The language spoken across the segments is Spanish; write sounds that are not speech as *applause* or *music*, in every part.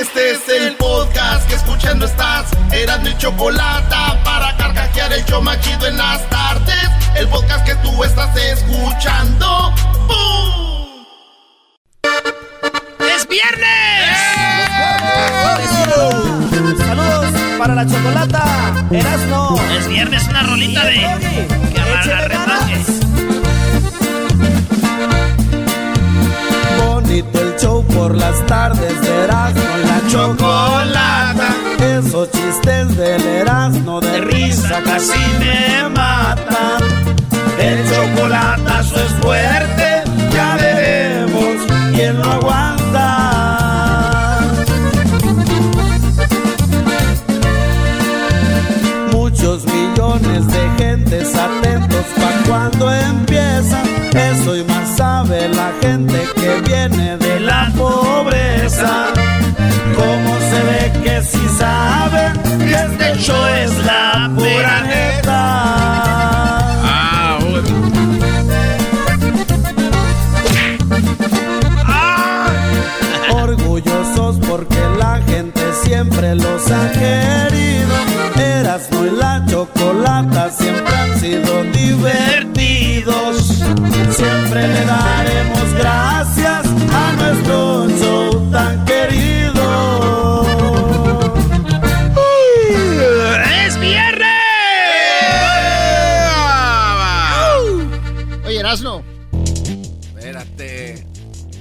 Este es el podcast que escuchando estás. Eran mi chocolate para carcajear el yo machido en las tardes. El podcast que tú estás escuchando. ¡Bum! ¡Es viernes! Saludos para la chocolata. Erasno. Es viernes, una rolita de. Que. Bonito el show por las tardes de Erasmo la chocolata. Esos chistes del Erasmo de risa casi me matan. El chocolatazo es fuerte, ya veremos quién lo aguanta. Muchos millones de gentes atentos pa' cuando empieza. Sabe la gente que viene de la pobreza. Cómo se ve que si saben que este show es la pura neta. Ah, Orgullosos porque la gente siempre los ha querido. Erasmo y la chocolata siempre han sido divertidos. Siempre le daremos gracias a nuestro show tan querido. ¡Es viernes! Oye, Erasno. Espérate.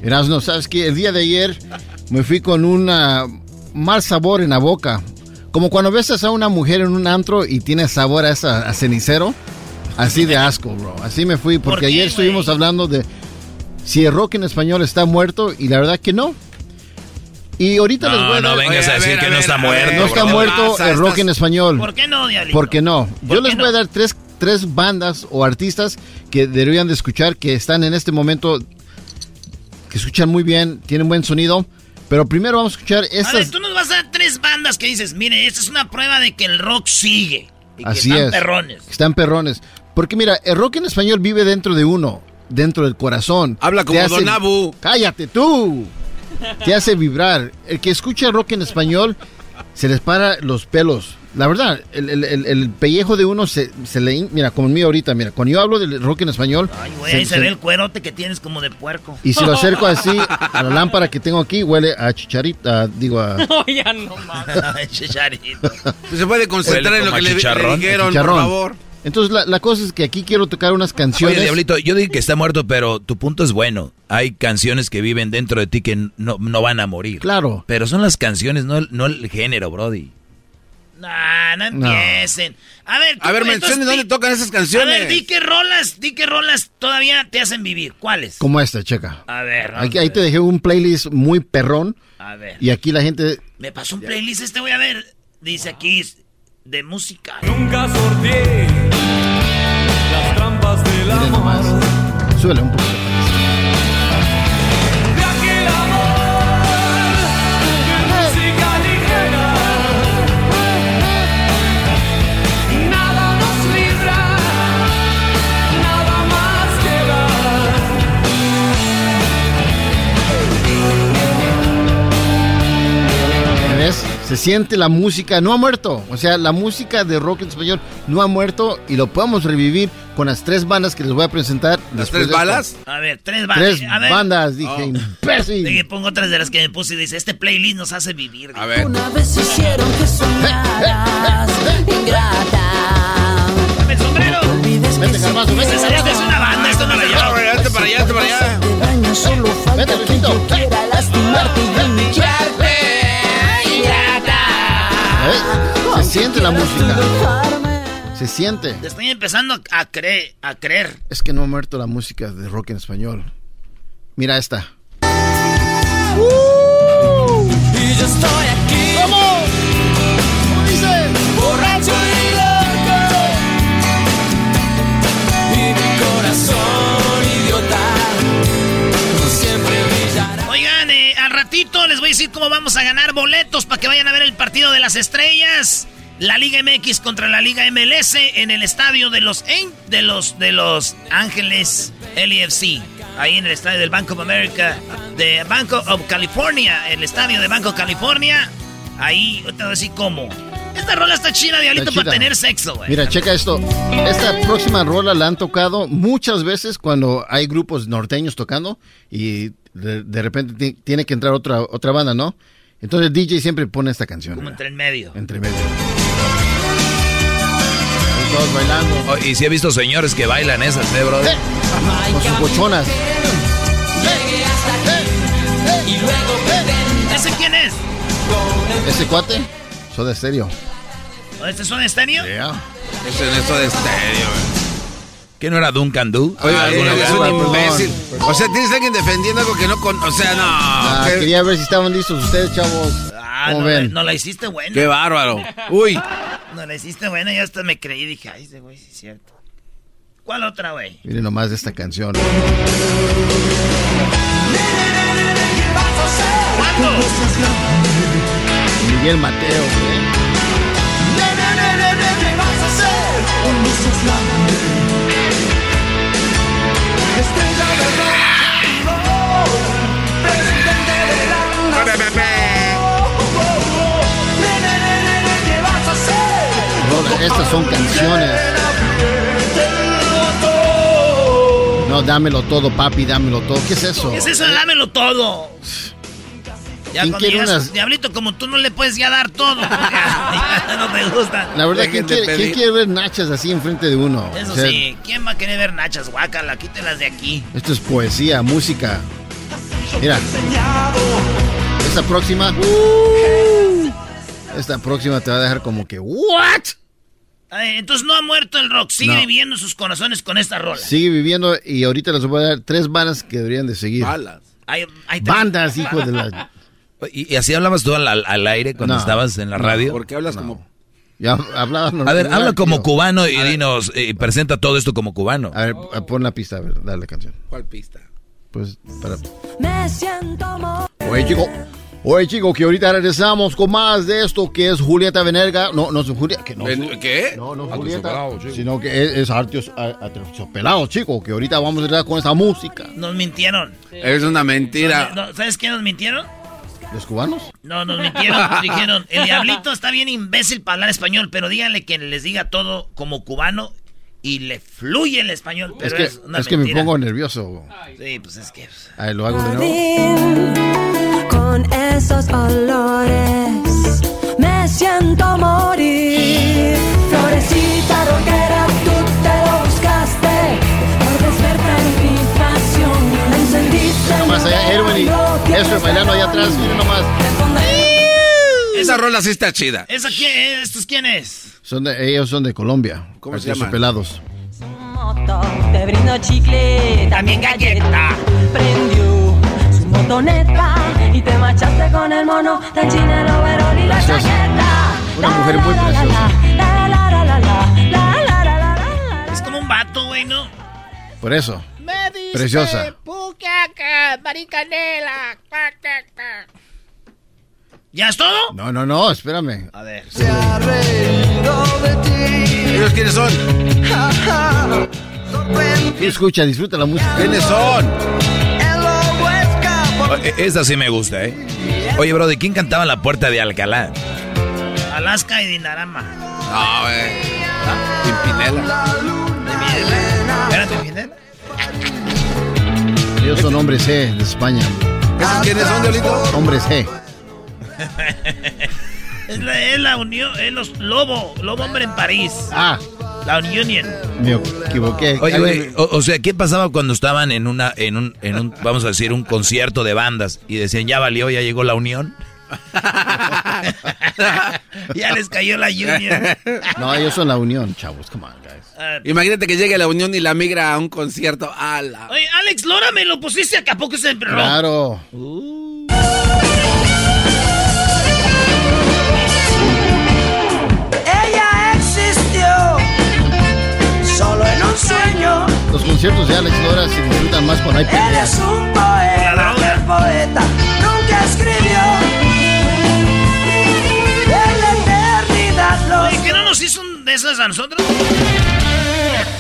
Erasno, ¿sabes qué? El día de ayer me fui con un mal sabor en la boca. Como cuando besas a una mujer en un antro y tiene sabor a, esa, a cenicero. Así de asco, bro. Así me fui porque ¿Por qué, ayer estuvimos hablando de si el rock en español está muerto y la verdad que no. Y ahorita les voy No, a no dar- vengas Oye, a a decir ver, que a no está muerto. no está bro. muerto pasa? el rock Estás- en español. ¿Por qué no, Diablito? ¿Por qué no? ¿Por Yo les no? voy a dar tres, tres bandas o artistas que deberían de escuchar, que están en este momento, que escuchan muy bien, tienen buen sonido. Pero primero vamos a escuchar A ver, estas... tú nos vas a dar tres bandas que dices, mire, esta es una prueba de que el rock sigue. Y que Así están es. perrones. Están perrones. Porque mira, el rock en español vive dentro de uno, dentro del corazón. Habla como hace- Don Abu. Cállate tú. Te hace vibrar. El que escucha rock en español se les para los pelos. La verdad, el, el- el- el pellejo de uno se, se le... Mira, como el mío ahorita, mira, cuando yo hablo del rock en español... Ay, güey, ahí se, se- ve el cuerote que tienes como de puerco. Y si lo acerco *laughs* así a la lámpara que tengo aquí, huele a chicharita, digo a... *laughs* ya no mames. *laughs* Chicharito. Se puede concentrar en lo que le, chicharrón. dijeron, por favor. Entonces la, la cosa es que aquí quiero tocar unas canciones... Oye, Diablito, yo digo que está muerto, pero tu punto es bueno. Hay canciones que viven dentro de ti que no, no van a morir. Claro. Pero son las canciones, no el, no el género, Brody. Nah, no No. empiecen. A ver, tú, A ver, entonces, mencione dónde tocan esas A canciones. ver, di qué rolas, di qué rolas todavía te hacen vivir. ¿Cuáles? Como esta, checa. A ver, Aquí, a ahí te dejé un playlist muy perrón. A ver. Y aquí la gente... Me pasó un playlist este, voy a ver. Dice aquí de música. Nunca sorteé las trampas del amor. Súbele un poco. Se siente la música, no ha muerto. O sea, la música de rock en español no ha muerto y lo podemos revivir con las tres bandas que les voy a presentar. ¿Las tres de esto. balas? A ver, tres bandas. Tres a ver. bandas, dije, Oh. imbécil. Dije, pongo otras de las que me puse y dice, este playlist nos hace vivir. A ver. Una vez hicieron que soñaras ingrata. Dame el sombrero. Vete, Garbanzo, vete, Esta es una banda, esto no la llevo. vete para allá, vete para allá. Vete, Luisito. Siente la música. Se siente. Te estoy empezando a creer, a creer. Es que no ha muerto la música de rock en español. Mira esta. Y yo estoy aquí. ¿Cómo? ¿Cómo dice? borracho y loco. Y mi corazón idiota siempre brillará. Oigan, eh, al ratito les voy a decir cómo vamos a ganar boletos para que vayan a ver el partido de las estrellas. La Liga MX contra la Liga MLS en el estadio de los de los de los Ángeles LFC. Ahí en el estadio del Bank of America, de Bank of California, el estadio de Banco California. Ahí, te voy a decir cómo. Esta rola está chida, diablito, para tener sexo, güey. Mira, checa esto. Esta próxima rola la han tocado muchas veces cuando hay grupos norteños tocando y de, de repente ti- tiene que entrar otra otra banda, ¿no? Entonces el DJ siempre pone esta canción. Como mira, entre en medio. entre medio. Todos bailando. Oh, y si he visto señores que bailan esas, ¿eh, brother? Con sus bochonas. Y luego ¿Ese quién es? Ese cuate, Soda Stereo. ¿O ¿Este es un estéreo? Yeah. Es en esto de estéreo. ¿Que no era Duncan Du? Oye, Ah, alguna es un imbécil. O sea, tienes a alguien defendiendo algo que no con. O sea, no. Ah, qué, quería ver si estaban listos ustedes, chavos. Ah, ¿Cómo no, la, no la hiciste buena. qué bárbaro. Uy. *laughs* No la hiciste buena, yo hasta me creí y dije, ay, ese güey sí es cierto. ¿Cuál otra, güey? Miren nomás de esta canción. ¿Cuándo? Miguel Mateo, ¿eh? Rola, Estas son canciones. No, dámelo todo, papi, dámelo todo. ¿Qué es eso? ¿Qué es eso? Dámelo todo. Ya ¿Quién cuando quiere llegas, unas- Diablito, como tú no le puedes ya dar todo. *laughs* *laughs* no te gusta. La verdad, ¿quién quiere, pedir. quién quiere ver nachas así enfrente de uno? Eso O sea, sí, ¿quién va a querer ver nachas? Guácala, quítelas de aquí. Esto es poesía, música. Mira. Esta próxima. Esta próxima te va a dejar como que, ¿what? Ay, entonces no ha muerto el rock, sigue No. viviendo sus corazones con esta rola. Sigue viviendo y ahorita les voy a dar tres bandas que deberían de seguir. Balas. Ay, ay, te- Bandas, hijo de la... ¿Y, y así hablabas tú al, al- aire cuando No, estabas en la no, radio? ¿Por qué hablas como.? Ya hablabas A ver, habla como tío. cubano y dinos, y presenta todo esto como cubano. A ver, pon la pista, a ver, dale canción. ¿Cuál pista? Pues, para... Me siento Oye, chico. Oye, chico, que ahorita regresamos con más de esto que es Julieta Venerga. No, no es Julieta. Que no, ¿Qué? No, no Ah, Julieta. Pelado. Sino que es, es Artios Pelado, chico. Que ahorita vamos a entrar con esa música. Nos mintieron. Es una mentira. No, ¿Sabes qué nos mintieron? ¿Los cubanos? No, nos mintieron. *laughs* Dijeron, el diablito está bien imbécil para hablar español, pero díganle que les diga todo como cubano y le fluye el español. Pero Es es, que, una es que me pongo nervioso. Sí, pues es que... A ver, lo hago de nuevo. Con esos olores me siento morir. Florecita rockera, tú te lo buscaste. Por despertar mi pasión, me encendiste. Nomás allá, Erwin y eso bailando allá atrás. Miren nomás. Esa rola sí está chida. ¿Esa quién, ¿Estos quién es? Son de, ellos son de Colombia. ¿Cómo se llaman? pelados. Te brindo chicle, también galleta. Prendió su motoneta y te machaste con el mono de China, el y la galleta. Una mujer muy preciosa. Es como un vato, güey, ¿no? Por eso. Me dice preciosa. Pucaca, maricanela, patata. ¿Ya es todo? No, no, no, espérame. A ver. ¿Ellos quiénes son? Escucha, disfruta la música. ¿Quiénes son? Oh, e- Esa sí me gusta, ¿eh? Oye, bro, ¿de quién cantaba la puerta de Alcalá? Alaska y Dinarama. No, güey. Pimpinela. De mi Espérate, ¿quién Ellos son hombres G de España. ¿Quiénes son, Diolito? Hombres G. Es la, es la unión, es los Lobo, Lobo Hombre en París. Ah, La Union. me equivoqué. Oye, güey, o, o sea, ¿qué pasaba cuando estaban en una, en un, en un, vamos a decir, un concierto de bandas y decían, ya valió, ya llegó la unión? *laughs* ya les cayó la Union. No, ellos son la unión, chavos. Come on, guys. Ah, Imagínate que llegue la Unión y la migra a un concierto. ¡Ala! Oye, Alex Lora, me lo pusiste acá, ¿a poco se emperró? Claro. Ella conciertos de Alex Lora se disfrutan más cuando hay Eres peleas. un poema que el poeta nunca escribió. En la eternidad los Oye, ¿que no nos hizo un de esas a nosotros?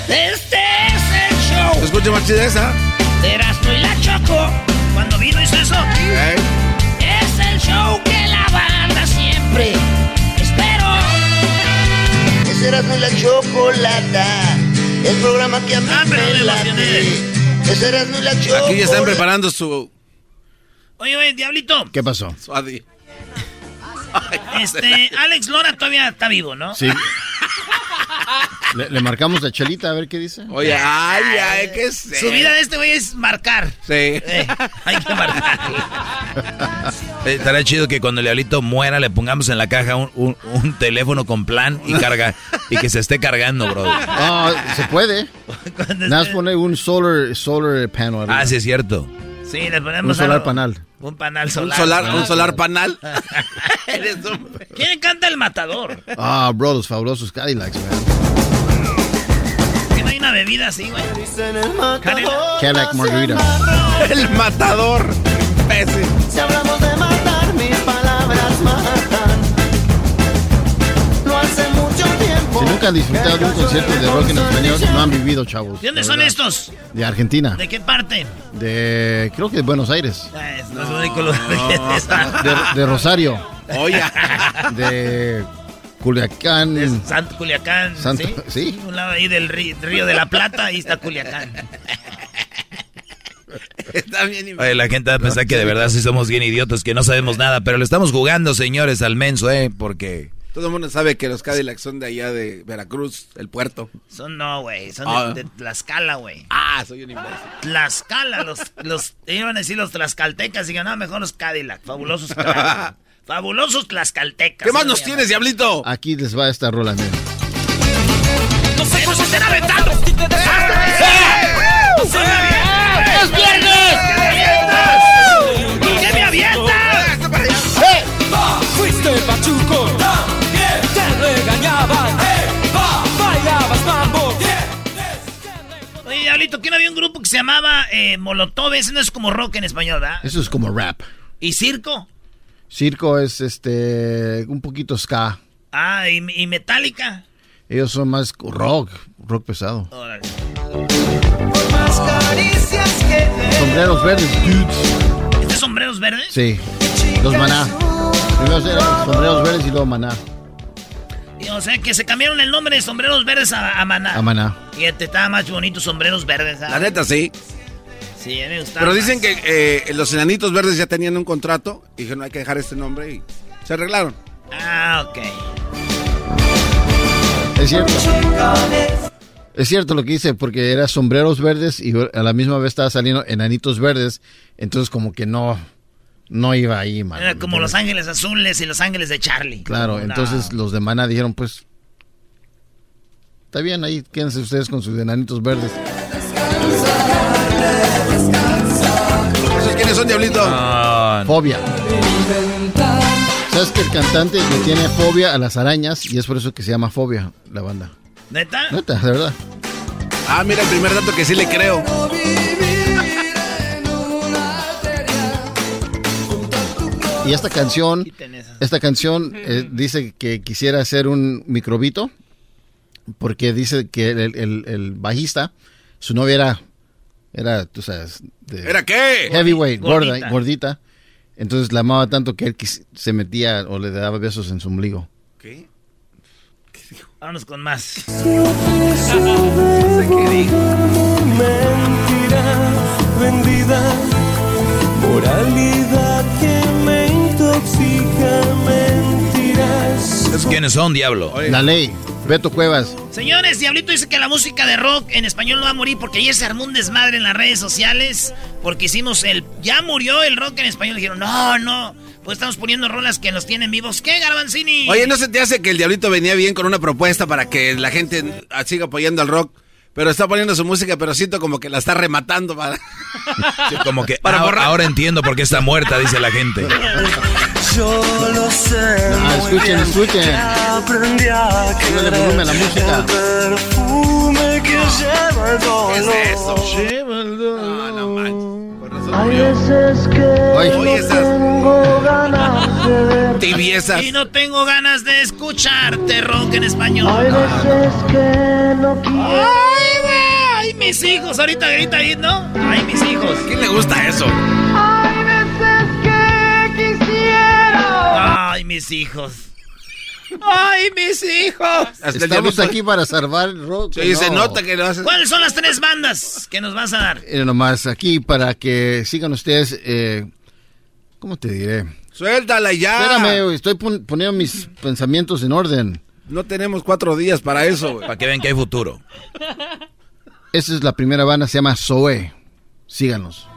Este es el show Escucha más chida esa. de Erasmo y la Choco. Cuando vino hizo eso. ¿Eh? Es el show que la banda siempre espero. Ese era no la chocolata, el programa que a mí Ah, me late. emocioné. Ese era no la. Aquí ya están preparando su, Oye, oye, Diablito. ¿Qué pasó? su adi- Este, Alex Lora todavía está vivo, ¿no? Sí. Le, le marcamos a Chelita a ver qué dice. Oye, ay, ay, qué sé. Su vida de este güey es marcar. Sí. Eh, hay que marcar. Eh, Estaría chido que cuando el diablito muera le pongamos en la caja un, un- un teléfono con plan y carga y que se esté cargando, bro. Ah, se puede. Nada más poner un solar, solar panel. arriba. Ah, sí es cierto. Sí, le ponemos Un solar algo. panal. Un panal Un solar. solar, un solar panal. *laughs* ¿Quién canta el matador? Ah, bro, los fabulosos Cadillacs, man. Hay una bebida así, güey. Cadillac Margarita. *laughs* El matador. Imbécil. Si hablamos de matar, mis palabras matan. No hace mucho tiempo. Si nunca han disfrutado de un concierto de rock en español, no han vivido, chavos. ¿De dónde son estos? De Argentina. ¿De qué parte? De, creo que de Buenos Aires. Ah, es- no es. De, de Rosario. Oye. De Culiacán. Es Santo Culiacán. Santo- ¿sí? sí. Un lado ahí del ri- río de la Plata, ahí está Culiacán. *laughs* Está bien. imbécil. Oye, la gente va a pensar que de verdad sí somos bien idiotas, que no sabemos nada, pero le estamos jugando, señores, al menso, ¿eh? Porque... Todo el mundo sabe que los Cadillacs son de allá de Veracruz, el puerto. Son no, güey. Son Ah. de, de Tlaxcala, güey. Ah, soy un imbécil. Tlaxcala, los, los, iban a decir los tlaxcaltecas, y no, mejor los Cadillac, fabulosos Cadillac. *laughs* Fabulosos tlaxcaltecas. ¿Qué más nos se tienes, diablito? Aquí les va esta rola, miren. llaman. ¡Eh, nos están aventando! ¡Es viernes! ¿Qué me avientas? Fuiste pachuco, te regañaban, bailabas mambo. Oye, Diablito, ¿quién había un grupo que se llamaba eh, Molotov? Ese no es como rock en español, ¿verdad? Eso es como rap. ¿Y circo? Circo es este un poquito ska. Ah, ¿y, y Metallica? Ellos son más rock, rock pesado. Órale. Más caricias que Sombreros verdes, dudes. ¿Este sombreros verdes? Sí. Los maná. Primero eran sombreros verdes y luego maná. Y, O sea, que se cambiaron el nombre de sombreros verdes a, a Maná. A maná. Y este estaba más bonito, sombreros verdes. ¿sabes? La neta, sí. Sí, me gustaba Pero más. dicen que eh, los enanitos verdes ya tenían un contrato y dijeron, hay que dejar este nombre y se arreglaron. Ah, ok. Es cierto. Es cierto lo que dice, porque era sombreros verdes y a la misma vez estaba saliendo enanitos verdes. Entonces, como que no, no iba ahí, man. Era como Los Ángeles Azules y Los Ángeles de Charlie. Claro, No. entonces los de maná dijeron, pues. Está bien, ahí quédense ustedes con sus enanitos verdes. ¿Esos quiénes son, diablito? Fobia. ¿Sabes que el cantante le tiene fobia a las arañas y es por eso que se llama Fobia la banda? ¿Neta? Neta, de verdad. Ah, mira el primer dato que sí le creo. Y esta canción, esta canción eh, dice que quisiera hacer un microbito porque dice que el, el- el bajista, su novia era, era, tú sabes, de ¿Era qué? heavyweight, gorda, Gordita. gordita. Entonces la amaba tanto que él se metía o le daba besos en su ombligo. ¿Qué? Vámonos con más. Mentira vendida, moralidad que me intoxica, mentiras. ¿Quiénes son, diablo? La ley. Beto Cuevas. Señores, Diablito dice que la música de rock en español no va a morir porque ayer se armó un desmadre en las redes sociales porque hicimos el... Ya murió el rock en español. Dijeron, no, no, pues estamos poniendo rolas que nos tienen vivos. ¿Qué, Garbanzini? Oye, ¿no se te hace que el Diablito venía bien con una propuesta para que la gente siga apoyando al rock? Pero está poniendo su música, pero siento como que la está rematando para... Sí, como que *laughs* ahora, ahora entiendo por qué está muerta, dice la gente. *laughs* Yo lo sé. Ah, escuchen, escuchen. Aprendí a Súbele volumen a la música. perfume que lleva el dolor. ¿Qué es eso? Lleva el dolor. No, no manches. Razón Hay veces que Oye, no esas- tengo ganas de ver. Tibiezas. Y no tengo ganas de escucharte rock en Hay español. veces que no quiero. ¡Ay, güey! ¡Ay, mis hijos! Ahorita grita ahí, ¿no? ¡Ay, mis hijos! ¿A quién le gusta eso? Mis hijos! ¡Ay, mis hijos! Estamos aquí para salvar el rock. Sí, se no. nota que lo haces. ¿Cuáles son las tres bandas que nos vas a dar? Eh, nomás aquí para que sigan ustedes. Eh, ¿Cómo te diré? Suéltala ya. Espérame, estoy pon- poniendo mis pensamientos en orden. No tenemos cuatro días para eso. Para que vean que hay futuro. Esa es la primera banda, se llama Zoe. Síganos.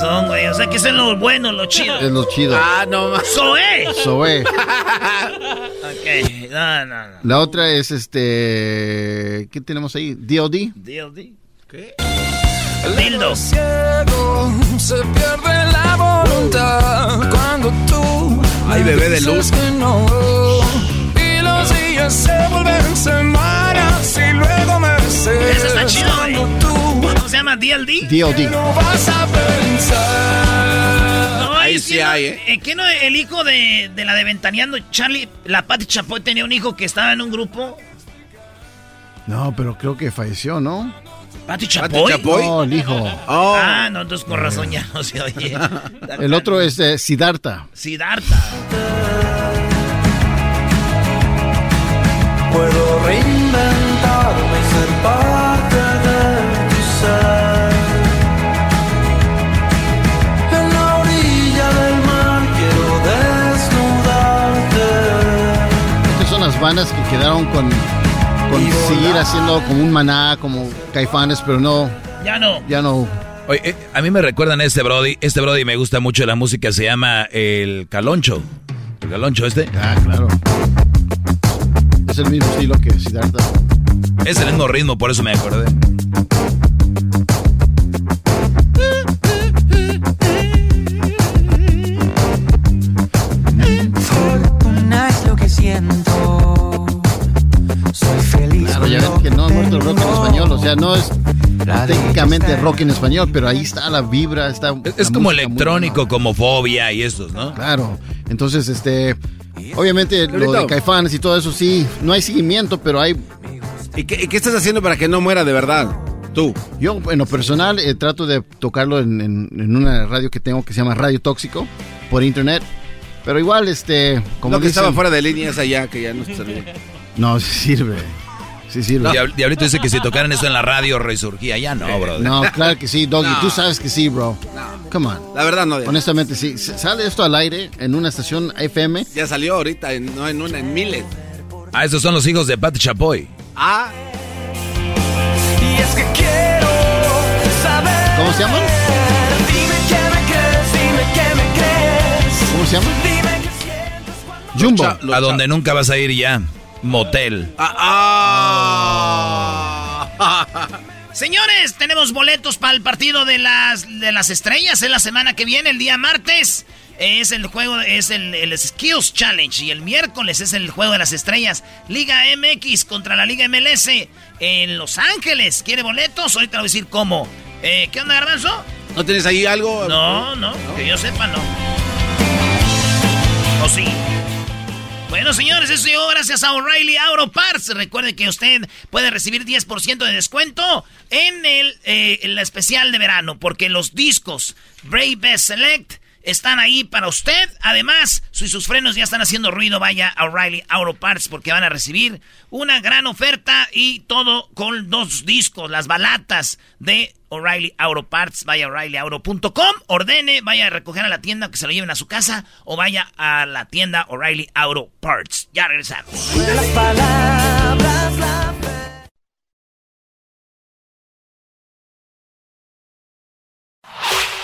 Razón, güey. O sea, que eso es lo bueno, lo chido. Es lo chido. Ah, no más. ¡Zoe! Zoe. Ok, no, no, no. La otra es este. ¿Qué tenemos ahí? DOD. DLD. ¿Qué? Dildo. Ciego, se pierde la voluntad cuando tú Ay, bebé de luz. que no. Y los días se vuelven semanas y luego meses. Ese está chido, güey. Cuando tú ¿Cómo se llama? DLD. DOD. no vas a pensar. No, Ahí sí hay, ¿eh? eh, ¿Qué no? El hijo de, de la de Ventaneando, Charlie, la Pati Chapoy tenía un hijo que estaba en un grupo. No, pero creo que falleció, ¿no? ¿Pati ¿Pati Chapoy? Chapoy? No, el hijo. Oh. Ah, no, entonces con razón ya no se oye. *laughs* El otro es eh, Siddhartha. Siddhartha. Puedo reinventarme y ser bandas que quedaron con, con seguir haciendo como un maná, como caifanes, pero no, Ya no. ya no. Oye, eh, a mí me recuerdan a este Brody. Este Brody me gusta mucho la música, se llama El Caloncho. El Caloncho este. Ah, claro. Es el mismo estilo que Siddhartha. Es el mismo ritmo, por eso me acordé. Claro, ya ven que no ha muerto el rock en español, o sea, no es técnicamente rock en español, pero ahí está la vibra, está... Es, es como electrónico, como fobia y estos, ¿no? Claro, entonces, este... Obviamente, lo de caifanes y todo eso, sí, no hay seguimiento, pero hay... ¿Y qué, y qué estás haciendo para que no muera de verdad? Tú. Yo, en lo personal, eh, trato de tocarlo en, en- en una radio que tengo que se llama Radio Tóxico, por internet. Pero igual, este, como Lo que dicen, estaba fuera de línea es allá, que ya no servía. No, sirve. Sí sirve. Diab- Diablito dice que si tocaran eso en la radio resurgía. Ya no, brother. No, claro que sí, Doggy. No. Tú sabes que sí, bro. Come on. La verdad no. Ya, Honestamente, sí. Sale esto al aire en una estación FM. ya salió ahorita, en, no en una, en miles. Ah, esos son los hijos de Pati Chapoy. Ah, Y es que quiero saber. ¿Cómo se llaman? Dime que me crees, dime que me crees. ¿Cómo se llama? Dime que sientes cuando. Jumbo. los A donde nunca vas a ir ya. Motel. ah, ah. *laughs* Señores, tenemos boletos para el partido de las, de las estrellas. Es la semana que viene, el día martes. Es el juego, es el, el Skills Challenge. Y el miércoles es el juego de las estrellas. Liga MX contra la Liga MLS en Los Ángeles. ¿Quiere boletos? Ahorita voy a decir cómo. Eh, ¿Qué onda, Garbanzo? ¿No tienes ahí algo? No, no, que yo sepa, no. ¿O sí? Bueno, señores, eso llegó gracias a O'Reilly Auto Parts. Recuerde que usted puede recibir 10% de descuento en el, eh, especial de verano, porque los discos Brave Best Select están ahí para usted. Además, si sus frenos ya están haciendo ruido, vaya a O'Reilly Auto Parts porque van a recibir una gran oferta y todo con dos discos, las balatas de O'Reilly Auto Parts. Vaya a o'ReillyAuto.com, ordene, vaya a recoger a la tienda que se lo lleven a su casa o vaya a la tienda O'Reilly Auto Parts. Ya regresamos. Las palabras,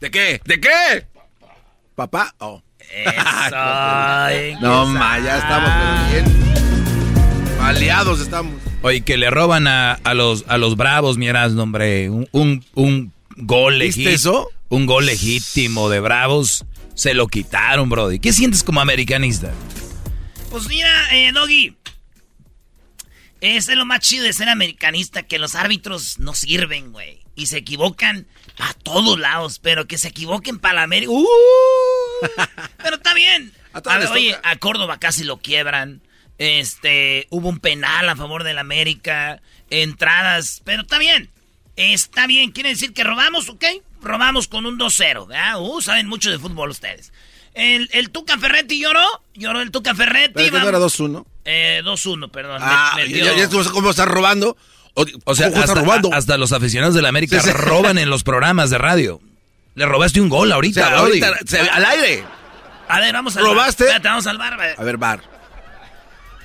¿De qué? ¿De qué? ¿Papá? Oh. Eso, *laughs* No, ma, ya estamos bien. Aliados estamos. Oye, que le roban a, a los, a los bravos, miras, hombre. Un, un, un gol ¿Viste legítimo. eso? Un gol legítimo de bravos. Se lo quitaron, Brody. ¿Qué sientes como americanista? Pues mira, eh, Doggy. Ese es lo más chido de ser americanista, que los árbitros no sirven, güey. Y se equivocan a todos lados, pero que se equivoquen para la América. ¡Uh! *laughs* pero está bien. A A ver, oye, a Córdoba casi lo quiebran. Este, hubo un penal a favor del América. Entradas, pero está bien. Está bien, quiere decir que robamos, ¿ok? Robamos con un 2-0, ¿verdad? Uh, saben mucho de fútbol ustedes. El, el Tuca Ferretti lloró, lloró el Tuca Ferretti. ¿Pero no era 2-1? eh, 2-1, perdón. Ah, Me- ya, metió- ya sé cómo están robando. O, O sea, ¿cómo están hasta, robando? a- hasta los aficionados de la América Sí, sí. roban en los programas de radio. Le robaste un gol O ahorita, sea, Brody. ahorita, se- al aire. A ver, vamos al ¿Robaste? bar. Espérate, vamos al bar. A ver, bar.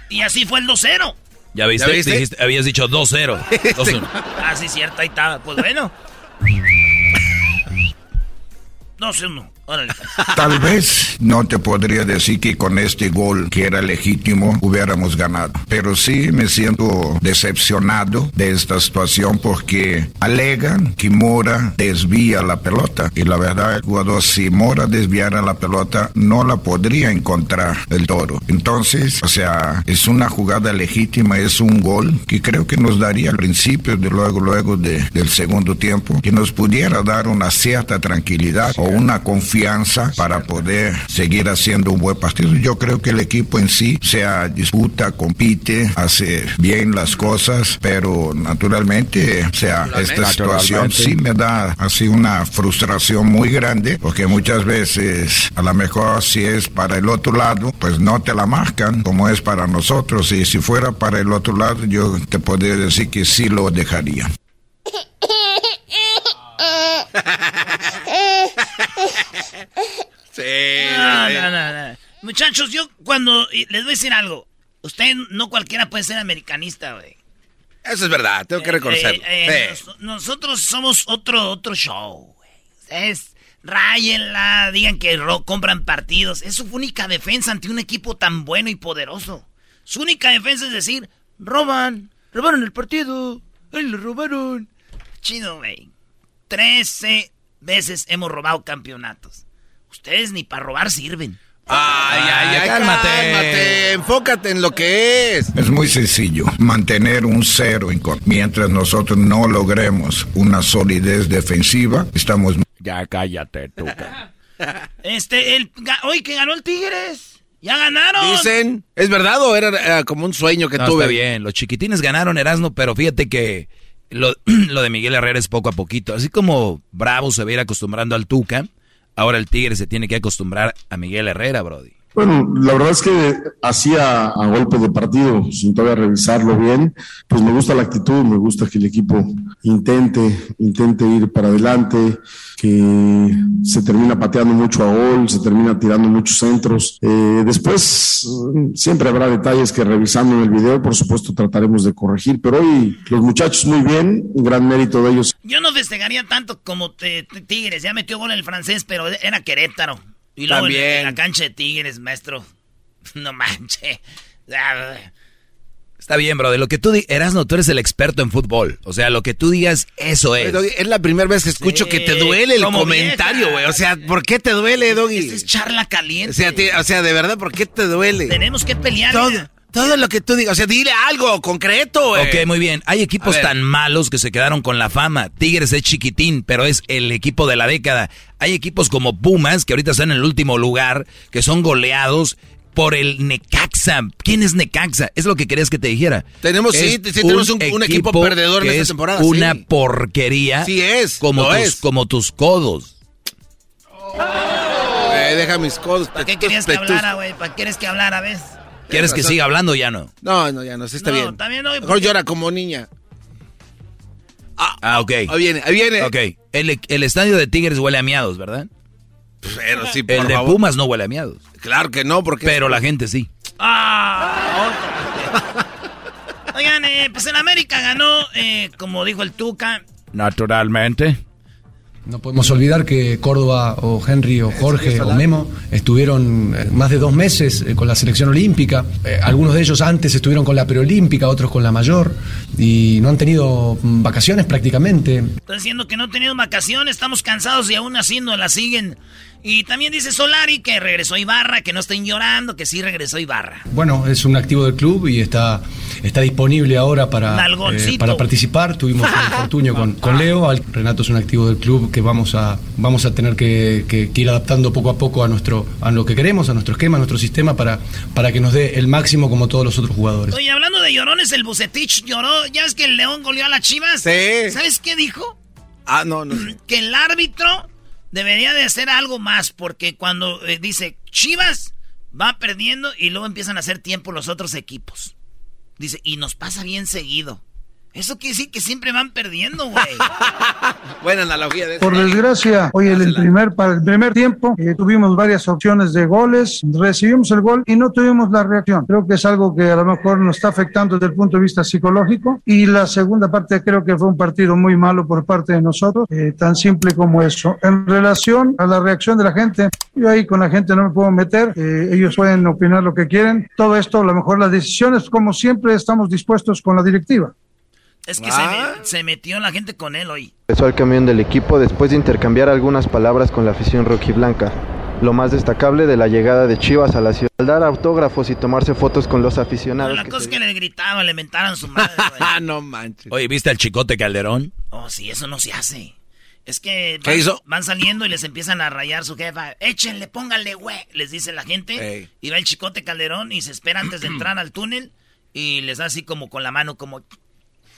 Y así fue el 2-0. ¿Ya viste? ¿Ya viste? Dijiste- habías dicho 2-0. 2-1. *laughs* Ah, sí, cierto, ahí estaba. Pues bueno. *laughs* 2-1. Órale. Tal vez no te podría decir que con este gol que era legítimo hubiéramos ganado, pero sí me siento decepcionado de esta situación porque alegan que Mora desvía la pelota y la verdad el jugador si Mora desviara la pelota no la podría encontrar el toro. Entonces, o sea, es una jugada legítima, es un gol que creo que nos daría al principio de luego luego de- del segundo tiempo que nos pudiera dar una cierta tranquilidad o una confianza para poder seguir haciendo un buen partido. Yo creo que el equipo en sí sea disputa, compite, hace bien las cosas, pero naturalmente, o sea, esta situación sí me da así una frustración muy grande, porque muchas veces a lo mejor si es para el otro lado, pues no te la marcan como es para nosotros, y si fuera para el otro lado, yo te podría decir que sí lo dejaría. *laughs* *laughs* Sí. No, no, no, no. Muchachos, yo cuando. Les voy a decir algo. Usted no cualquiera puede ser americanista, güey. Eso es verdad, tengo que reconocerlo. Eh, eh, Sí. nos- nosotros somos otro, otro show, güey. Ustedes ráyenla, digan que compran partidos. Es su única defensa ante un equipo tan bueno y poderoso. Su única defensa es decir, roban, robaron el partido, ay, le robaron. Chido, güey. Trece veces hemos robado campeonatos. Ustedes ni para robar sirven. Ay, ay, ay, cálmate. cálmate. Enfócate en lo que es. Es muy sencillo, mantener un cero. Mientras nosotros no logremos una solidez defensiva, estamos Ya cállate, tú. *laughs* Este, el, hoy que ganó el Tigres. Ya ganaron. Dicen, ¿es verdad o era como un sueño que No, tuve? está bien. Los chiquitines ganaron Erasmo, pero fíjate que lo, *clears throat* lo de Miguel Herrera es poco a poquito. Así como Bravo se va a ir acostumbrando al Tuca, ahora el Tigre se tiene que acostumbrar a Miguel Herrera, Brody. Bueno, la verdad es que hacía a golpe de partido, sin todavía revisarlo bien, pues me gusta la actitud, me gusta que el equipo intente, intente ir para adelante, que se termina pateando mucho a gol, se termina tirando muchos centros. Eh, después, siempre habrá detalles que revisando en el video, por supuesto, trataremos de corregir, pero hoy los muchachos muy bien, un gran mérito de ellos. Yo no festejaría tanto como te- Tigres. Ya metió gol el francés, pero era Querétaro. Y luego en, También. en la cancha de Tigres, maestro. *laughs* No manches. Está bien, bro. De lo que tú digas, Erasno, tú eres el experto en fútbol. O sea, lo que tú digas, eso es. Doggy, es la primera vez que escucho que te duele el comentario, güey. O sea, ¿por qué te duele, Doggy? Es charla caliente. O sea, o sea, de verdad, ¿por qué te duele? Tenemos que pelear. Todo. Todo lo que tú digas, o sea, dile algo concreto, güey. Ok, muy bien. Hay equipos tan malos que se quedaron con la fama. Tigres es chiquitín, pero es el equipo de la década. Hay equipos como Pumas, que ahorita están en el último lugar, que son goleados por el Necaxa. ¿Quién es Necaxa? Es lo que querías que te dijera. Tenemos, sí, Es sí, tenemos un- un equipo perdedor en esta es temporada, Una sí. porquería. Sí es, Como lo tus, es. como tus codos. Eh, deja mis codos. ¿Para qué querías que hablara, güey? ¿Para qué quieres que hablara, ves? ¿Quieres que siga hablando o ya no? No, no, ya no, sí está No, bien. también no, Mejor porque- llora como niña. Ah, ok. Ahí viene, ahí viene. Ok. El, el estadio de Tigres huele a miados, ¿verdad? Pero sí, por El de favor. Pumas no huele a miados. Claro que no, porque... Pero la gente sí. Ah. Oigan, eh, pues en América ganó, eh, como dijo el Tuca. Naturalmente. No podemos olvidar que Córdoba o Henry o Jorge o Memo estuvieron eh, más de dos meses eh, con la selección olímpica. Eh, algunos de ellos antes estuvieron con la preolímpica, otros con la mayor y no han tenido mm, vacaciones prácticamente. Está diciendo que no tenemos vacaciones, estamos cansados y aún así no la siguen. Y también dice Solari que regresó Ibarra, que no estén llorando, que sí regresó Ibarra. Bueno, es un activo del club y está, está disponible ahora para, eh, para participar. Tuvimos un *laughs* infortunio con, con Leo. Renato es un activo del club que vamos a, vamos a tener que, que- que ir adaptando poco a poco a, nuestro, a lo que queremos, a nuestro esquema, a nuestro sistema, para, para que nos dé el máximo como todos los otros jugadores. Oye, hablando de llorones, el Bucetich lloró. ¿Ya ves que el León goleó a las Chivas? Sí. ¿Sabes qué dijo? Ah, no, no. Que el árbitro debería de hacer algo más, porque cuando eh, dice Chivas va perdiendo y luego empiezan a hacer tiempo los otros equipos. Dice, y nos pasa bien seguido. Eso quiere decir que siempre van perdiendo, güey. *laughs* Buena analogía de eso. Por desgracia, hoy en el primer, para el primer tiempo eh, tuvimos varias opciones de goles, recibimos el gol y no tuvimos la reacción. Creo que es algo que a lo mejor nos está afectando desde el punto de vista psicológico. Y la segunda parte creo que fue un partido muy malo por parte de nosotros, eh, tan simple como eso. En relación a la reacción de la gente, yo ahí con la gente no me puedo meter, eh, ellos pueden opinar lo que quieren. Todo esto, a lo mejor las decisiones, como siempre, estamos dispuestos con la directiva. Es que se, me- se metió la gente con él hoy. Regresó al camión del equipo después de intercambiar algunas palabras con la afición rojiblanca. Lo más destacable de la llegada de Chivas a la ciudad, dar autógrafos y tomarse fotos con los aficionados. La que cosa es que le gritaban, le mentaran su madre, *laughs* güey. Ah, no manches. Oye, ¿viste al chicote Calderón? Oh, sí, eso no se hace. Es que ¿Qué van, hizo? van saliendo y les empiezan a rayar su jefa. Échenle, pónganle, güey, les dice la gente. Ey. Y va el chicote Calderón y se espera antes de entrar al túnel y les da así como con la mano, como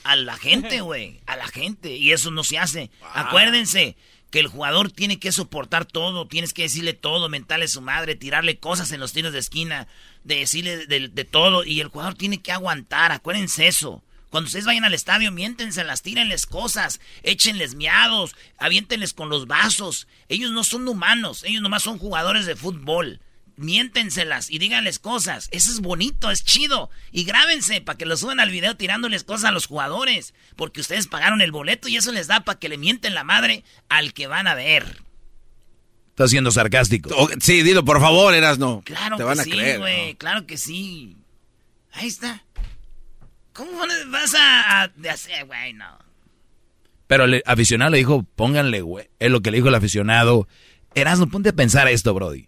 a la gente, *laughs* güey, a la gente. Y eso no se hace. Acuérdense que el jugador tiene que soportar todo, tienes que decirle todo, mentarle su madre, tirarle cosas en los tiros de esquina, de decirle de, de todo. Y el jugador tiene que aguantar, acuérdense eso. Cuando ustedes vayan al estadio, miéntenselas, tírenles cosas, échenles miados, aviéntenles con los vasos. Ellos no son humanos, ellos nomás son jugadores de fútbol. Miéntenselas y díganles cosas. Eso es bonito, es chido. Y grábense para que lo suban al video tirándoles cosas a los jugadores. Porque ustedes pagaron el boleto y eso les da para que le mienten la madre al que van a ver. Estás siendo sarcástico. Sí, dilo, por favor, Erasno. Claro Te que van a sí, creer. güey. Claro que sí. Ahí está. ¿Cómo vas a, a- hacer, güey? No. Pero el aficionado le dijo, pónganle, güey. Es lo que le dijo el aficionado. Erasmo, ponte a pensar esto, Brody.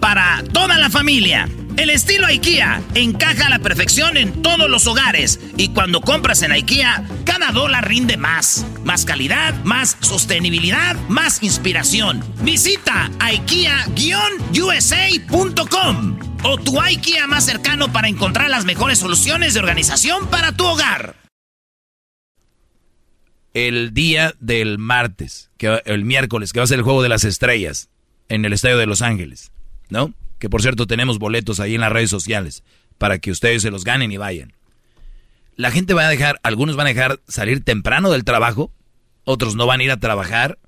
para toda la familia. El estilo IKEA encaja a la perfección en todos los hogares y cuando compras en IKEA, cada dólar rinde más. Más calidad, más sostenibilidad, más inspiración. Visita IKEA-USA.com o tu IKEA más cercano para encontrar las mejores soluciones de organización para tu hogar. El día del martes, que, el miércoles, que va a ser el juego de las estrellas en el estadio de Los Ángeles, ¿no? Que por cierto tenemos boletos ahí en las redes sociales para que ustedes se los ganen y vayan. La gente va a dejar, algunos van a dejar salir temprano del trabajo, otros no van a ir a trabajar,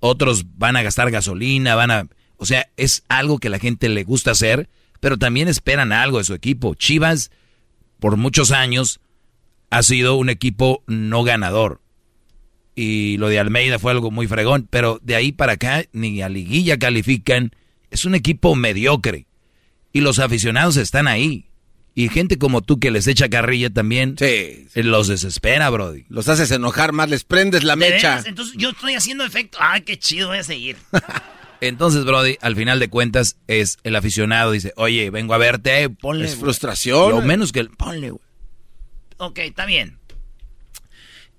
otros van a gastar gasolina, van a... O sea, es algo que la gente le gusta hacer, pero también esperan algo de su equipo. Chivas, por muchos años, ha sido un equipo no ganador. Y lo de Almeida fue algo muy fregón, pero de ahí para acá ni a liguilla califican. Es un equipo mediocre. Y los aficionados están ahí. Y gente como tú que les echa carrilla también sí, los desespera, Brody. Los haces enojar más, les prendes la mecha. Entonces yo estoy haciendo efecto. Ay, qué chido, voy a seguir. *laughs* Entonces, Brody, al final de cuentas, es el aficionado dice, oye, vengo a verte, ponle. Es frustración. Lo menos que... Ponle, güey. Ok, está bien.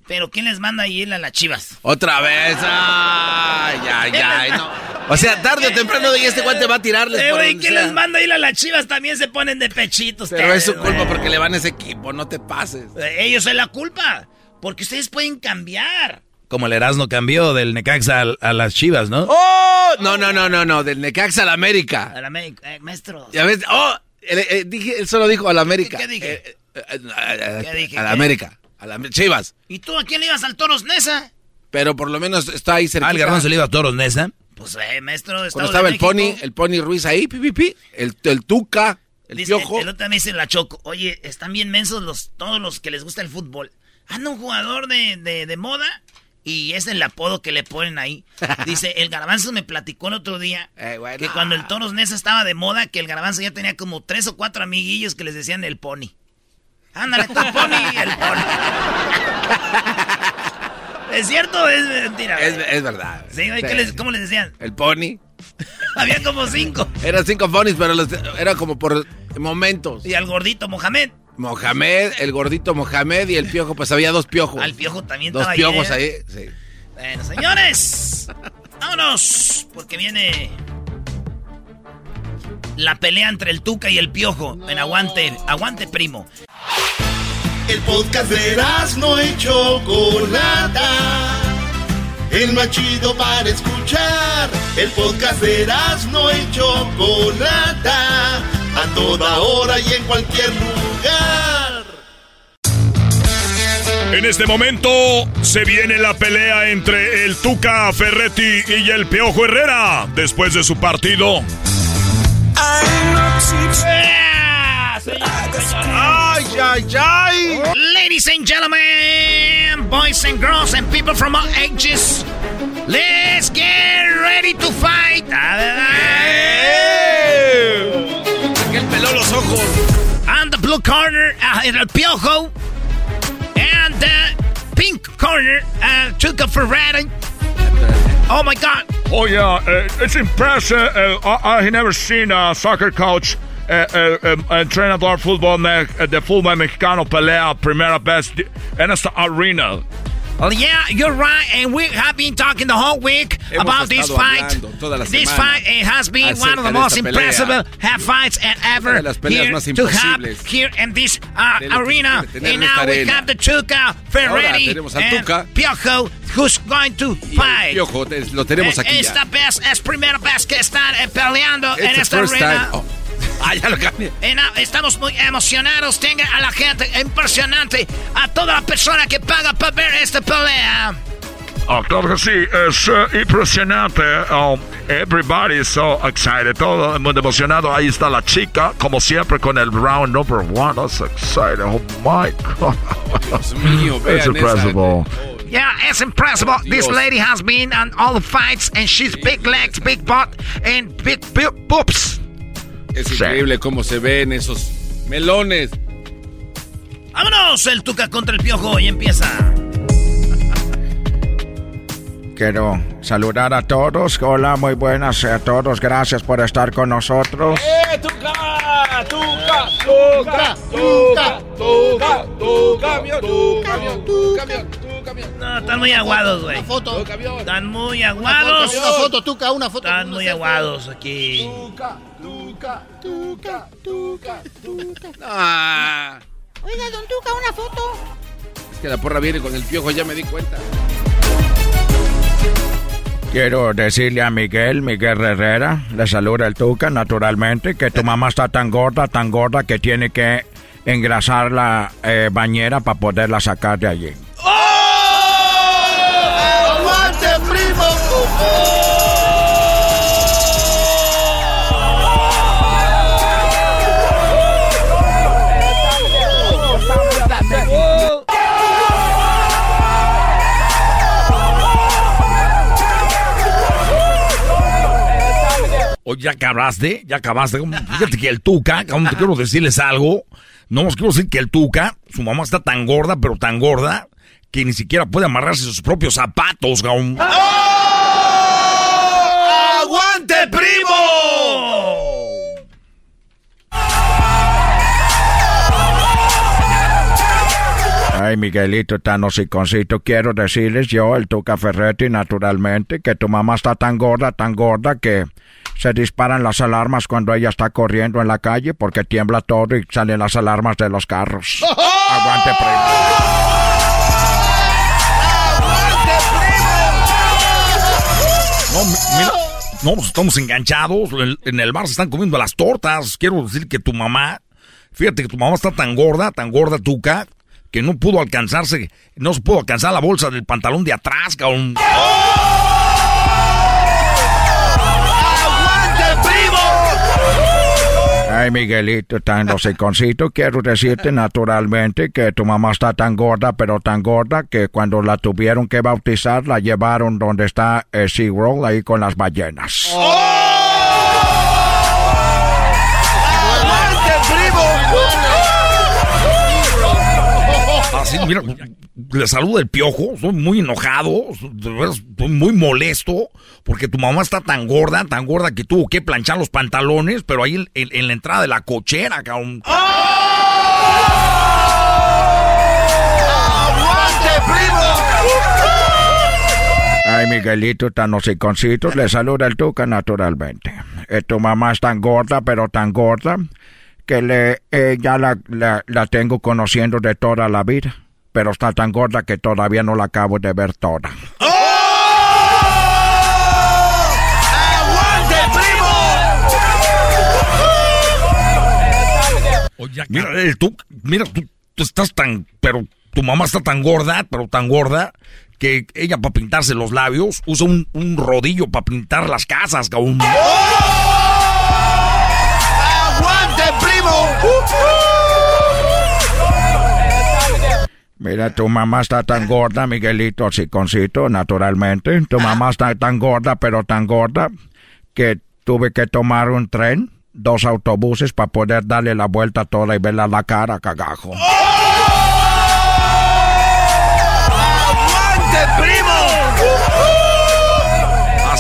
Pero ¿quién les manda ahí a las chivas? Otra vez. Ay, ay, ay. No. O sea, tarde o temprano y este guante va a tirarles. Eh, güey, ¿quién les manda ahí a las chivas? También se ponen de pechitos. Pero es su culpa porque le van a ese equipo, no te pases. Ellos es la culpa. Porque ustedes pueden cambiar. Como el Erasmo cambió del Necaxa a, las chivas, ¿no? ¡Oh! No, no, no, no, no. Del Necaxa a la América. A la América, eh, maestro. Ya ves, ¡oh! Él, eh, dije, él solo dijo a la América. ¿Qué, dije? ¿Qué dije? A la América. A la Chivas. ¿Y tú a quién le ibas al Toros Nesa? Pero por lo menos está ahí cerca. ¿Al Garbanzo le iba a Toros Nesa? Pues, eh, maestro de Cuando estaba el Pony, el Pony Ruiz ahí, pi, el, el Tuca, el Dice, Piojo. El, otro me dice la Choco, oye, están bien mensos los, todos los que les gusta el fútbol. Anda un jugador de, de, de moda y es el apodo que le ponen ahí. *laughs* Dice, el garbanzo me platicó el otro día eh, bueno. que cuando el Toros Nesa estaba de moda, que el garbanzo ya tenía como tres o cuatro amiguillos que les decían el Pony. Ándale, tu pony y el pony. ¿Es cierto o es mentira? Es, es verdad. Sí, sí. Les, ¿cómo les decían? El pony. Había como cinco. Eran cinco ponies, pero los, era como por momentos. Y al gordito Mohamed. Mohamed, el gordito Mohamed y el piojo, pues había dos piojos. Al piojo también Dos piojos ahí. ahí, sí. Bueno, señores, vámonos, porque viene la pelea entre el Tuca y el Piojo en Aguante, Aguante Primo. El podcast de no y Chocolata. El más chido para escuchar. El podcast de no y Chocolata. A toda hora y en cualquier lugar. En este momento se viene la pelea entre el Tuca Ferretti y el Piojo Herrera después de su partido. ¡Ay, ay, ay! Ladies and gentlemen, boys and girls and people from all ages, let's get ready to fight. Aquel peló los ojos. And the blue corner, uh, el Piojo. And the pink corner, uh, Tuca Ferretti. Oh my God. Oh yeah, uh, it's impressive. Uh, I, I never seen a soccer coach, uh, uh, um, entrenador fútbol uh, de fútbol mexicano pelea primera vez en esta arena. Well, yeah, you're right, and we have been talking the whole week Hemos about this fight. hablando toda la This fight it has been one of the most impressive half fights ever here to have here in this uh, arena. And now we arena. have the Tuca Ferretti and Tuca. Piojo, who's going to fight. Piojo lo tenemos Eh, aquí Esta ya. vez es primera vez que están peleando It's en esta arena. Oh. *laughs* Ah, ya lo cambié. En- estamos muy emocionados. Tenga a la gente impresionante. A toda la persona que paga para ver esta pelea. Ah, claro que sí, es eh, impresionante. Um, everybody is so excited, todo el mundo emocionado. Ahí está la chica, como siempre, con el round number one. That's excited. Oh my God. Dios mío, It's *laughs* vean impressive. Yeah, it's impressive. This lady has been on all the fights, and she's big legs, big butt, and big, big boobs. Es increíble cómo se ven esos melones. Vámonos, el Tuca contra el Piojo y empieza. Quiero saludar a todos. Hola, muy buenas a todos. Gracias por estar con nosotros. ¡Eh, Tuca! ¡Tuca! ¡Tuca! ¡Tuca! ¡Tuca! ¡Tu camión! ¡Tu camión! ¡Tu camión! ¡Tu camión! No, están muy aguados, güey. Una foto. Están muy aguados. una foto, Tuca, una foto. Están muy aguados aquí. Tuca, Tuca, Tuca, Tuca, Tuca. Ah. Oiga, don Tuca, una foto. es que la porra viene con el piojo, ya me di cuenta. Quiero decirle a Miguel, Miguel Herrera, le saluda el Tuca, naturalmente, que tu mamá está tan gorda, tan gorda que tiene que engrasar la eh, bañera para poderla sacar de allí. Oye, ya acabaste, ya acabaste. Fíjate que el Tuca, aún te quiero decirles algo. No os quiero decir que el Tuca, su mamá está tan gorda, pero tan gorda, que ni siquiera puede amarrarse sus propios zapatos, gaún. ¡Aguante, primo! Ay, Miguelito, tan hociconcito, quiero decirles yo, el Tuca Ferretti, naturalmente, que tu mamá está tan gorda, tan gorda, que se disparan las alarmas cuando ella está corriendo en la calle porque tiembla todo y salen las alarmas de los carros. Aguante, primo. No, mi- mira, no, pues estamos enganchados. En, el bar se están comiendo las tortas. Quiero decir que tu mamá, fíjate que tu mamá está tan gorda, tan gorda, Tuca, que no pudo alcanzarse, no se pudo alcanzar la bolsa del pantalón de atrás, cabrón. ¡Aguante, Ay, Miguelito, tan hociconcito, quiero decirte naturalmente que tu mamá está tan gorda, pero tan gorda, que cuando la tuvieron que bautizar, la llevaron donde está eh, SeaWorld, ahí con las ballenas. ¡Aguante, primo! Así, mira, le saluda el piojo, estoy muy enojado, estoy muy molesto, porque tu mamá está tan gorda, tan gorda que tuvo que planchar los pantalones, pero ahí en, en la entrada de la cochera, cabrón. ¡Aguante, primo! Ay, Miguelito, tan hociconcito, le saluda el Tuca naturalmente. Eh, tu mamá es tan gorda, pero tan gorda, que le, eh, ya la, la, la tengo conociendo de toda la vida. Pero está tan gorda que todavía no la acabo de ver toda. ¡Aguante, primo! Mira, eh, tú, mira, tú, tú estás tan, pero tu mamá está tan gorda, pero tan gorda, que ella para pintarse los labios usa un, un rodillo para pintar las casas, cabrón. ¡Aguante, primo! Mira, tu mamá está tan gorda, Miguelito, hociconcito, naturalmente. Tu mamá está tan gorda, pero tan gorda, que tuve que tomar un tren, dos autobuses para poder darle la vuelta toda y verla la cara, cagajo.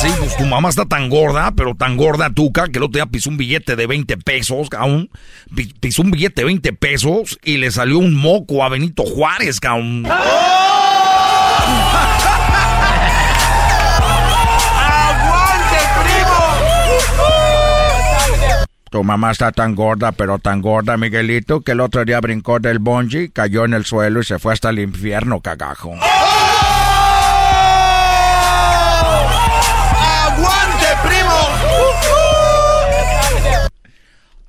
Así, pues tu mamá está tan gorda, pero tan gorda, Tuca, que el otro día pisó un billete de 20 pesos, cabrón. Pi- Pisó un billete de 20 pesos y le salió un moco a Benito Juárez, cabrón. ¡Aguante, primo! Tu mamá está tan gorda, pero tan gorda, Miguelito, que el otro día brincó del bungee, cayó en el suelo y se fue hasta el infierno, cagajo. ¡Aguante,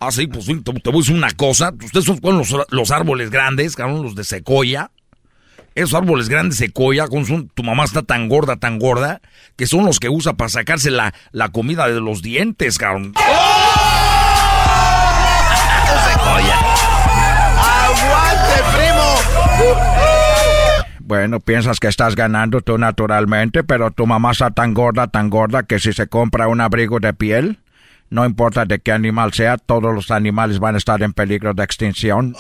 Así, pues sí, te, te voy a decir una cosa. Ustedes son con los, los árboles grandes, cabrón, los de secoya. esos árboles grandes secoya, con su- tu mamá está tan gorda, tan gorda, que son los que usa para sacarse la, la comida de los dientes, cabrón. ¡Aguante, primo! Bueno, piensas que estás ganando tú naturalmente, pero tu mamá está tan gorda, tan gorda, que si se compra un abrigo de piel, no importa de qué animal sea, todos los animales van a estar en peligro de extinción.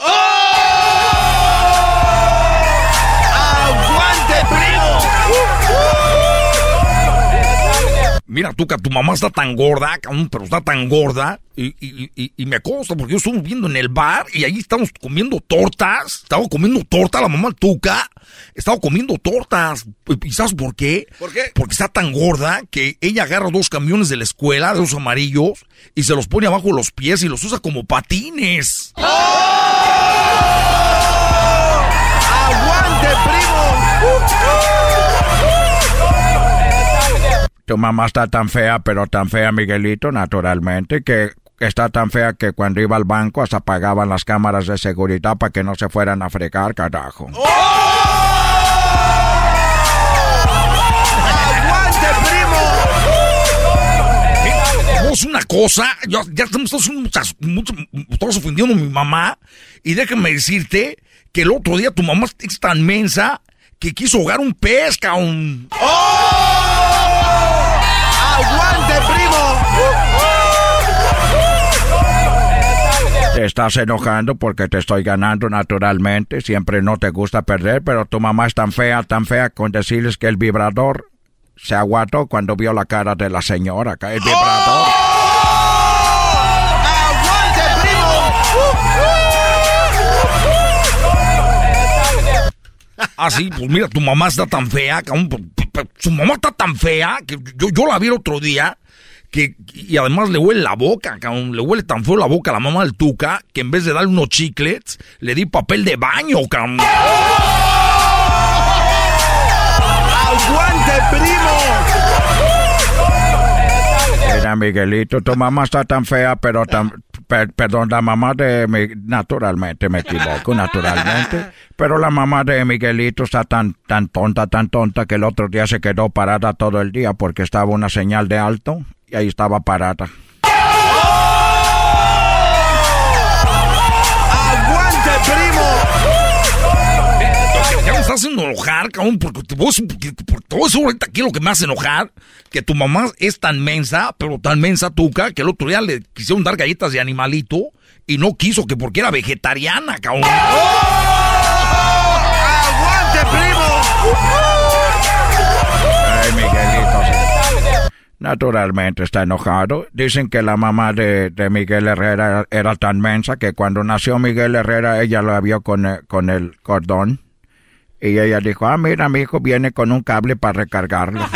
Mira, tú, que tu mamá está tan gorda, pero está tan gorda. Y, y- y- y me consta, porque yo estuve viendo en el bar y ahí estamos comiendo tortas. Estaba comiendo torta la mamá Tuca. Estaba comiendo tortas. ¿Y sabes por qué? ¿Por qué? Porque está tan gorda que ella agarra dos camiones de la escuela, de los amarillos, y se los pone abajo de los pies y los usa como patines. ¡Aguante, primo! Tu mamá está tan fea, pero tan fea, Miguelito, naturalmente, que está tan fea que cuando iba al banco hasta apagaban las cámaras de seguridad para que no se fueran a fregar, carajo. ¡Aguante, primo! Vamos una cosa, ya, ya estamos todos muchas- todos ofendiendo a mi mamá. Y déjame decirte que el otro día tu mamá es tan mensa que quiso ahogar un pez, cabrón. ¡Aguante, primo! Te estás enojando porque te estoy ganando naturalmente. Siempre no te gusta perder, pero tu mamá es tan fea, tan fea con decirles que el vibrador se aguantó cuando vio la cara de la señora. El vibrador. ¡Aguante, Ah, sí, pues mira, tu mamá está tan fea, Su mamá está tan fea que yo, yo la vi el otro día. Que, y además le huele la boca, cabrón. Le huele tan feo la boca a la mamá del Tuca que en vez de darle unos chiclets, le di papel de baño, cabrón. ¡Aguante, primo! Mira, Miguelito, tu mamá está tan fea, pero tan... per- perdón, la mamá de... Mi, naturalmente, me equivoco, *laughs* naturalmente. Pero la mamá de Miguelito está tan, tan tonta, tan tonta, que el otro día se quedó parada todo el día porque estaba una señal de alto y ahí estaba parada. Estás haciendo enojar, cabrón, porque te decir- porque- te voy a ahorita aquí lo que me hace enojar, que tu mamá es tan mensa, pero tan mensa tuca, que el otro día le quisieron dar galletas de animalito y no quiso, que porque era vegetariana, cabrón. ¡Aguante, primo! Ay. Naturalmente está enojado. Dicen que la mamá de, de Miguel Herrera era tan mensa que cuando nació Miguel Herrera ella lo vio con el, con el cordón. Y ella dijo, ah, mira, mi hijo viene con un cable para recargarlo. *laughs*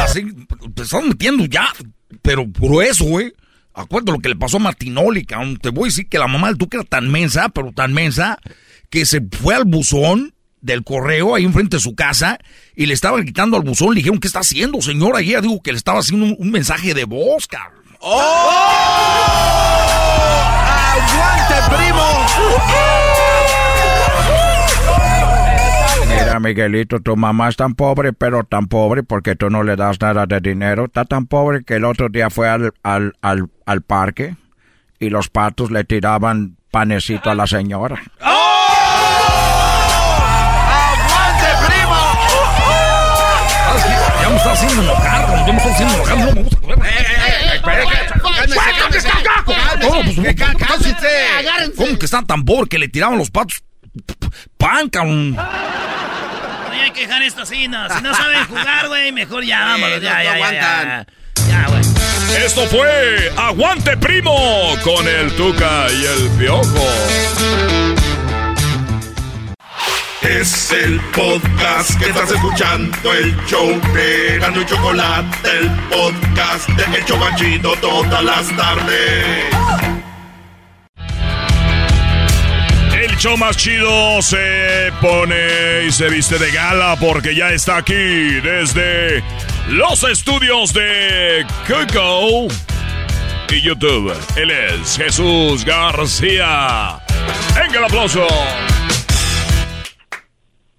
Así, te estás metiendo ya, pero grueso, güey. Acuérdate lo que le pasó a Martinoli, cabrón. Te voy a decir que la mamá del Tuca era tan mensa, pero tan mensa, que se fue al buzón del correo ahí enfrente de su casa y le estaban quitando al buzón. Le dijeron, ¿qué está haciendo, señora? Y ella dijo que le estaba haciendo un, un mensaje de voz, cabrón. ¡Aguante, primo! Mira, Miguelito, tu mamá es tan pobre, pero tan pobre porque tú no le das nada de dinero. Está tan pobre que el otro día fue al, al, al, al parque y los patos le tiraban panecito a la señora. ¡Aguante, primo! Ya me está haciendo enojar. Ya me está haciendo enojar. No me gusta. ¿Cómo que está tan pobre que le tiraban los patos pan, cabrón? Hay que dejar esto así, no. Si no saben jugar, güey, mejor ya, vámonos, ya, ya, ya. Ya, güey. Esto fue Aguante Primo con el Tuca y el Piojo. Es el podcast que estás escuchando, el show de Gano y Chocolate, el podcast de El Chocachito todas las tardes. El show más chido se pone y se viste de gala porque ya está aquí desde los estudios de Coco. y YouTube. Él es Jesús García. ¡Venga el aplauso!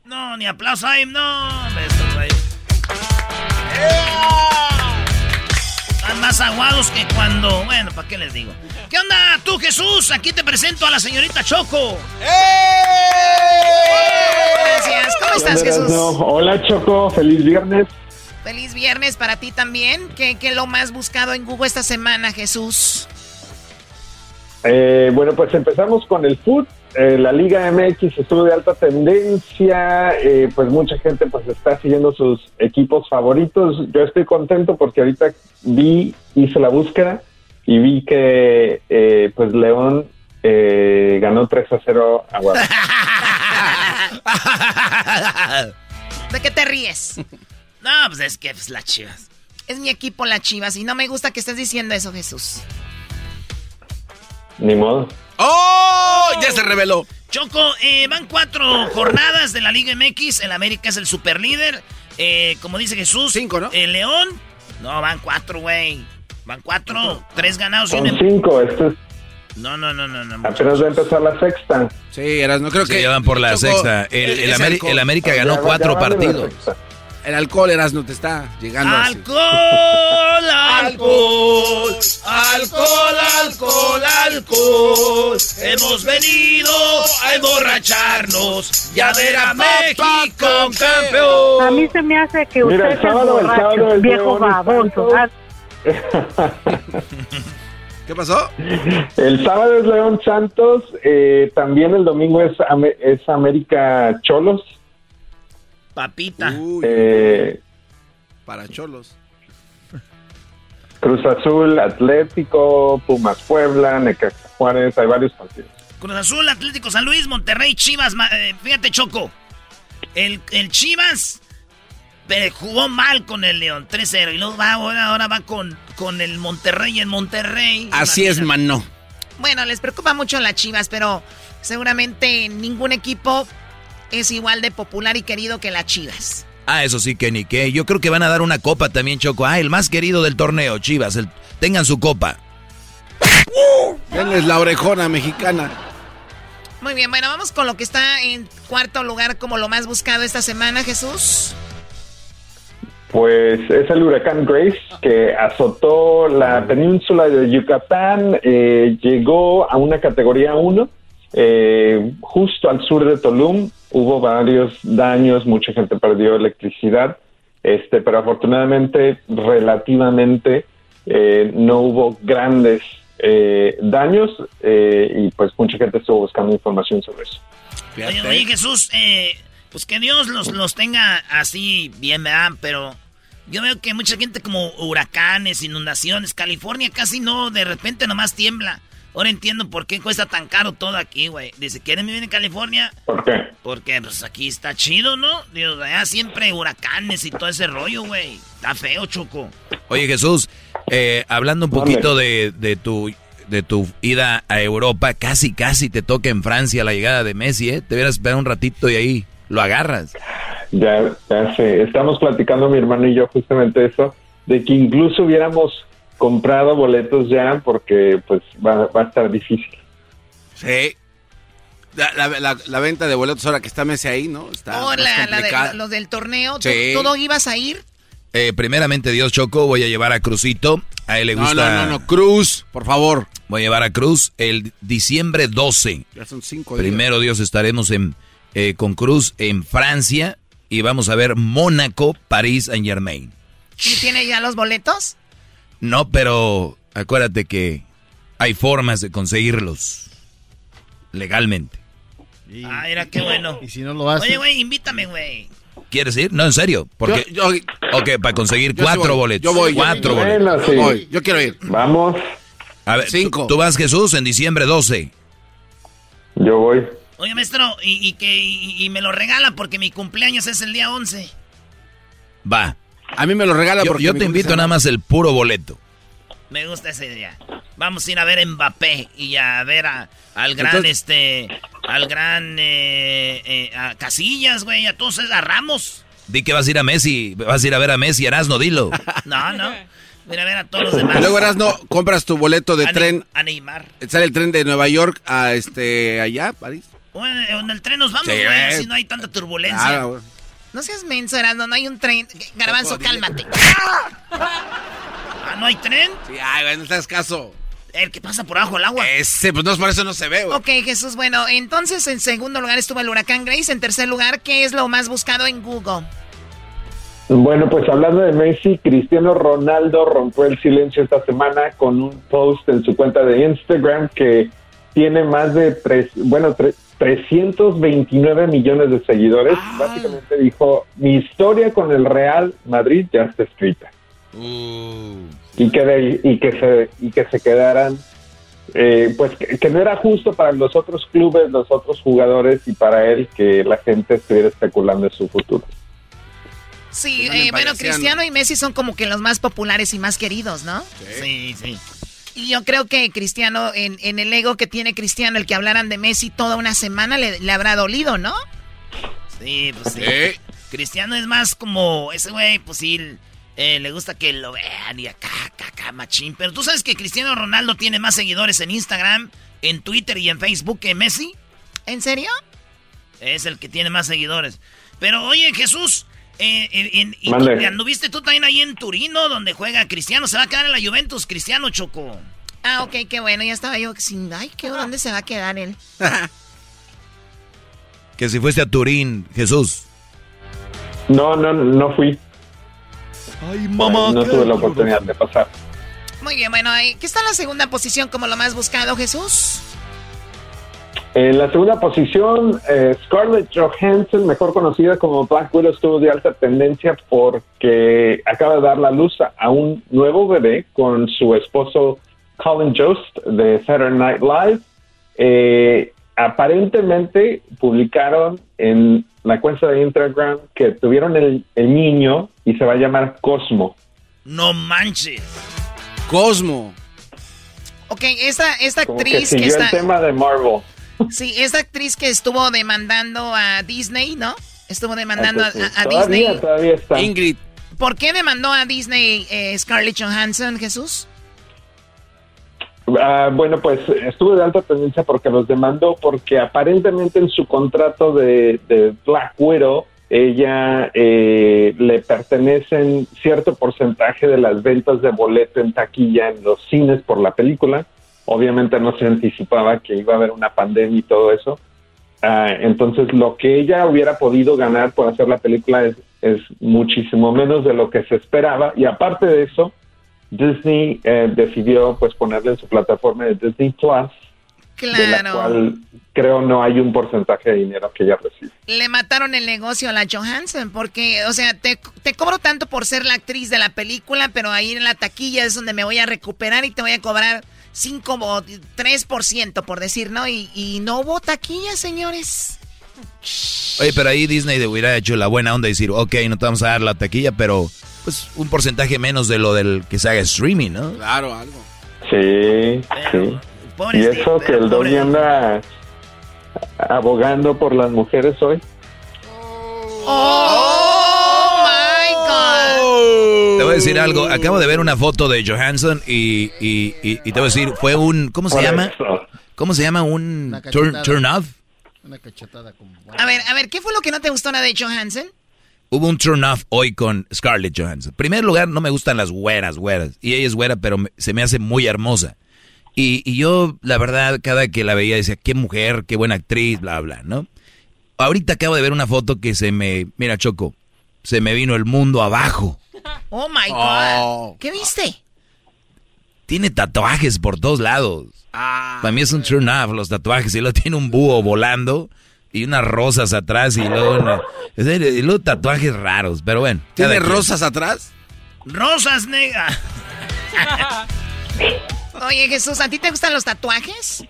No, ni aplauso ahí, no. Estos, güey. Están más aguados que cuando. Bueno, ¿para qué les digo? ¿Qué onda tú, Jesús? Aquí te presento a la señorita Choco. Gracias. ¿Cómo estás, Jesús? Hola, Choco. Feliz viernes. Feliz viernes para ti también. ¿Qué, qué es lo más buscado en Google esta semana, Jesús? Eh, bueno, pues empezamos con el foot. Eh, la Liga MX estuvo de alta tendencia. eh, pues mucha gente pues está siguiendo sus equipos favoritos. Yo estoy contento porque ahorita vi, hice la búsqueda y vi que eh, pues León eh, ganó 3 a 0 a Guadalajara. *laughs* ¿De qué te ríes? No, pues es que pues, las chivas. Es mi equipo, las chivas, y no me gusta que estés diciendo eso, Jesús. Ni modo. ¡Oh! Ya se reveló. Choco, eh, van cuatro jornadas de la Liga MX. El América es el superlíder. Eh, como dice Jesús. Cinco, ¿no? El León. No, van cuatro, güey. Van cuatro. Tres ganados y Son un em- cinco. Esto es, No, no, no, no. no apenas va a empezar la sexta. Sí, eras, no creo Sí, que. ya van por la Choco, sexta. El, el alcohol. el América ganó Ya- cuatro ya partidos. El alcohol, eras, no te está llegando. así. Alcohol, alcohol, alcohol, alcohol, alcohol. Hemos venido a emborracharnos y a ver a México campeón. A mí se me hace que Mira, usted el es sábado- el borracho, sábado el viejo baboso. *laughs* ¿Qué pasó? El sábado es León Santos, eh, también el domingo es, es América Cholos. Papita. Eh, Para cholos. Cruz Azul, Atlético, Pumas Puebla, Necaxa Juárez, hay varios partidos. Cruz Azul, Atlético San Luis, Monterrey, Chivas. eh, fíjate, Choco. El, el Chivas eh, jugó mal con el León, 3-0. Y luego va, ahora, ahora va con, con el Monterrey en Monterrey. Así es, mano. Bueno, les preocupa mucho las chivas, pero seguramente ningún equipo es igual de popular y querido que las chivas. Ah, eso sí que ni qué. Yo creo que van a dar una copa también, Choco. Ah, el más querido del torneo, Chivas. el- tengan su copa. Denles la orejona mexicana. Muy bien, bueno, vamos con lo que está en cuarto lugar como lo más buscado esta semana, Jesús. Pues es el huracán Grace que azotó la península de Yucatán, eh, llegó a una categoría 1, eh, justo al sur de Tulum. Hubo varios daños, mucha gente perdió electricidad, este, pero afortunadamente, relativamente, eh, no hubo grandes eh, daños eh, y pues mucha gente estuvo buscando información sobre eso. Oye, oye, Jesús, eh, pues que Dios los, los tenga así bien, ¿verdad? Pero yo veo que mucha gente como huracanes, inundaciones, California casi no, de repente nomás tiembla. Ahora entiendo por qué cuesta tan caro todo aquí, güey. Dice, ¿quieren vivir en California? ¿Por qué? Porque pues aquí está chido, ¿no? Dios, allá siempre huracanes y todo ese rollo, güey. Está feo, Choco. Oye, Jesús, eh, hablando un poquito de, de tu de tu ida a Europa, casi casi te toca en Francia la llegada de Messi, ¿eh? Te hubieras esperado un ratito y ahí lo agarras. Ya, ya sé, estamos platicando mi hermano y yo justamente eso, de que incluso hubiéramos comprado boletos ya porque pues va, va a estar difícil. Sí. La, la- la- la venta de boletos ahora que está Messi ahí, ¿no? Está Oh, más la- la de- complicada. los del torneo, ¿tú, Sí. tú no ibas a ir? Eh, primeramente, Dios Choco, voy a llevar a Cruzito. A él le No, gusta. no, no, no, Cruz, por favor. Voy a llevar a Cruz el diciembre 12. Ya son cinco días. Primero Dios estaremos en, eh, con Cruz en Francia y vamos a ver Mónaco, París, Saint Germain. ¿Y tiene ya los boletos? No, pero acuérdate que hay formas de conseguirlos legalmente. Ah, mira, qué bueno. Y si no lo hace. Oye, güey, invítame, güey. ¿Quieres ir? No, en serio. Porque, Yo- yo- ok, para conseguir sí cuatro voy. boletos. Yo voy, Cuatro boletos. Bueno, sí. Yo voy, yo quiero ir. Vamos, A ver, Cinco. ¿tú, tú vas, Jesús, en diciembre 12. yo voy. Oye, maestro, y, y que y, y me lo regala porque mi cumpleaños es el día 11. Va. A mí me lo regala Yo, porque yo te invito nada más el puro boleto. Me gusta esa idea. Vamos a ir a ver a Mbappé y a ver a- al gran, Entonces- este, al gran eh, eh, a Casillas, güey, a todos, a Ramos. Di que vas a ir a Messi, vas a ir a ver a Messi, Erasno, dilo. *laughs* No, no. Mira, a ver a todos los demás. Y luego eras no compras tu boleto de A tren. A Neymar. Sale el tren de Nueva York a este allá, París. Bueno, en el tren nos vamos, Sí, güey, si no hay tanta turbulencia. Claro, güey. No seas menso, Erasmo, no hay un tren. Garbanzo, cálmate. Ah, ¿no hay tren? Sí, ay, no te hagas caso. El que pasa por abajo del agua. Ese, pues no, por eso no se ve, güey. Ok, Jesús, bueno, entonces en segundo lugar estuvo el huracán Grace. En tercer lugar, ¿qué es lo más buscado en Google? Bueno, pues hablando de Messi, Cristiano Ronaldo rompió el silencio esta semana con un post en su cuenta de Instagram que tiene más de tres, bueno, tre- 329 millones de seguidores. Básicamente dijo, mi historia con el Real Madrid ya está escrita. Y que, de- y que se y que se quedaran eh, pues que, que no era justo para los otros clubes, los otros jugadores y para él que la gente estuviera especulando en su futuro. Sí, eh, bueno, Cristiano y Messi son como que los más populares y más queridos, ¿no? Sí, sí. Y yo creo que Cristiano, en, en el ego que tiene Cristiano, el que hablaran de Messi toda una semana le, le habrá dolido, ¿no? Sí, pues sí. Cristiano es más como ese güey, pues sí, eh, le gusta que lo vean y acá, acá, acá, machín. Pero tú sabes que Cristiano Ronaldo tiene más seguidores en Instagram, en Twitter y en Facebook que Messi. ¿En serio? Es el que tiene más seguidores. Pero oye, Jesús, eh, eh, en- y tú- anduviste tú también ahí en Turino, donde juega Cristiano. Se va a quedar en la Juventus, Cristiano Choco. Ah, ok, qué bueno. Ya estaba yo sin... Ay, ¿qué, ¿dónde se va a quedar él? *laughs* Que si fuiste a Turín, Jesús. No, no, no fui. Ay, no tuve la oportunidad de pasar. Muy bien, bueno, ahí- ¿qué está en la segunda posición como lo más buscado, Jesús? En la segunda posición, eh, Scarlett Johansson, mejor conocida como Black Widow, estuvo de alta tendencia porque acaba de dar la luz a- un nuevo bebé con su esposo Colin Jost de Saturday Night Live. Eh, aparentemente publicaron en la cuenta de Instagram que tuvieron el, el niño y se va a llamar Cosmo. No manches. Cosmo. Ok, esta, esta Como que actriz que, siguió el está... tema de Marvel. Sí, esta actriz que estuvo demandando a Disney, ¿no? Estuvo demandando a, a- a todavía, Disney. todavía está. Ingrid. ¿Por qué demandó a Disney eh, Scarlett Johansson, Jesús? Ah, bueno, pues estuvo de alta tendencia porque los demandó porque aparentemente en su contrato de, de Black Widow ella eh, le pertenecen cierto porcentaje de las ventas de boleto en taquilla en los cines por la película. Obviamente no se anticipaba que iba a haber una pandemia y todo eso. Ah, entonces lo que ella hubiera podido ganar por hacer la película es, es muchísimo menos de lo que se esperaba y aparte de eso Disney eh, decidió pues ponerle en su plataforma de Disney Plus, de la Claro. cual creo no hay un porcentaje de dinero que ella recibe. Le mataron el negocio a la Johansson porque, o sea, te, te cobro tanto por ser la actriz de la película, pero ahí en la taquilla es donde me voy a recuperar y te voy a cobrar 5 o 3%, por decir, ¿no? Y, y no hubo taquilla, señores. Oye, pero ahí Disney le hubiera hecho la buena onda y decir, ok, no te vamos a dar la taquilla, pero pues un porcentaje menos de lo del que se haga streaming, ¿no? Claro, algo. Sí, sí. Y eso que el Doggy anda abogando por las mujeres hoy. ¡Oh, decir algo, acabo de ver una foto de Johansson y, y, y- y te voy a decir, fue un, ¿cómo se llama? eso. ¿Cómo se llama? Un turn, off. Una cachetada como... A ver, a ver, ¿qué fue lo que no te gustó nada de Johansson? Hubo un turn off hoy con Scarlett Johansson. En primer lugar, no me gustan las güeras, güeras. Y ella es güera, pero me- se me hace muy hermosa. Y, y yo, la verdad, cada que la veía decía, qué mujer, qué buena actriz, bla, bla, ¿no? Ahorita acabo de ver una foto que se me... Mira, Choco, se me vino el mundo abajo. Oh, my God. Oh. ¿Qué viste? Tiene tatuajes por todos lados. Para mí es un turn off los tatuajes. Y luego tiene un búho volando y unas rosas atrás y luego, una- y luego tatuajes raros. Pero bueno. ¿Tiene rosas atrás? Rosas negas. *laughs* Oye, Jesús, ¿a ti te gustan los tatuajes?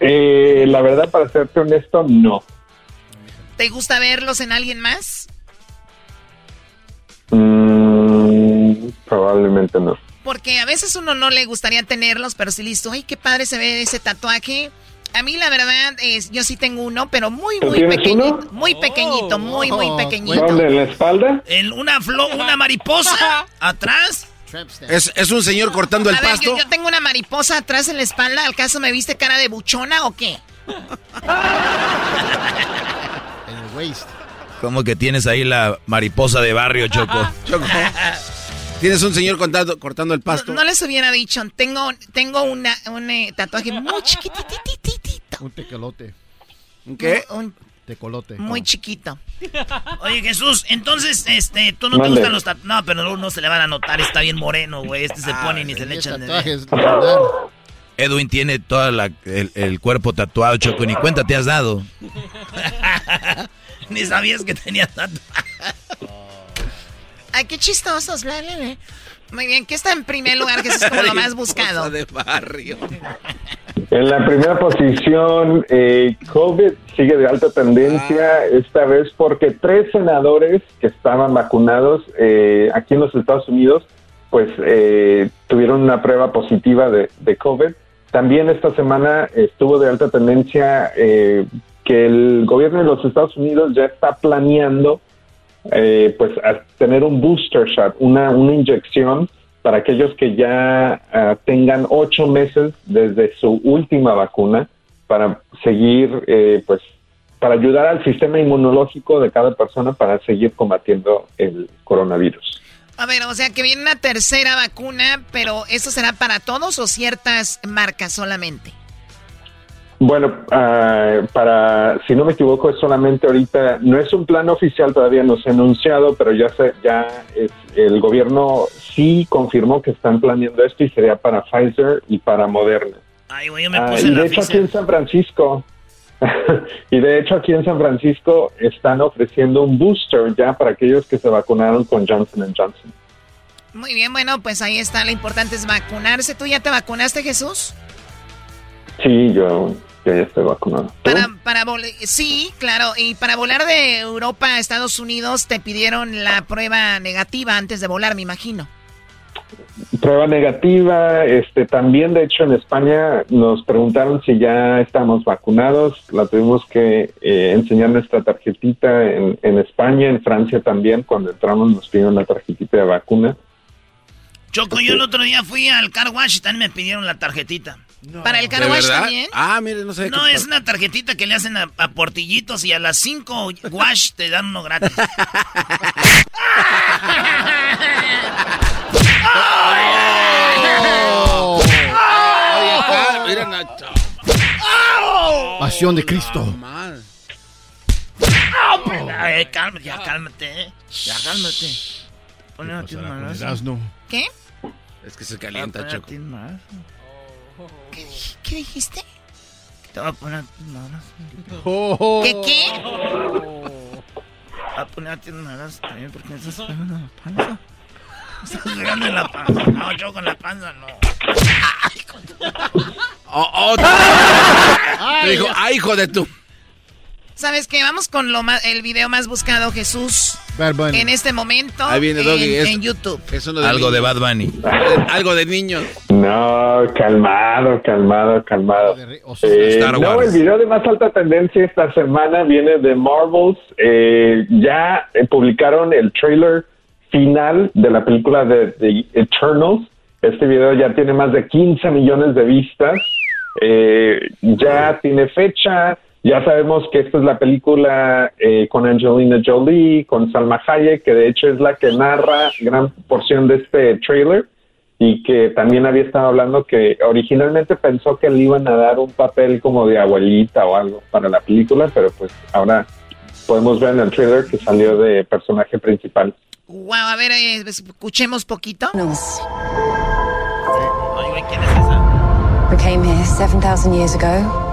Eh, la verdad, para serte honesto, no. ¿Te gusta verlos en alguien más? Mm, probablemente no. Porque a veces uno no le gustaría tenerlos, pero si listo, ay, qué padre se ve ese tatuaje. A mí la verdad es, yo sí tengo uno, pero muy, ¿Tú muy pequeñito. uno? Muy pequeñito, muy, muy pequeñito. ¿Dónde? ¿En la espalda? En una flor, una mariposa *laughs* atrás. ¿Es, es un señor cortando el A ver, pasto? yo, yo tengo una mariposa atrás en la espalda. ¿Al caso me viste cara de buchona o qué? En *laughs* el waist. Como que tienes ahí la mariposa de barrio, Choco. *laughs* Choco. Tienes un señor cortando, cortando el pasto. No les hubiera dicho. Tengo, tengo una, un eh, tatuaje muy chiquitititito. Un tecolote. ¿Un qué? Un, Tecolote. muy chiquito. Oye, Jesús, entonces, este, tú no te gustan los tatuajes. No, pero no, no se le van a notar, está bien moreno, güey. Este se pone y ni se le echan de Tatuajes. Edwin tiene todo el, el cuerpo tatuado, Choco, y ni cuenta te has dado. *laughs* *laughs* Ni sabías que tenía tatuaje. Ay, qué chistosos. bla, bla, bla. Muy bien, ¿qué está en primer lugar? Que eso es como lo *laughs* más buscado. de barrio. En la primera posición, eh, COVID sigue de alta tendencia, esta vez porque tres senadores que estaban vacunados eh, aquí en los Estados Unidos, pues eh, tuvieron una prueba positiva de, de COVID. También esta semana estuvo de alta tendencia eh, que el gobierno de los Estados Unidos ya está planeando eh, pues tener un booster shot, una, una inyección para aquellos que ya ah, tengan ocho meses desde su última vacuna para seguir, eh, pues, para ayudar al sistema inmunológico de cada persona para seguir combatiendo el coronavirus. A ver, o sea que viene una tercera vacuna, pero ¿eso será para todos o ciertas marcas solamente? Bueno, ah, para, si no me equivoco, es solamente ahorita, no es un plan oficial, todavía no se ha anunciado, pero ya se, ya es- el gobierno sí confirmó que están planeando esto y sería para Pfizer y para Moderna. Ay, güey, yo me puse y la de hecho aquí en San Francisco, *laughs* y de hecho aquí en San Francisco están ofreciendo un booster ya para aquellos que se vacunaron con Johnson Johnson. Muy bien, bueno, pues ahí está. Lo importante es vacunarse. ¿Tú ya te vacunaste, Jesús? Sí, yo ya estoy vacunado. ¿Tú? Para, para vol- sí, claro. Y para volar de Europa a Estados Unidos te pidieron la prueba negativa antes de volar, me imagino. Prueba negativa, este también de hecho en España nos preguntaron si ya estamos vacunados, la tuvimos que eh, enseñar nuestra tarjetita en, en España, en Francia también, cuando entramos nos pidieron la tarjetita de vacuna. Choco, yo el otro día fui al car wash y también me pidieron la tarjetita. ¿Para el car ¿De wash verdad? también? Ah, mire, no sé. No, qué- es una tarjetita que le hacen a, a portillitos y a las 5 wash te dan uno gratis. *laughs* Mira, Nacho. Pasión de Cristo. Mal. Ay, cálmate, ya cálmate, eh. Ya cálmate. Ponle. ¿Qué? Es que se calienta, Choco. ¿Qué, *laughs* qué dijiste? Te voy a poner manos. Oh. ¿Qué qué? Voy a poner a ti manos también porque me estás *laughs* pegando en la panza. Me estás pegando en la panza. No, yo con la panza no. Oh, oh, te dijo, ay, hijo de tu. ¿Sabes qué? Vamos con lo más, el video más buscado, Jesús, Bad Bunny. en este momento Ahí viene en, Doggy. es- en YouTube. Es uno de Algo de. Bad Bunny. Algo de niños. No, calmado, calmado, calmado. Eh, no, el video de más alta tendencia esta semana viene de Marvels. Eh, ya eh, publicaron el trailer final de la película de, de Eternals. Este video ya tiene más de 15 millones de vistas. Eh, ya tiene fecha. Ya sabemos que esta es la película eh, con Angelina Jolie, con Salma Hayek, que de hecho es la que narra gran porción de este trailer y que también había estado hablando que originalmente pensó que le iban a dar un papel como de abuelita o algo para la película, pero pues ahora podemos ver en el trailer que salió de personaje principal. Wow, a ver, eh, escuchemos poquito. Güey, ¿quién es esa? We came here 7,000 years ago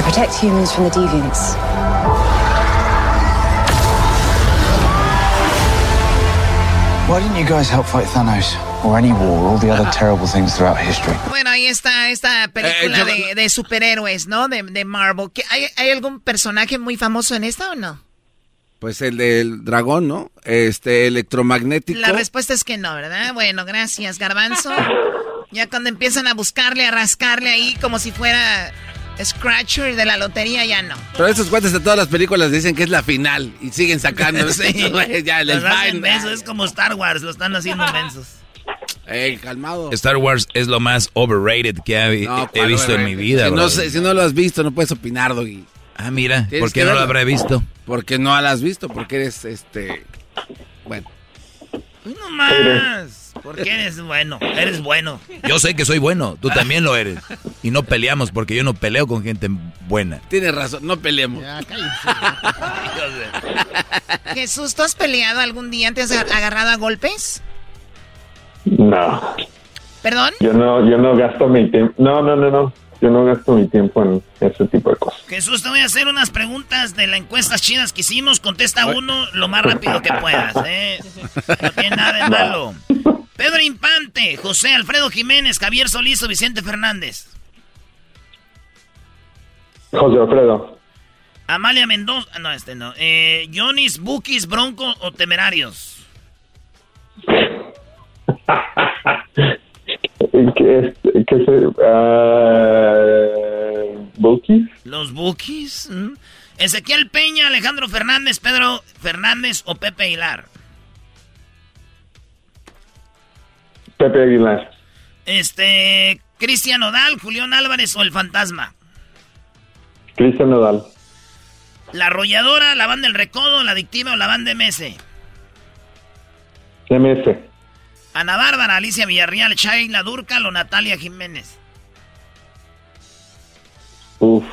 to protect humans from the deviants. Why didn't you guys help fight Thanos? Or any war, all the other terrible things throughout history? Bueno, ahí está esta película yo- de, de superhéroes, ¿no? De, de Marvel. ¿Qué- ¿Hay, ¿Hay algún personaje muy famoso en esta o no? Pues el del dragón, ¿no? Este electromagnético. La respuesta es que no, ¿verdad? Bueno, gracias, Garbanzo. Ya cuando empiezan a buscarle, a rascarle ahí como si fuera Scratcher de la lotería, ya no. Pero esos cuates de todas las películas dicen que es la final y siguen sacando. *laughs* sí, *laughs* güey, ya les es como Star Wars, lo están haciendo *laughs* mensos. Ey, calmado. Star Wars es lo más overrated que he, No, he ¿cuál, visto en mi vida, si no, bro. sé- si no lo has visto, no puedes opinar, Doggy. Ah, mira, ¿por qué no lo habré visto? Porque no lo has visto, porque eres este. Bueno. No más. Porque eres bueno, eres bueno. Yo sé que soy bueno, tú también lo eres. Y no peleamos porque yo no peleo con gente buena. Tienes razón, no peleemos. *laughs* Jesús, ¿tú has peleado algún día? ¿Te has agar- agarrado a golpes? No, ¿Perdón? yo no, yo no gasto mi tiempo. No, no, no, no. Yo no gasto mi tiempo en ese tipo de cosas. Jesús, te voy a hacer unas preguntas de las encuestas chidas que hicimos. Contesta uno lo más rápido que puedas, ¿eh? *laughs* No tiene nada de malo. Pedro Infante, José Alfredo Jiménez, Javier Solís o Vicente Fernández. José Alfredo, Amalia Mendoza, no, este no. Eh, Jonis, Bukis, Bronco o Temerarios. *laughs* ¿qué, es- qué se, ah, Bukis? Los Bukis. ¿m? Ezequiel Peña, Alejandro Fernández, Pedro Fernández o Pepe Aguilar. Pepe Aguilar, Este, Cristian Odal, Julián Álvarez o el Fantasma. Cristian Nodal, La Arrolladora, la Banda del Recodo, la Adictiva o la Banda MS. MS, Ana Bárbara, Alicia Villarreal, Shaila Durcal o Natalia Jiménez. uf,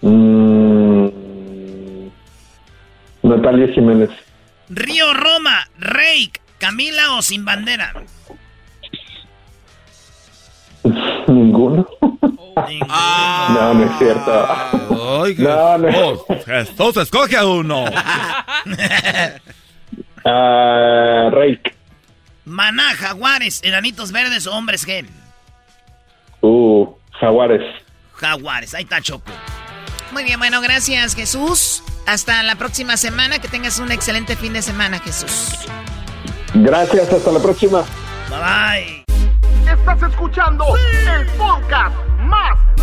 mm, Natalia Jiménez, Río Roma, Reik, Camila o Sin Bandera. ninguno. Ah. No, no es cierto. no, no. Jesús, escoge a uno. *laughs* Ah, Reik, Maná, Jaguares, Enanitos Verdes o Hombres G. uh, Jaguares. Jaguares, ahí está Choco. Muy bien, bueno, gracias Jesús. Hasta la próxima semana. Que tengas un excelente fin de semana, Jesús. Gracias, hasta la próxima. Bye bye. Estás escuchando el podcast más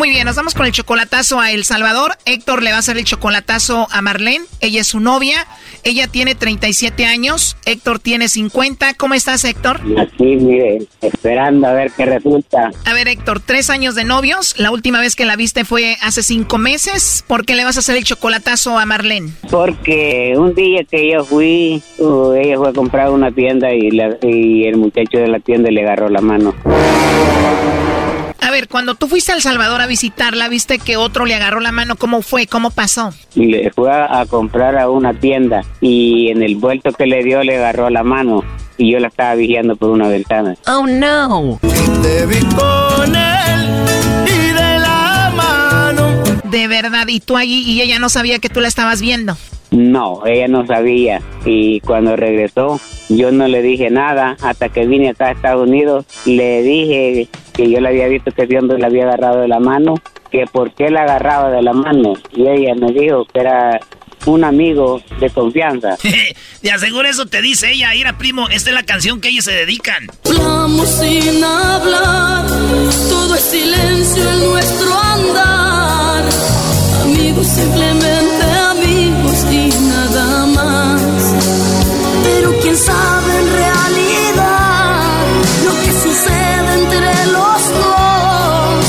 Muy bien, nos vamos con el chocolatazo a El Salvador. Héctor le va a hacer el chocolatazo a Marlene. Ella es su novia. Ella tiene 37 años. Héctor tiene 50. ¿Cómo estás, Héctor? Aquí, mire, esperando a ver qué resulta. A ver, Héctor, tres años de novios. La última vez que la viste fue hace cinco meses. ¿Por qué le vas a hacer el chocolatazo a Marlene? Porque un día que yo fui, uh, ella fue a comprar una tienda y, la- y el muchacho de la tienda le agarró la mano. A ver, cuando tú fuiste a El Salvador a visitarla, viste que otro le agarró la mano. ¿Cómo fue? ¿Cómo pasó? Le fue a, a comprar a una tienda y en el vuelto que le dio le agarró la mano y yo la estaba vigilando por una ventana. Oh, no. Te vi con él y de la mano. De verdad, y tú allí y ella no sabía que tú la estabas viendo. No, ella no sabía y cuando regresó yo no le dije nada hasta que vine acá a Estados Unidos. Le dije que yo le había visto que hombre le había agarrado de la mano, que por qué la agarraba de la mano y ella me dijo que era un amigo de confianza. *laughs* De aseguro eso te dice ella, Ira primo, esta es la canción que ellos se dedican. Hablamos sin hablar, todo es silencio en nuestro andar. simplemente quién sabe en realidad lo que sucede entre los dos.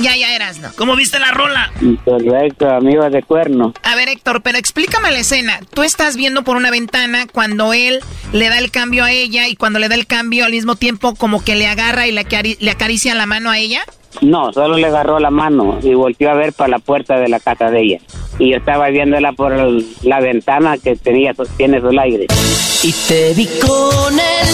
Ya, ya eras, ¿no? ¿Cómo viste la rola? Correcto, amigo de cuerno. A ver, Héctor, pero explícame la escena. Tú estás viendo por una ventana cuando él le da el cambio a ella y cuando le da el cambio al mismo tiempo como que le agarra y le, acari- le acaricia la mano a ella. No, solo le agarró la mano y volteó a ver para la puerta de la casa de ella. Y yo estaba viéndola por el- la ventana que tenía, tiene sol aire. Y te vi con él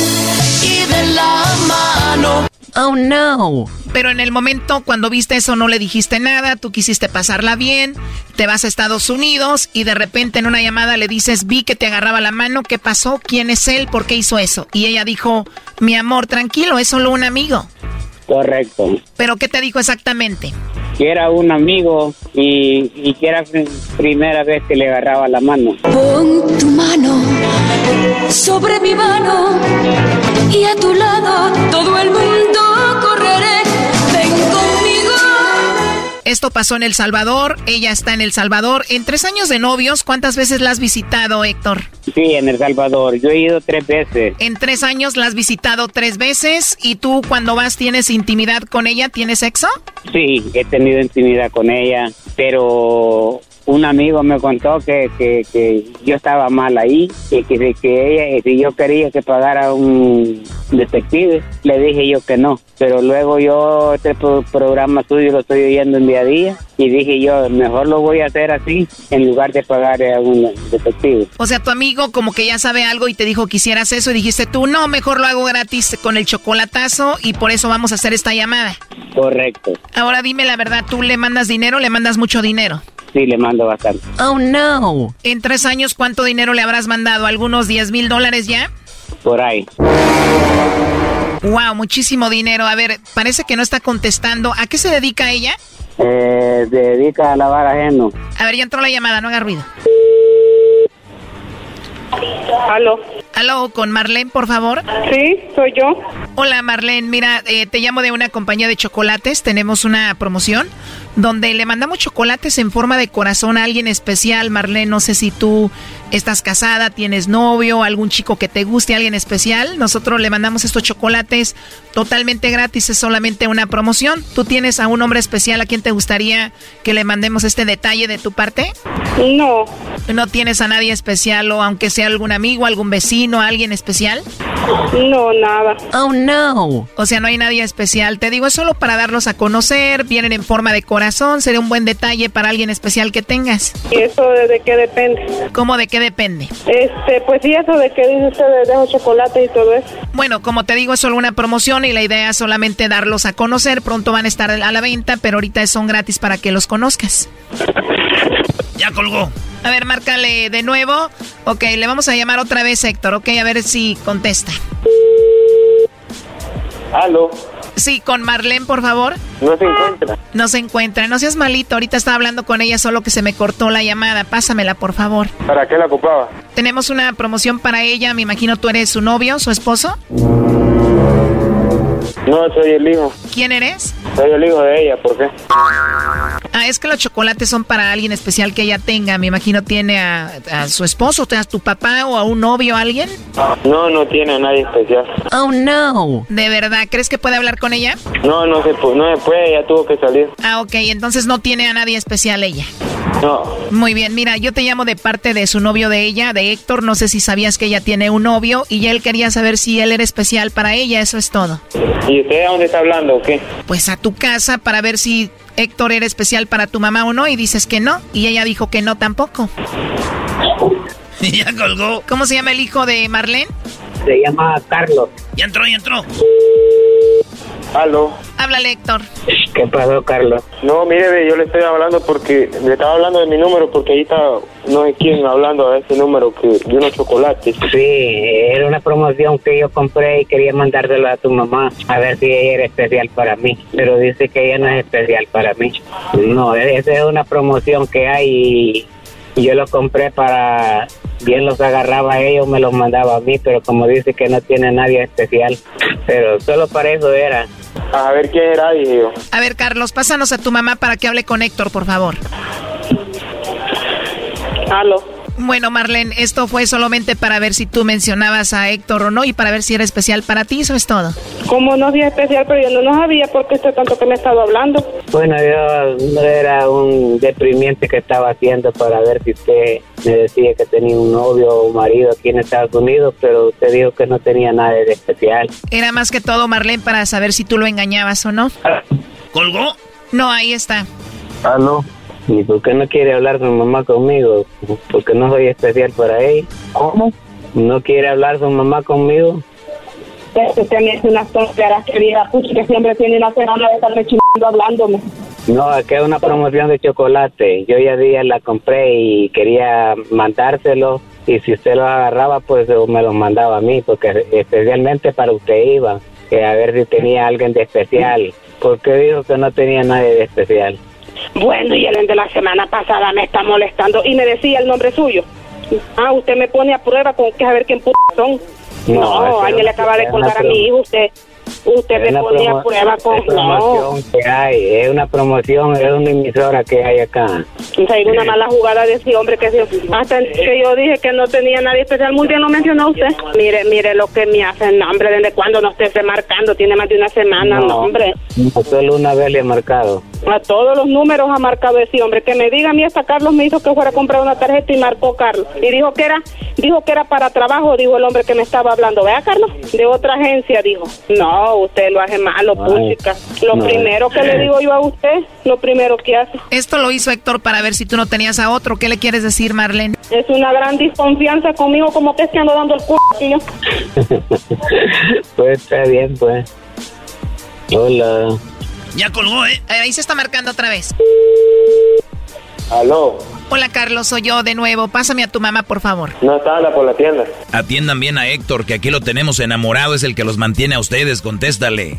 y de la mano. Oh no. Pero en el momento cuando viste eso no le dijiste nada, tú quisiste pasarla bien, te vas a Estados Unidos y de repente en una llamada le dices, vi que te agarraba la mano, ¿qué pasó? ¿Quién es él? ¿Por qué hizo eso? Y ella dijo, mi amor, tranquilo, es solo un amigo. Correcto. ¿Pero qué te dijo exactamente? Que era un amigo y, y que era pr- primera vez que le agarraba la mano. Pon tu mano sobre mi mano y a tu lado todo el mundo Esto pasó en El Salvador, ella está en El Salvador. En tres años de novios, ¿cuántas veces la has visitado, Héctor? Sí, en El Salvador. Yo he ido tres veces. En tres años la has visitado tres veces y tú cuando vas tienes intimidad con ella, ¿tienes sexo? Sí, he tenido intimidad con ella, pero un amigo me contó que, que, que yo estaba mal ahí y que, que ella, si yo quería que pagara un detective, le dije yo que no. Pero luego yo este pro- programa suyo lo estoy oyendo en día a día y dije yo, mejor lo voy a hacer así en lugar de pagar a un detective. O sea, tu amigo como que ya sabe algo y te dijo que hicieras eso y dijiste tú, no, mejor lo hago gratis con el chocolatazo y por eso vamos a hacer esta llamada. Correcto. Ahora dime la verdad, ¿tú le mandas dinero o le mandas mucho dinero? Sí, le mando bastante. Oh, no. En tres años, ¿cuánto dinero le habrás mandado? ¿Algunos 10 mil dólares ya? Por ahí. Wow, muchísimo dinero. A ver, parece que no está contestando. ¿A qué se dedica ella? Eh, se dedica a lavar ajeno. A ver, ya entró la llamada, no haga ruido. Aló. Aló, con Marlene, por favor. Sí, soy yo. Hola, Marlene. Mira, eh, te llamo de una compañía de chocolates. Tenemos una promoción donde le mandamos chocolates en forma de corazón a alguien especial. Marlene, no sé si tú estás casada, tienes novio, algún chico que te guste, alguien especial. Nosotros le mandamos estos chocolates totalmente gratis. Es solamente una promoción. ¿Tú tienes a un hombre especial a quien te gustaría que le mandemos este detalle de tu parte? No. ¿No tienes a nadie especial o aunque sea algún amigo, algún vecino, alguien especial? No, nada. Oh, no. O sea, no hay nadie especial. Te digo, es solo para darlos a conocer. Vienen en forma de corazón. Sería un buen detalle para alguien especial que tengas. ¿Y eso de, de qué depende? ¿Cómo de qué depende? Este, pues sí, eso de que dice usted de dejo chocolate y todo eso. Bueno, como te digo, es solo una promoción y la idea es solamente darlos a conocer. Pronto van a estar a la venta, pero ahorita son gratis para que los conozcas. Ya colgó. A ver, márcale de nuevo. Ok, le vamos a llamar otra vez, Héctor. Ok, a ver si contesta. Aló. Sí, con Marlene, por favor. No se encuentra. No se encuentra. No seas malito. Ahorita estaba hablando con ella, solo que se me cortó la llamada. Pásamela, por favor. ¿Para qué la ocupaba? Tenemos una promoción para ella. Me imagino tú eres su novio, su esposo. No, soy el hijo. ¿Quién eres? Soy el hijo de ella, ¿por qué? Ah, es que los chocolates son para alguien especial que ella tenga. Me imagino tiene a, a su esposo, a tu papá o a un novio, alguien. No, no tiene a nadie especial. Oh, no. ¿De verdad? ¿Crees que puede hablar con ella? No, no se, no se puede, ya tuvo que salir. Ah, ok. Entonces no tiene a nadie especial ella. No. Muy bien, mira, yo te llamo de parte de su novio de ella, de Héctor. No sé si sabías que ella tiene un novio y él quería saber si él era especial para ella. Eso es todo. ¿Y usted a dónde está hablando o qué? Pues a tu casa para ver si Héctor era especial para tu mamá o no y dices que no. Y ella dijo que no tampoco. *laughs* ya colgó. ¿Cómo se llama el hijo de Marlene? Se llama Carlos. Ya entró, ya entró. Aló. Háblale, Héctor. ¿Qué pasó, Carlos? No, mire, yo le estoy hablando porque le estaba hablando de mi número porque ahí está no sé quién hablando de ese número que de unos chocolates. Sí, era una promoción que yo compré y quería mandársela a tu mamá a ver si ella era especial para mí, pero dice que ella no es especial para mí. No, esa es una promoción que hay y y yo lo compré para bien los agarraba a ellos, me los mandaba a mí, pero como dice que no tiene nadie especial, pero solo para eso era. A ver quién era, dije yo. A ver, Carlos, pásanos a tu mamá para que hable con Héctor, por favor. Aló. Bueno, Marlene, esto fue solamente para ver si tú mencionabas a Héctor o no y para ver si era especial para ti, eso es todo. Como no es especial, pero yo no lo sabía porque usted tanto que me estaba hablando. Bueno, yo era un deprimiente que estaba haciendo para ver si usted me decía que tenía un novio o marido aquí en Estados Unidos, pero usted dijo que no tenía nada de especial. Era más que todo, Marlene, para saber si tú lo engañabas o no. ¿Colgó? No, ahí está. Aló. ¿Y por qué no quiere hablar su mamá conmigo? Porque no soy especial para ella. ¿Cómo? ¿No quiere hablar su mamá conmigo? Usted me hace unas tonteras, querida, pucha, que siempre tiene una semana de estarme chingando hablándome. No, es que es una promoción de chocolate. Yo ya día la compré y quería mandárselo. Y si usted lo agarraba, pues me los mandaba a mí, porque especialmente para usted iba. Que a ver si tenía alguien de especial. ¿Por qué dijo que no tenía nadie de especial? Bueno, y el de la semana pasada me está molestando y me decía el nombre suyo. Ah, usted me pone a prueba con que a ver quién p son. No, No, alguien le acaba de colgar a mi hijo, usted. Usted Es me pone a prueba con... es No, promoción que hay, es una promoción, es una emisora que hay acá. o sea, una mala jugada de ese hombre que se- hasta que yo dije que no tenía nadie especial. Muy bien lo mencionó usted. Mire, mire lo que me hacen, no, hombre, desde cuando no esté remarcando, tiene más de una semana, no, hombre. no, solo una vez le he marcado. A todos los números ha marcado ese hombre. Que me diga a mí hasta Carlos me hizo que fuera a comprar una tarjeta y marcó Carlos. Y dijo que era, dijo que era para trabajo, dijo el hombre que me estaba hablando. Vea, Carlos, de otra agencia, dijo. No, usted lo hace malo, puchica. Lo no. primero que le digo yo a usted, lo primero que hace. Esto lo hizo Héctor para ver si tú no tenías a otro. ¿Qué le quieres decir, Marlene? Es una gran desconfianza conmigo, como que es que ando dando el culo. yo. *laughs* pues está bien, pues. Hola. Ya colgó, ¿eh? Ahí se está marcando otra vez. Aló, Hola, Carlos, soy yo de nuevo. Pásame a tu mamá, por favor. no está anda por la tienda. Atiendan bien a Héctor, que aquí lo tenemos enamorado, es el que los mantiene a ustedes, contéstale.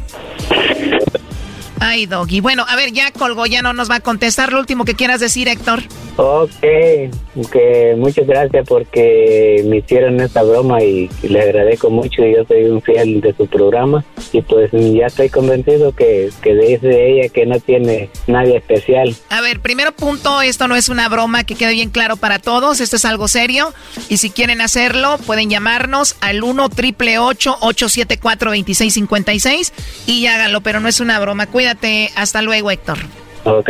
Ay, Doggy. Bueno, a ver, ya colgó, ya no nos va a contestar. Lo último que quieras decir, Héctor. Ok, que muchas gracias porque me hicieron esta broma y le agradezco mucho. Yo soy un fiel de su programa y pues ya estoy convencido que, que dice ella que no tiene nadie especial. A ver, primero punto, esto no es una broma, que quede bien claro para todos, esto es algo serio. Y si quieren hacerlo, pueden llamarnos al 1 triple 874 2656 y háganlo, pero no es una broma. Cuídate, hasta luego, Héctor. Ok.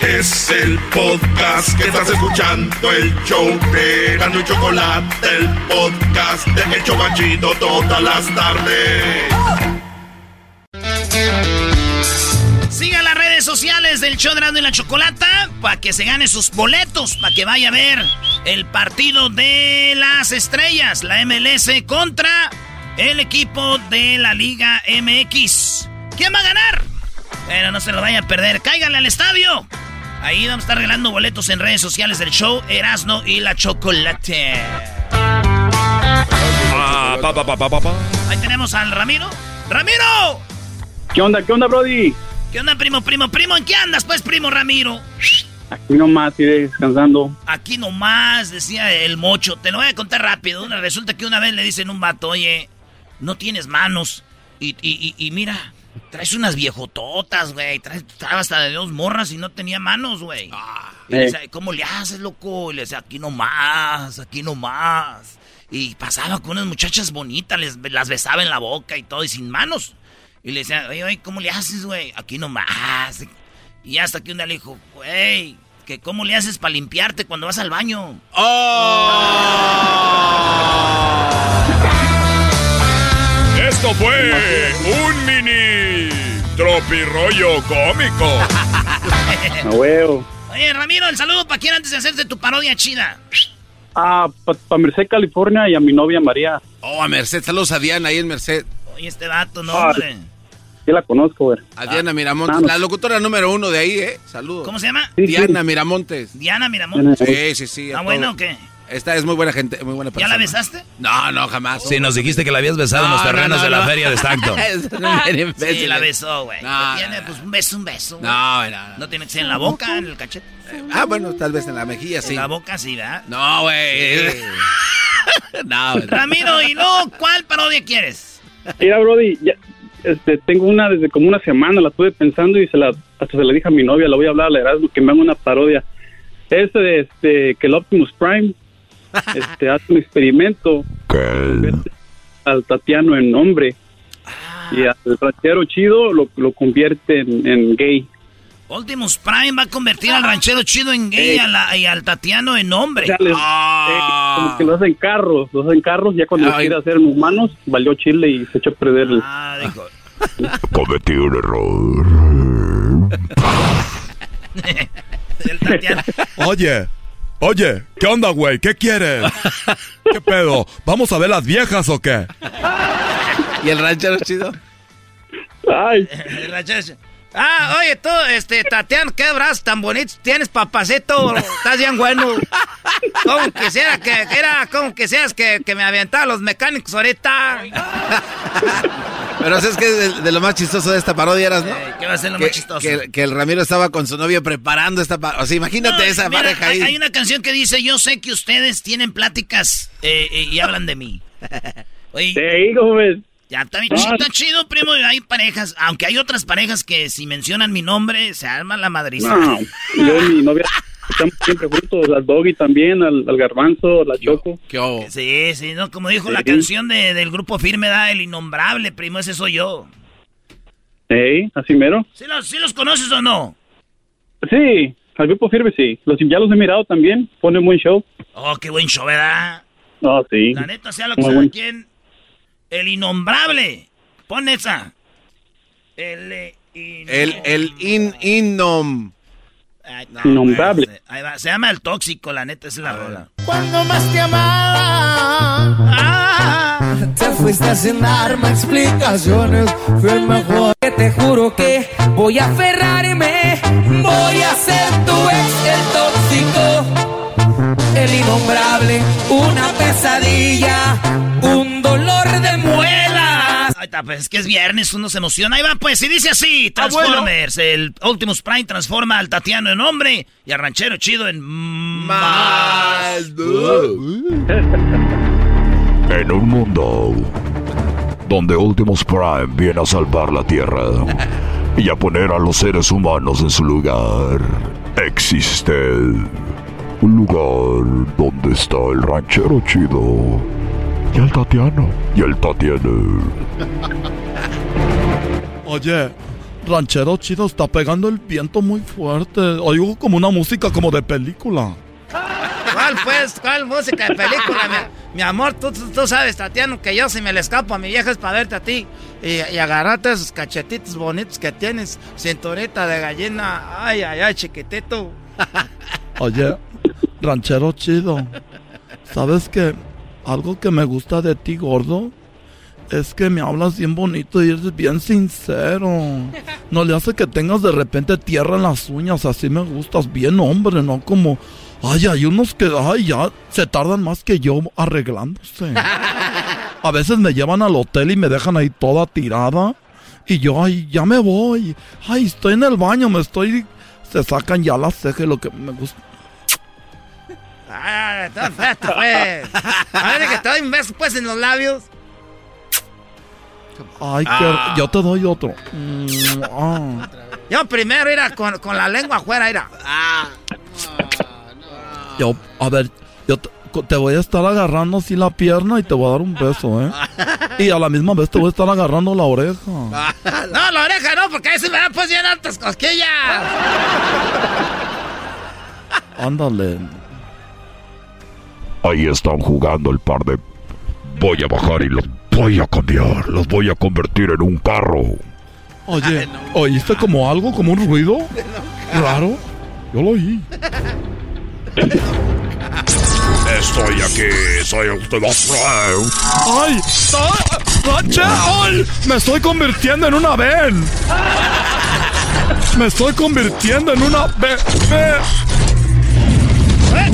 Es el podcast que estás escuchando, el show de Erasmo y Chocolate, el podcast de El Chobachito todas las tardes. Siga las redes sociales del show de y la Chocolata para que se gane sus boletos, para que vaya a ver el partido de las estrellas, la MLS contra el equipo de la Liga MX. ¿Quién va a ganar? Bueno, no se lo vaya a perder. Cáiganle al estadio. Ahí vamos a estar regalando boletos en redes sociales del show Erasno y la Chocolate. Ah, pa, pa, pa, pa, pa, pa. Ahí tenemos al Ramiro. ¡Ramiro! ¿Qué onda, qué onda, Brody? ¿Qué onda, primo, primo, primo? ¿En qué andas, pues, primo Ramiro? Aquí nomás iré descansando. Aquí nomás, decía el mocho. Te lo voy a contar rápido. Resulta que una vez le dicen a un vato, oye, no tienes manos. Y, y- y- y mira, traes unas viejototas, güey. Traes, traes hasta de dos morras y no tenía manos, güey. Y le decía, ¿cómo le haces, loco? Y le decía, aquí nomás, aquí nomás. Y pasaba con unas muchachas bonitas, les, las besaba en la boca y todo, y sin manos. Y le decía, oye, oye, ¿cómo le haces, güey? Aquí nomás. Y hasta que un día le dijo, güey, que cómo le haces para limpiarte cuando vas al baño. Esto fue un mini tropirollo cómico. *laughs* A huevo. Oye, Ramiro, el saludo para quién antes de hacerte tu parodia chida. Ah, para Merced, California y a mi novia María. Oh, a Merced, saludos a Diana ahí en Merced. Oye, este vato, no, Ah, hombre. Sí la conozco, güey. A Diana Miramontes, Ah, no. la locutora número uno de ahí, ¿eh? Saludos. ¿Cómo se llama? Diana Miramontes. Diana Miramontes. Sí, sí, sí. a ¿Ah, bueno o qué? Esta es muy buena gente, muy buena persona. ¿Ya la besaste? No, no, jamás. Sí, nos dijiste que la habías besado en los No, no, terrenos no, de la no. feria de Stockton. *laughs* Sí, la besó, güey. No, Tiene, pues, un beso, un beso. güey. No, no, No tiene que ser en la boca, en el cachete. Ah, bueno, tal vez en la mejilla, sí. En la boca sí, ¿verdad? No, güey. *laughs* no, güey. Ramiro, ¿y no cuál parodia quieres? Mira, Brody, ya, este, tengo una desde como una semana, la estuve pensando y se la, hasta se la dije a mi novia, la voy a hablar a la Erasmo que me haga una parodia. Es de, este, que el Optimus Prime este, hace un experimento al Tatiano en hombre y al ranchero chido lo, lo convierte en, en gay. Optimus Prime va a convertir al ranchero chido en gay y, a la- y al Tatiano en hombre. Ya les- Ah. eh, como que lo hacen carros, lo hacen carros, ya cuando Ay. quiere hacer en humanos, valió chile y se echó a perder el... Ah, dijo. *laughs* Cometí un error. *laughs* Oye, oye, ¿qué onda, güey? ¿Qué quieres? ¿Qué *laughs* pedo? ¿Vamos a ver las viejas o qué? ¿Y el ranchero chido? Ay. *laughs* El ranchero. Ah, oye, tú, este, Tatiano, qué brazos tan bonitos tienes, papacito. Estás bien bueno. Como quisiera que, era como quisieras que, que me aventara los mecánicos ahorita. Pero ¿sabes qué es de, de lo más chistoso de esta parodia, eras, no? ¿Qué va a ser lo que, más chistoso? Que, que el Ramiro estaba con su novio preparando esta parodia. O sea, imagínate No, esa mira, pareja ahí. hay, hay una canción que dice, yo sé que ustedes tienen pláticas eh, eh, y hablan de mí. *laughs* Oye, Sí, ¿cómo ves? Ya está bien Ah. chido, está chido, primo. Hay parejas, aunque hay otras parejas que si mencionan mi nombre, se arma la madriza. No, yo y mi novia estamos siempre juntos, al Doggy también, al, al Garbanzo, la Choco. Sí, sí, no, como dijo la canción de- del grupo firme, da el innombrable, primo, ese soy yo. Sí, así mero. ¿Sí los, sí los conoces o no? Sí, al grupo firme sí. Los, ya los he mirado también, ponen buen show. Oh, qué buen show, ¿verdad? No, sí. La neta, sea lo que sea. El innombrable. Pon esa. El, eh, El, el in, innom. Ay, no, Innombrable. espérate. Ahí va, Se llama el tóxico, la neta, es la rola. Cuando más te amaba, te fuiste sin darme explicaciones. Fue el mejor. Que te juro que voy a aferrarme, voy a ser tu ex, el tóxico, el innombrable, una pesadilla, un dolor de muelas. Ahí está, pues es que es viernes, uno se emociona. Ahí va, pues, y dice así: Ah, bueno. Transformers. El Optimus Prime transforma al Tatiano en hombre y al ranchero chido en. Más. *laughs* En un mundo donde Optimus Prime viene a salvar la Tierra y a poner a los seres humanos en su lugar, existe un lugar donde está el ranchero chido y el Tatiano y el Tatiano. Oye, ranchero chido, está pegando el viento muy fuerte. Oigo como una música como de película. ¿Cuál, pues? ¿Cuál música de película? Mi, mi amor, tú, tú, tú sabes, Tatiano, que yo si me le escapo a mi vieja es para verte a ti y, y agarrarte esos cachetitos bonitos que tienes, cinturita de gallina. Ay, ay, ay, chiquitito. Oye, ranchero chido, ¿sabes que algo que me gusta de ti, gordo? Es que me hablas bien bonito y eres bien sincero. *laughs* No le hace que tengas de repente tierra en las uñas, así me gustas, bien hombre, no como... Ay, hay unos que, ay, ya se tardan más que yo arreglándose. *laughs* A veces me llevan al hotel y me dejan ahí toda tirada. Y yo, ay, ya me voy. Ay, estoy en el baño, me estoy... Se sacan ya las cejas y lo que me gusta. Ay, está espérate, pues. A ver, que te doy un beso, pues, en los labios. Ay, que Ah. yo te doy otro. Mm, ah. Yo primero, era con, con la lengua afuera, era. Yo, a ver, yo te, te voy a estar agarrando así la pierna y te voy a dar un beso, ¿eh? Y a la misma vez te voy a estar agarrando la oreja. *laughs* No, la oreja no, porque ahí se me dan pues bien altas cosquillas. Ándale. Ahí están jugando el par de... Voy a bajar y los voy a cambiar, los voy a convertir en un carro. Oye, ¿oíste como algo, como un ruido? Raro. Yo lo oí. Estoy aquí, soy Prime. ¡Ay! ¡Ah! ¡Ay! ¡Me estoy convirtiendo en una ven! ¡Me estoy convirtiendo en una Eh,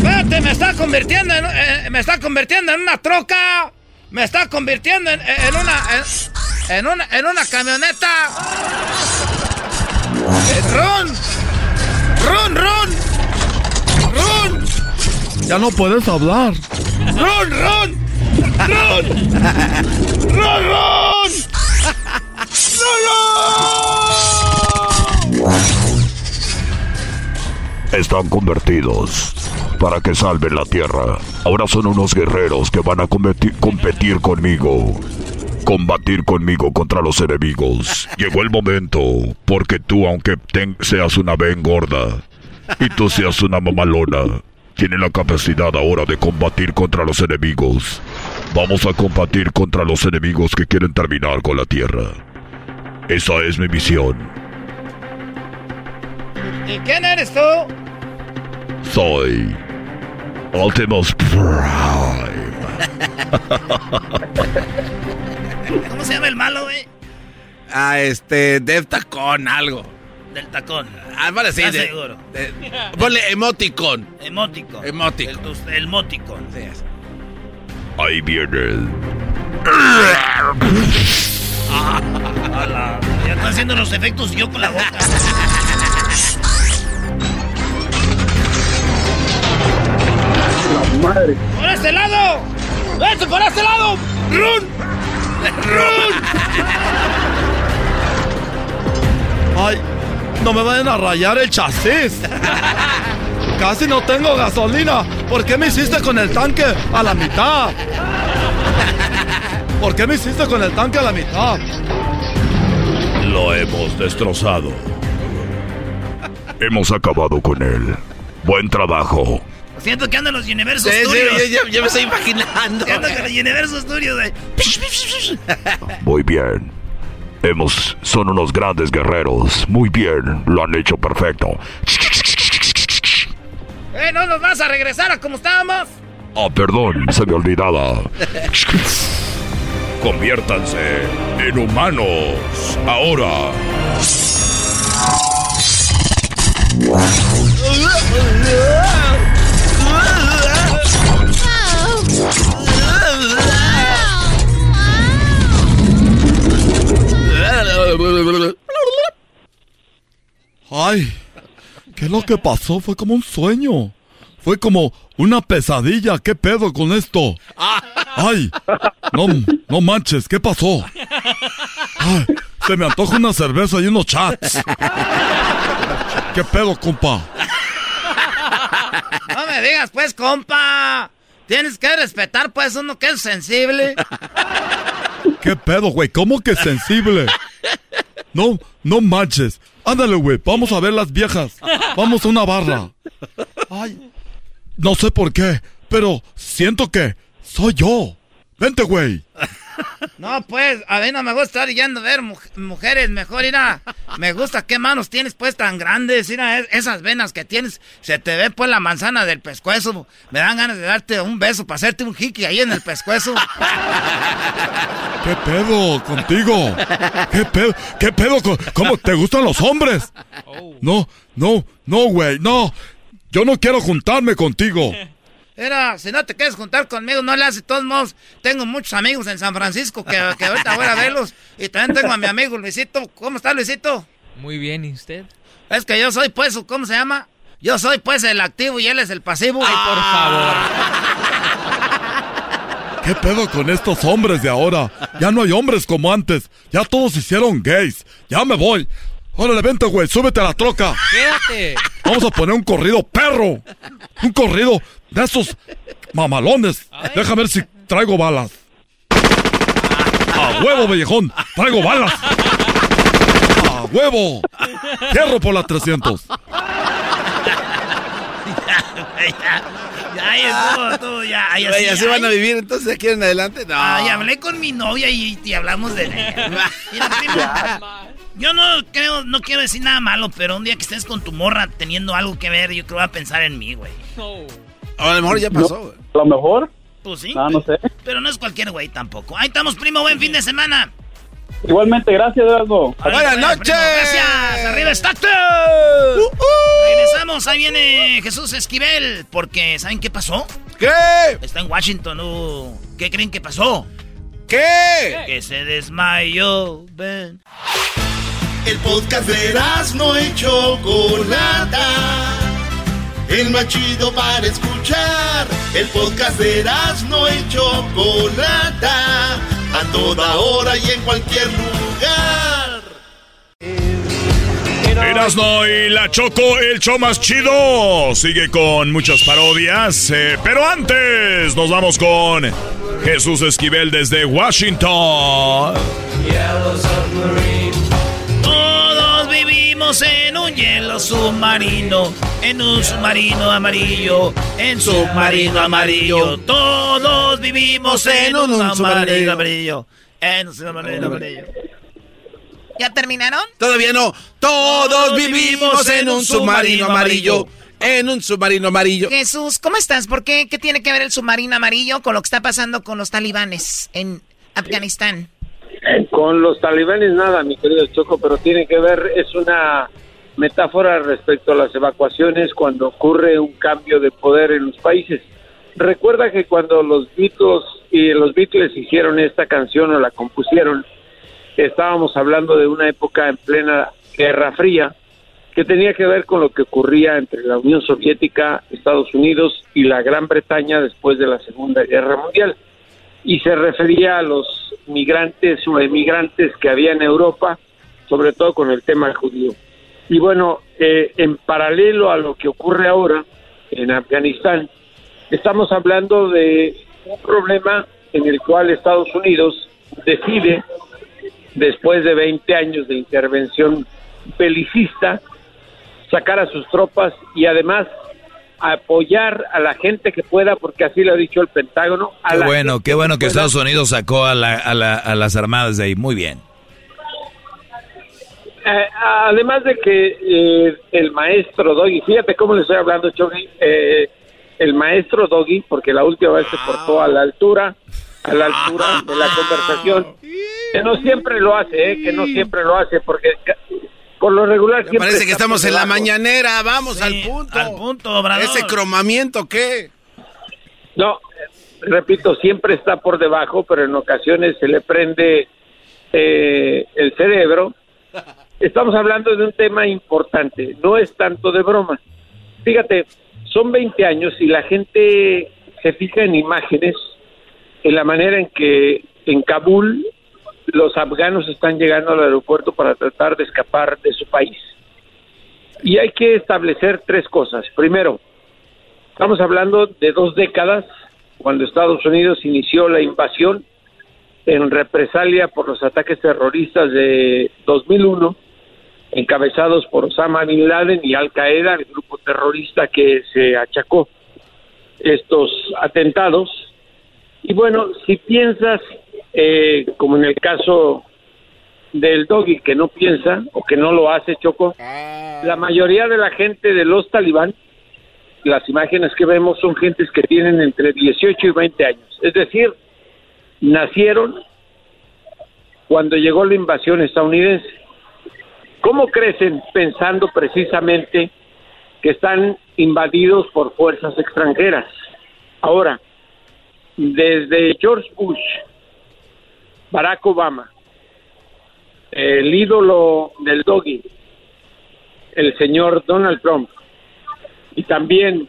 Espérate, me está convirtiendo en, eh, me está convirtiendo en una troca. Me está convirtiendo en, en una en, en, una en una camioneta. ¡Ron! ¡Ron, Ron! ¡Ron! Ya no puedes hablar. ¡Ron, Ron! ¡Ron! ¡Ron, Ron! Están convertidos para que salven la tierra. Ahora son unos guerreros que van a competir, conmigo. Combatir conmigo contra los enemigos. Llegó el momento, porque tú, aunque seas una ben gorda y tú seas una mamalona, tienes la capacidad ahora de combatir contra los enemigos. Vamos a combatir contra los enemigos que quieren terminar con la tierra. Esa es mi misión. ¿Y quién eres tú? Soy Optimus Prime. *laughs* ¿Cómo se llama el malo, güey? Ah, este, Dev Tacón, algo. Del tacón. Ah, vale, sí. ¿Estás de- seguro? de- ponle emoticon. Emótico. Emotico. El, el mótico. Ahí viene. Ala, Ya están haciendo los efectos yo con la boca. *laughs* Madre. ¡Por este lado! ¡Este por este lado! ¡Run! ¡Run! Ay, no me vayan a rayar el chasis. Casi no tengo gasolina. ¿Por qué me hiciste con el tanque a la mitad? ¿Por qué me hiciste con el tanque a la mitad? Lo hemos destrozado. Hemos acabado con él. Buen trabajo. Siento que andan los Universo Sí, sí, Studios. yo- yo- yo me estoy imaginando. Siento que los Universo Studios. Muy bien. Hemos. Son unos grandes guerreros. Muy bien. Lo han hecho perfecto. ¡Eh, no nos vas a regresar a como estábamos! Ah, perdón, se me olvidaba. Conviértanse en humanos. Ahora. Ay, ¿qué es lo que pasó? Fue como un sueño. Fue como una pesadilla. ¿Qué pedo con esto? Ay, no, no manches, ¿qué pasó? Ay, se me antoja una cerveza y unos chats. ¿Qué pedo, compa? No me digas, pues, compa. Tienes que respetar, pues, uno que es sensible. ¿Qué pedo, güey? ¿Cómo que sensible? No, no manches. Ándale, güey, vamos a ver las viejas. Vamos a una barra. Ay, no sé por qué, pero siento que soy yo. Vente, güey. No, pues, a mí no me gusta estar yendo a ver mu- mujeres. Mejor, mira, me gusta qué manos tienes, pues, tan grandes. Mira, es- esas venas que tienes, se te ve, pues, la manzana del pescuezo. Me dan ganas de darte un beso para hacerte un hiki ahí en el pescuezo. ¿Qué pedo contigo? ¿Qué pedo? ¿Qué pedo? con- ¿Cómo te gustan los hombres? No, no, no, güey, no. Yo no quiero juntarme contigo. Mira, si no te quieres juntar conmigo, no le haces de todos modos. Tengo muchos amigos en San Francisco que, que ahorita voy a verlos. Y también tengo a mi amigo Luisito. ¿Cómo está Luisito? Muy bien, ¿y usted? Es que yo soy, pues, ¿cómo se llama? Yo soy, pues, el activo y él es el pasivo. Ay, por favor. *laughs* ¿Qué pedo con estos hombres de ahora? Ya no hay hombres como antes. Ya todos se hicieron gays. Ya me voy. Órale, vente, güey, súbete a la troca. Quédate. Vamos a poner un corrido perro. Un corrido de esos mamalones. Déjame ver si traigo balas. A huevo, vellejón. Traigo balas. A huevo. Cierro por la 300. ya, ya, tú, ya, así, así van a ay. vivir entonces aquí en adelante. No. Ay, hablé con mi novia y, y hablamos de ella. Mira, primo, yo no creo, no quiero decir nada malo, pero un día que estés con tu morra teniendo algo que ver, yo creo que va a pensar en mí, güey. A lo mejor ya pasó, güey. A lo mejor. Pues sí. No, no sé. Pero no es cualquier güey tampoco. Ahí estamos, primo, buen fin de semana. Igualmente, gracias, Erasmo. Buenas noches. Gracias. Arriba Stockton. Regresamos. Ahí viene Jesús Esquivel. Porque, ¿saben qué pasó? ¿Qué? Está en Washington. uh. ¿Qué creen que pasó? ¿Qué? Que se desmayó. Ven. El podcast de no y Chocolata. El más chido para escuchar. El podcast de no y Chocolata. A toda hora y en cualquier lugar. Erasno y la Choco, el show más chido. Sigue con muchas parodias. eh, pero antes, nos vamos con Jesús Esquivel desde Washington. Vivimos en un hielo submarino, en un submarino amarillo, en submarino amarillo. Todos vivimos en un submarino amarillo, en un submarino amarillo. ¿Ya terminaron? Todavía no. Todos vivimos en un submarino amarillo. En un submarino amarillo. Jesús, ¿cómo estás? ¿Por qué? ¿Qué tiene que ver el submarino amarillo con lo que está pasando con los talibanes en Afganistán? Con los talibanes nada, mi querido Choco, pero tiene que ver, es una metáfora respecto a las evacuaciones cuando ocurre un cambio de poder en los países. Recuerda que cuando los Beatles y los Beatles hicieron esta canción o la compusieron, estábamos hablando de una época en plena Guerra Fría que tenía que ver con lo que ocurría entre la Unión Soviética, Estados Unidos y la Gran Bretaña después de la Segunda Guerra Mundial. Y se refería a los migrantes o emigrantes que había en Europa, sobre todo con el tema judío. Y bueno, eh, en paralelo a lo que ocurre ahora en Afganistán, estamos hablando de un problema en el cual Estados Unidos decide, después de 20 años de intervención belicista, sacar a sus tropas y además apoyar a la gente que pueda, porque así lo ha dicho el Pentágono. A Qué la bueno, qué bueno que. Estados Unidos sacó a, la- a la- a las armadas de ahí. Muy bien. Eh, además de que eh, el maestro Doggy, fíjate cómo le estoy hablando, Chogui, eh, el maestro Doggy, porque la última vez se portó a la altura, a la altura de la conversación, que no siempre lo hace, eh, que no siempre lo hace, porque por lo regular Me siempre parece que estamos en la mañanera. Vamos al punto. Al punto, Obrador. ¿Ese cromamiento qué? No, repito, siempre está por debajo, pero en ocasiones se le prende eh, el cerebro. Estamos hablando de un tema importante, no es tanto de broma. Fíjate, son 20 años y la gente se fija en imágenes, en la manera en que en Kabul los afganos están llegando al aeropuerto para tratar de escapar de su país. Y hay que establecer tres cosas. Primero, Estamos hablando de dos décadas cuando Estados Unidos inició la invasión en represalia por los ataques terroristas de 2001, encabezados por Osama Bin Laden y Al Qaeda, el grupo terrorista que se achacó estos atentados. Y bueno, si piensas, eh, como en el caso del doggy que no piensa o que no lo hace, Choco, la mayoría de la gente de los talibán las imágenes que vemos son gentes que tienen entre 18 y 20 años. Es decir, nacieron cuando llegó la invasión estadounidense. ¿Cómo crecen pensando precisamente que están invadidos por fuerzas extranjeras? Ahora, desde George Bush, Barack Obama, el ídolo del doggy, el señor Donald Trump, y también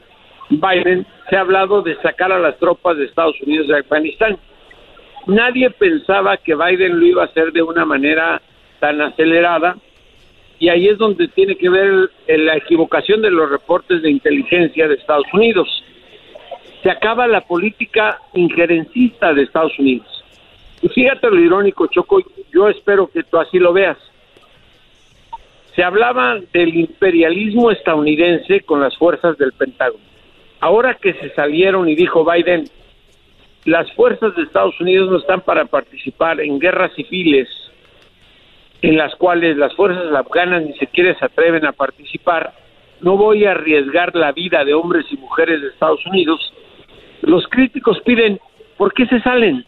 Biden, se ha hablado de sacar a las tropas de Estados Unidos de Afganistán. Nadie pensaba que Biden lo iba a hacer de una manera tan acelerada y ahí es donde tiene que ver la equivocación de los reportes de inteligencia de Estados Unidos. Se acaba la política injerencista de Estados Unidos. Fíjate lo irónico, Choco, yo espero que tú así lo veas se hablaba del imperialismo estadounidense con las fuerzas del Pentágono. Ahora que se salieron y dijo Biden, las fuerzas de Estados Unidos no están para participar en guerras civiles en las cuales las fuerzas afganas ni siquiera se atreven a participar, no voy a arriesgar la vida de hombres y mujeres de Estados Unidos. Los críticos piden, ¿por qué se salen?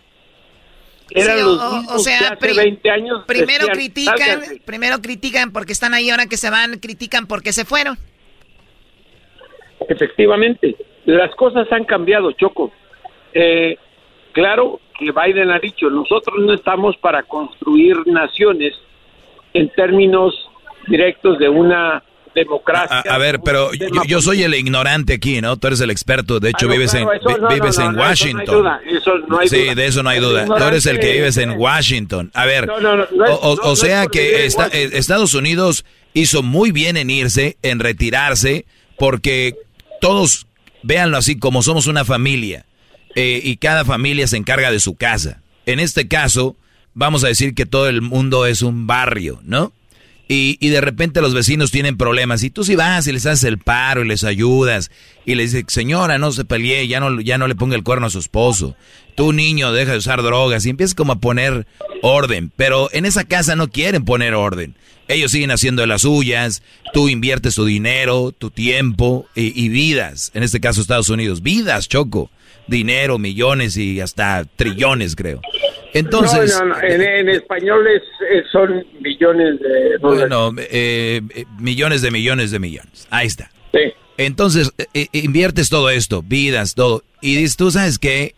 Eran Sí, o- los o- mismos o sea, que hace pri- 20 años. Primero decían, critican, "Sálganse". primero critican porque están ahí, ahora que se van, critican porque se fueron. Efectivamente, las cosas han cambiado, Choco. Eh, claro que Biden ha dicho, nosotros no estamos para construir naciones en términos directos de una democracia. A, a ver, pero yo, yo soy el ignorante aquí, ¿no? Tú eres el experto. De hecho, Ah, no, vives, claro, en, no, vives no, en no, eso no hay Washington. duda, eso no hay sí, duda. de eso no hay duda. Tú eres el que vives en Washington. A ver, o, sea que eh, Estados Unidos hizo muy bien en irse, en retirarse, porque todos, véanlo así, como somos una familia, eh, y cada familia se encarga de su casa. En este caso, vamos a decir que todo el mundo es un barrio, ¿no? Y, y de repente los vecinos tienen problemas y tú si vas y les haces el paro y les ayudas y les dices, señora, no se pelee, ya no, ya no le ponga el cuerno a su esposo. Tú niño, deja de usar drogas y empiezas como a poner orden. Pero en esa casa no quieren poner orden. Ellos siguen haciendo las suyas, tú inviertes tu dinero, tu tiempo y, y vidas. En este caso Estados Unidos, vidas, Choco. Dinero, millones y hasta trillones, creo. Entonces... No, no, no, En, en español es, es- son billones de dólares. Bueno, eh, eh, millones de millones de millones. Ahí está. Sí. Entonces, eh, inviertes todo esto, vidas, todo. Y dices, tú sabes qué,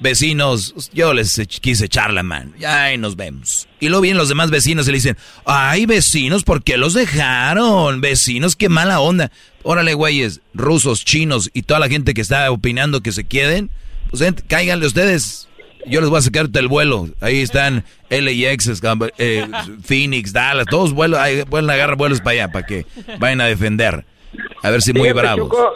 vecinos, yo les quise echar la mano. Ya ahí nos vemos. Y luego vienen los demás vecinos y le dicen, ay, vecinos, ¿por qué los dejaron? Vecinos, qué mala onda. Órale, güeyes, rusos, chinos y toda la gente que está opinando que se queden, pues ent- cáiganle ustedes. Yo les voy a sacar el vuelo. Ahí están LAX, escam- eh, Phoenix, Dallas, todos vuelos, ahí a agarrar vuelos para allá, para que vayan a defender. A ver si muy Fíjate, bravos. Choco,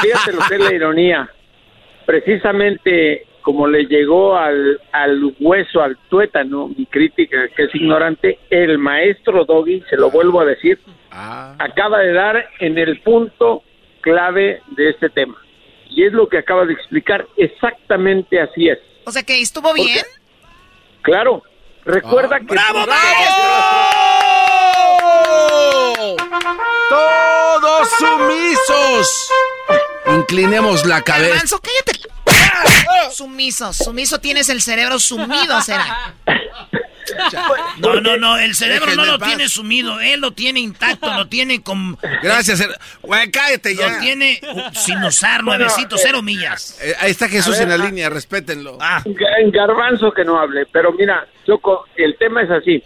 fíjate lo que es la ironía. *laughs* Precisamente como le llegó al, al hueso, al tuétano, mi crítica, que es ignorante, el maestro Doggy, se lo vuelvo a decir, acaba de dar en el punto clave de este tema. Y es lo que acaba de explicar, exactamente así es. O sea que estuvo bien. Claro, recuerda que... ¡Bravo, ¡Todos sumisos! Inclinemos la cabeza. Garbanzo, cállate. Sumiso, sumiso tienes el cerebro sumido, será. No, no, no, el cerebro no lo paz. tiene sumido, él lo tiene intacto, lo tiene con... Gracias, her- güey, cállate ya. Lo tiene uh, sin usar, Bueno, nuevecito, eh, cero millas. Eh, ahí está Jesús ver, en la ah. línea, respétenlo. En Garbanzo que no hable, pero mira, Choco, el tema es así.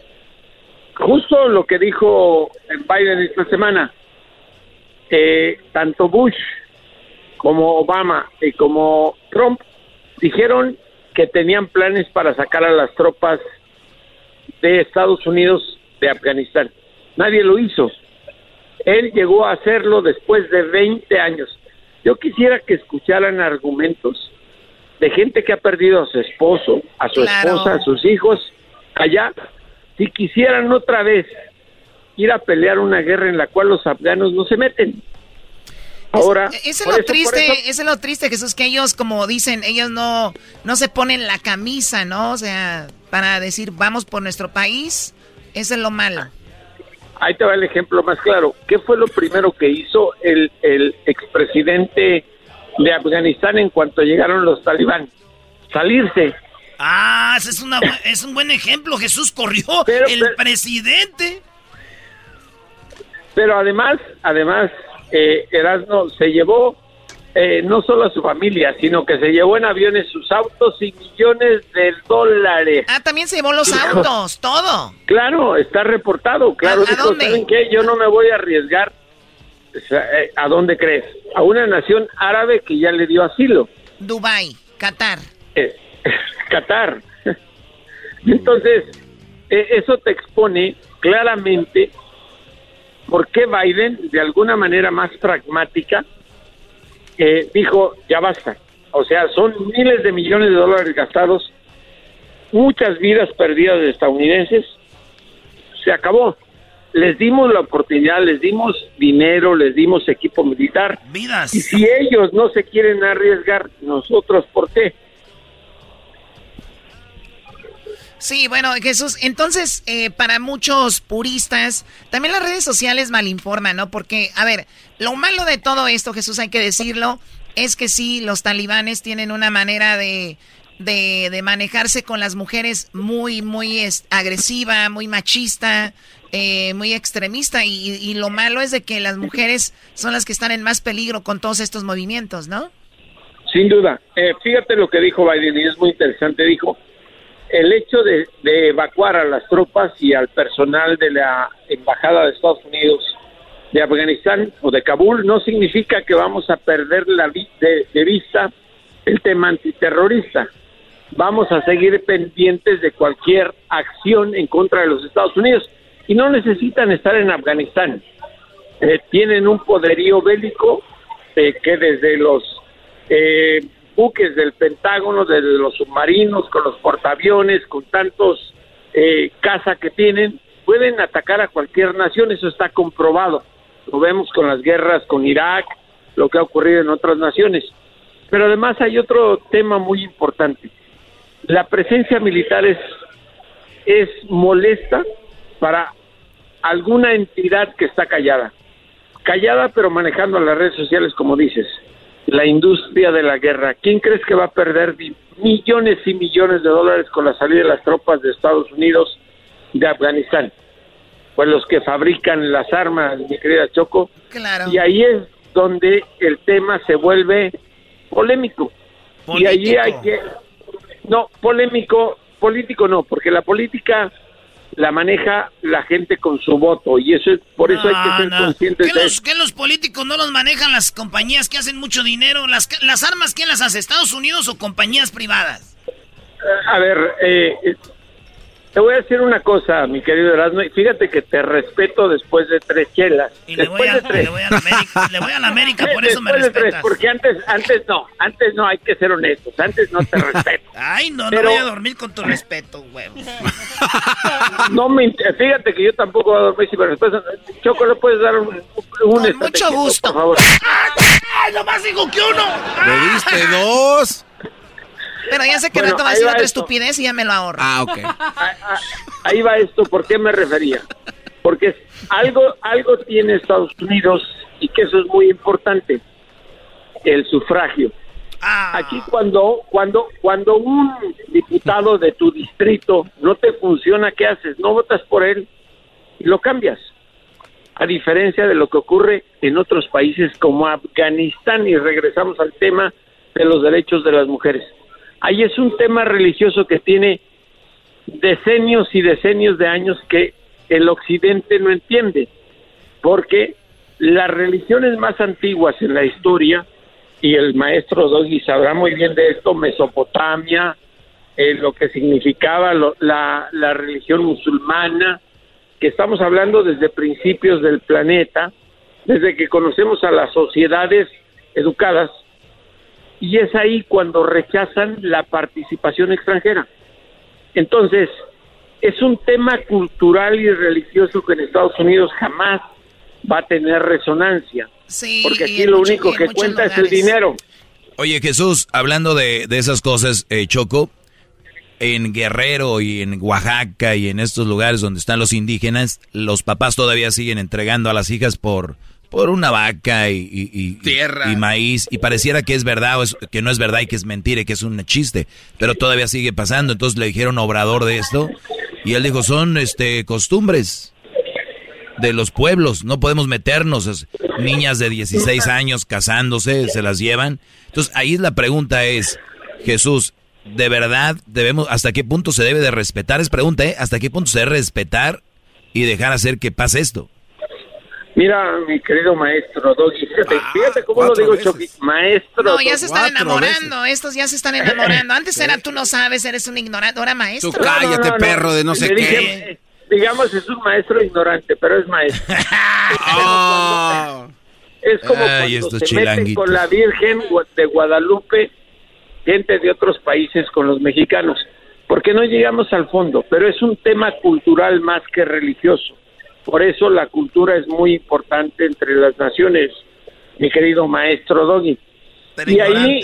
Justo lo que dijo Biden esta semana, eh, tanto Bush como Obama y como Trump dijeron que tenían planes para sacar a las tropas de Estados Unidos de Afganistán. Nadie lo hizo. Él llegó a hacerlo después de 20 años. Yo quisiera que escucharan argumentos de gente que ha perdido a su esposo, a su Claro. esposa, a sus hijos allá. Si quisieran otra vez ir a pelear una guerra en la cual los afganos no se meten. Ahora, Ese es lo eso- triste, eso- ese es lo triste, Jesús, que ellos, como dicen, ellos no, no se ponen la camisa, ¿no? O sea, para decir, vamos por nuestro país, eso es lo malo. ahí te va el ejemplo más claro. ¿Qué fue lo primero que hizo el, el expresidente de Afganistán en cuanto llegaron los talibán? Salirse. Ah, ese es, una, es un buen ejemplo, Jesús corrió, Pero- el pero- presidente. Pero además, además, eh, Erasmo se llevó eh, no solo a su familia, sino que se llevó en aviones sus autos y millones de dólares. Ah, también se llevó los autos, todo. Claro, está reportado. Claro, ¿A- a dijo, dónde? ¿saben qué? Yo no me voy a arriesgar. Eh, ¿A dónde crees? A una nación árabe que ya le dio asilo. Dubai, Qatar. Eh, *laughs* Qatar. *laughs* Entonces, eh, eso te expone claramente por qué Biden, de alguna manera más pragmática, eh, dijo, ya basta. O sea, son miles de millones de dólares gastados, muchas vidas perdidas de estadounidenses, se acabó. Les dimos la oportunidad, les dimos dinero, les dimos equipo militar. Vidas. Y si ellos no se quieren arriesgar, nosotros, ¿por qué? Sí, bueno, Jesús, entonces, eh, para muchos puristas, también las redes sociales malinforman, ¿no? Porque, a ver, lo malo de todo esto, Jesús, hay que decirlo, es que sí, los talibanes tienen una manera de, de, de manejarse con las mujeres muy, muy es- agresiva, muy machista, eh, muy extremista. Y, y lo malo es de que las mujeres son las que están en más peligro con todos estos movimientos, ¿no? Sin duda. Eh, fíjate lo que dijo Biden y es muy interesante. Dijo, el hecho de, de evacuar a las tropas y al personal de la Embajada de Estados Unidos de Afganistán o de Kabul no significa que vamos a perder la de vista el tema antiterrorista. Vamos a seguir pendientes de cualquier acción en contra de los Estados Unidos y no necesitan estar en Afganistán. Eh, tienen un poderío bélico eh, que desde los eh, buques del Pentágono, desde los submarinos, con los portaaviones, con tantos eh, caza que tienen, pueden atacar a cualquier nación, eso está comprobado. Lo vemos con las guerras con Irak, lo que ha ocurrido en otras naciones. Pero además hay otro tema muy importante. La presencia militar es, es molesta para alguna entidad que está callada. Callada pero manejando las redes sociales como dices. La industria de la guerra. ¿Quién crees que va a perder millones y millones de dólares con la salida de las tropas de Estados Unidos de Afganistán? Pues los que fabrican las armas, mi querida Choco. Claro. Y ahí es donde el tema se vuelve polémico. Y allí hay que... No, polémico, político no, porque la política la maneja la gente con su voto y eso es por eso hay que ser No, no. conscientes ¿Qué de los, eso. qué los políticos no los manejan las compañías que hacen mucho dinero? ¿Las, las armas quién las hace? ¿Estados Unidos o compañías privadas? A ver, eh, te voy a decir una cosa, mi querido Erasmo, y fíjate que te respeto después de tres chelas. Y le después voy, a, de tres. le voy a la América, le voy a la América, por eso me Después de tres, respetas. porque antes, antes no, antes no, hay que ser honestos, antes no te respeto. *laughs* Ay, no, Pero- no voy a dormir con tu respeto, huevo. *laughs* No me inter- fíjate que yo tampoco voy a dormir si me respetas. Choco, ¿le puedes dar un, un Con mucho gusto. por favor? *laughs* ¡Ay, nomás digo que uno! ¿Le diste dos? Pero ya sé que Bueno, rato va a ahí decir va otra esto. estupidez y ya me lo ahorro. Ah, ok. Ahí va esto, ¿por qué me refería? Porque algo, algo tiene Estados Unidos y que eso es muy importante, el sufragio. Aquí cuando, cuando, cuando un diputado de tu distrito no te funciona, ¿qué haces? No votas por él y lo cambias. A diferencia de lo que ocurre en otros países como Afganistán, y regresamos al tema de los derechos de las mujeres. Ahí es un tema religioso que tiene decenios y decenios de años que el occidente no entiende, porque las religiones más antiguas en la historia, y el maestro Doggy sabrá muy bien de esto, Mesopotamia, eh, lo que significaba lo- la, la religión musulmana, que estamos hablando desde principios del planeta, desde que conocemos a las sociedades educadas, y es ahí cuando rechazan la participación extranjera. Entonces, es un tema cultural y religioso que en Estados Unidos jamás va a tener resonancia, Sí, porque aquí lo mucho- único que cuenta es el dinero. Oye, Jesús, hablando de, de esas cosas, eh, Choco, en Guerrero y en Oaxaca y en estos lugares donde están los indígenas, los papás todavía siguen entregando a las hijas por, por una vaca y, y- y- Tierra. y maíz. Y pareciera que es verdad o es- que no es verdad y que es mentira y que es un chiste. Pero todavía sigue pasando. Entonces le dijeron Obrador de esto. Y él dijo, son este costumbres de los pueblos, no podemos meternos. Es- niñas de 16 años casándose, se las llevan. Entonces ahí la pregunta es, Jesús, ¿de verdad debemos, hasta qué punto se debe de respetar? Es pregunta, ¿eh? ¿Hasta qué punto se debe respetar y dejar hacer que pase esto? Mira, mi querido maestro Doggy, fíjate, fíjate cómo lo digo, maestro. No, ya se están enamorando. Estos ya se están enamorando. Antes era tú no sabes, eres un ignorante. Ahora maestro. Tú cállate, perro de no sé qué. dije, digamos, es un maestro ignorante, pero es maestro. *laughs* Ah. Es como Ay, cuando se meten con la Virgen de Guadalupe, gente de otros países con los mexicanos, porque no llegamos al fondo, pero es un tema cultural más que religioso. Por eso la cultura es muy importante entre las naciones, mi querido maestro Doggy. Pero y ahí,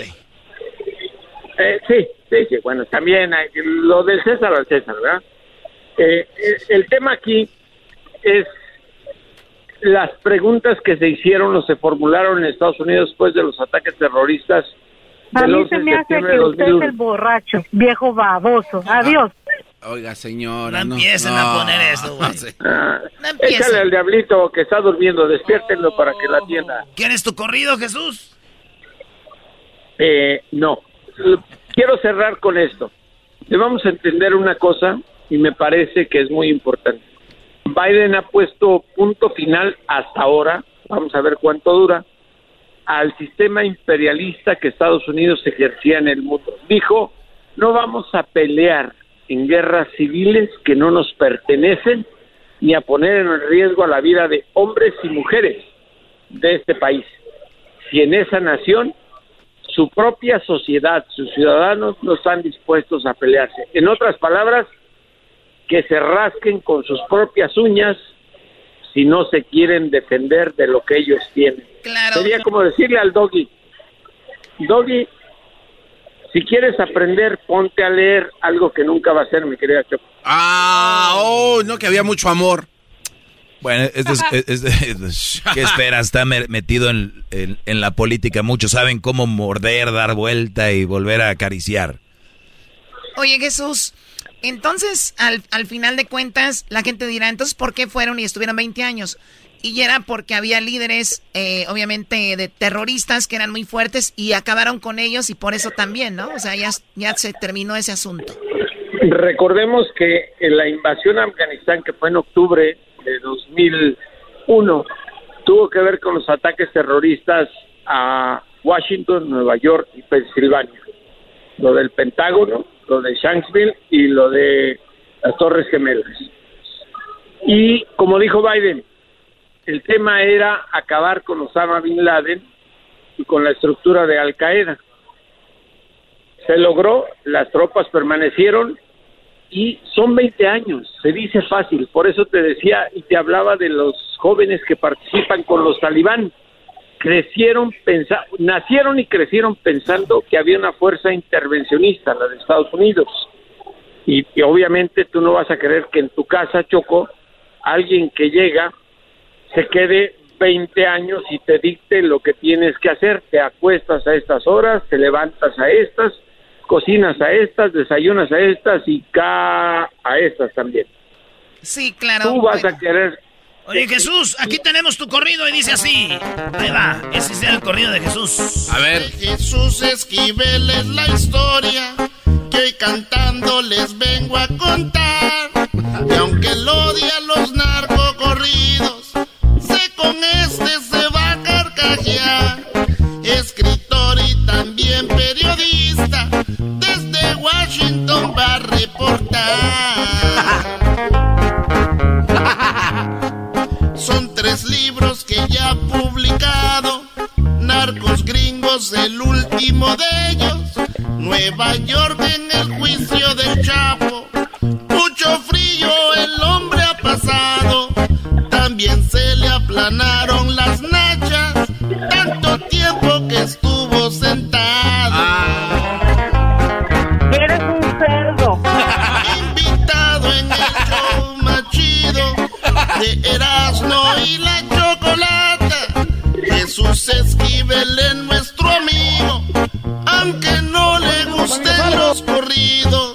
eh, sí, sí, sí, bueno, también hay- lo del César al César, ¿verdad? Eh, eh, el tema aquí es las preguntas que se hicieron o se formularon en Estados Unidos después de los ataques terroristas A del mí 11 se de me hace septiembre que usted es 2001. el borracho, viejo baboso. Adiós. Oiga, señora. No No, empiecen a poner eso, güey. *laughs* No empiecen. échale al diablito que está durmiendo, despiértenlo para que la atienda. ¿Quieres tu corrido, Jesús? Eh, no. Quiero cerrar con esto. Debemos entender una cosa y me parece que es muy importante. Biden ha puesto punto final hasta ahora, vamos a ver cuánto dura, al sistema imperialista que Estados Unidos ejercía en el mundo. Dijo, no vamos a pelear en guerras civiles que no nos pertenecen ni a poner en riesgo a la vida de hombres y mujeres de este país. Si en esa nación su propia sociedad, sus ciudadanos no están dispuestos a pelearse. En otras palabras, que se rasquen con sus propias uñas si no se quieren defender de lo que ellos tienen. Sería como decirle al doggy, doggy, si quieres aprender, ponte a leer algo que nunca va a ser, mi querida Choco. Ah, oh, no, que había mucho amor. Bueno, esto es, *laughs* es- es- ¿qué esperas? Está me- metido en, en- en la política. Muchos saben cómo morder, dar vuelta y volver a acariciar. Oye, Jesús, entonces, al, al final de cuentas, la gente dirá, entonces, ¿por qué fueron y estuvieron 20 años? Y era porque había líderes, eh, obviamente, de terroristas que eran muy fuertes y acabaron con ellos y por eso también, ¿no? O sea, ya, ya se terminó ese asunto. Recordemos que en la invasión a Afganistán, que fue en octubre de 2001, tuvo que ver con los ataques terroristas a Washington, Nueva York y Pensilvania. Lo del Pentágono, lo de Shanksville y lo de las Torres Gemelas. Y como dijo Biden, el tema era acabar con Osama Bin Laden y con la estructura de Al Qaeda. Se logró, las tropas permanecieron y son 20 años, se dice fácil, por eso te decía y te hablaba de los jóvenes que participan con los talibán. Crecieron, pensa nacieron y crecieron pensando que había una fuerza intervencionista, la de Estados Unidos. Y, y obviamente tú no vas a querer que en tu casa, Choco, alguien que llega se quede 20 años y te dicte lo que tienes que hacer. Te acuestas a estas horas, te levantas a estas, cocinas a estas, desayunas a estas y ca a estas también. Sí, claro. Tú vas a querer Oye, Jesús, aquí tenemos tu corrido y dice así. Ahí va, ese es el corrido de Jesús. A ver. Jesús Esquivel es la historia que hoy cantando les vengo a contar. Y aunque él odia los narcocorridos, con este se va a carcajear. Escritor y también periodista, desde Washington va a reportar. *laughs* Son tres libros que ya ha publicado. Narcos gringos, el último de ellos. Nueva York en el juicio del Chapo. Mucho frío También se le aplanaron las nachas. Tanto tiempo que estuvo sentado. Eres un cerdo. Invitado en el show más chido de Erasmo y la Chocolata. Jesús Esquivel es nuestro amigo, aunque no le gusten los corridos.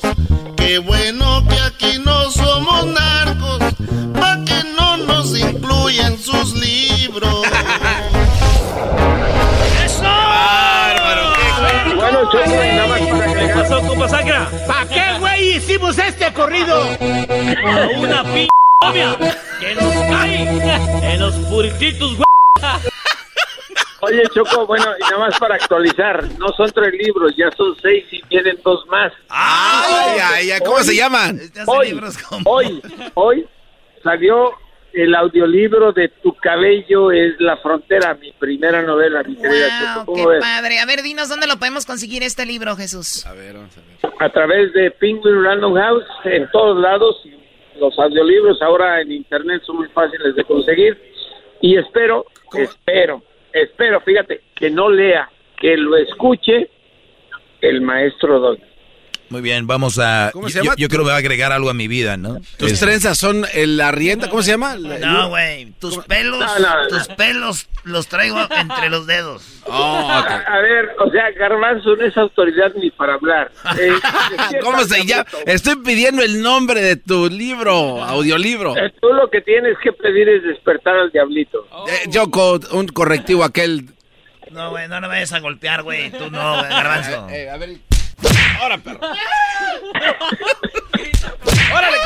Qué bueno que aquí no nos incluyan sus libros. Bueno, Choco, y nada más para ¿Qué agregar- pasó, compa Sacra? ¿Para qué, güey, hicimos este corrido? A una p novia que nos cae en los purititos, güey. Oye, Choco, bueno, y nada más para actualizar, no son tres libros, ya son seis y vienen dos más. Ay, ay, ay, ¿cómo se llaman? Hoy, hoy, hoy salió el audiolibro de Tu cabello es la frontera, mi primera novela, mi querida. Wow, ¿Cómo qué ves? padre. A ver, dinos dónde lo podemos conseguir este libro, Jesús. A ver, vamos a ver. A través de Penguin Random House, en todos lados, y los audiolibros ahora en internet son muy fáciles de conseguir. Y espero, espero, espero, fíjate, que no lea, que lo escuche el maestro Don. Muy bien, vamos a... ¿Cómo se yo- llama? Yo, creo que me va a agregar algo a mi vida, ¿no? Tus Es- trenzas son el arrienda, ¿cómo se llama? No, güey. Tus pelos, No, no, no. tus pelos los traigo entre los dedos. Oh, a, a ver, o sea, Garbanzo no es autoridad ni para hablar. *laughs* Eh, ¿Cómo se llama? Estoy pidiendo el nombre de tu libro, audiolibro. eh, Tú lo que tienes que pedir es despertar al diablito. Eh, Yoko, un correctivo aquel. No, güey, no le vayas a golpear, güey. Tú no, garbanzo. Eh, a ver. Ahora, perro. ¡Órale!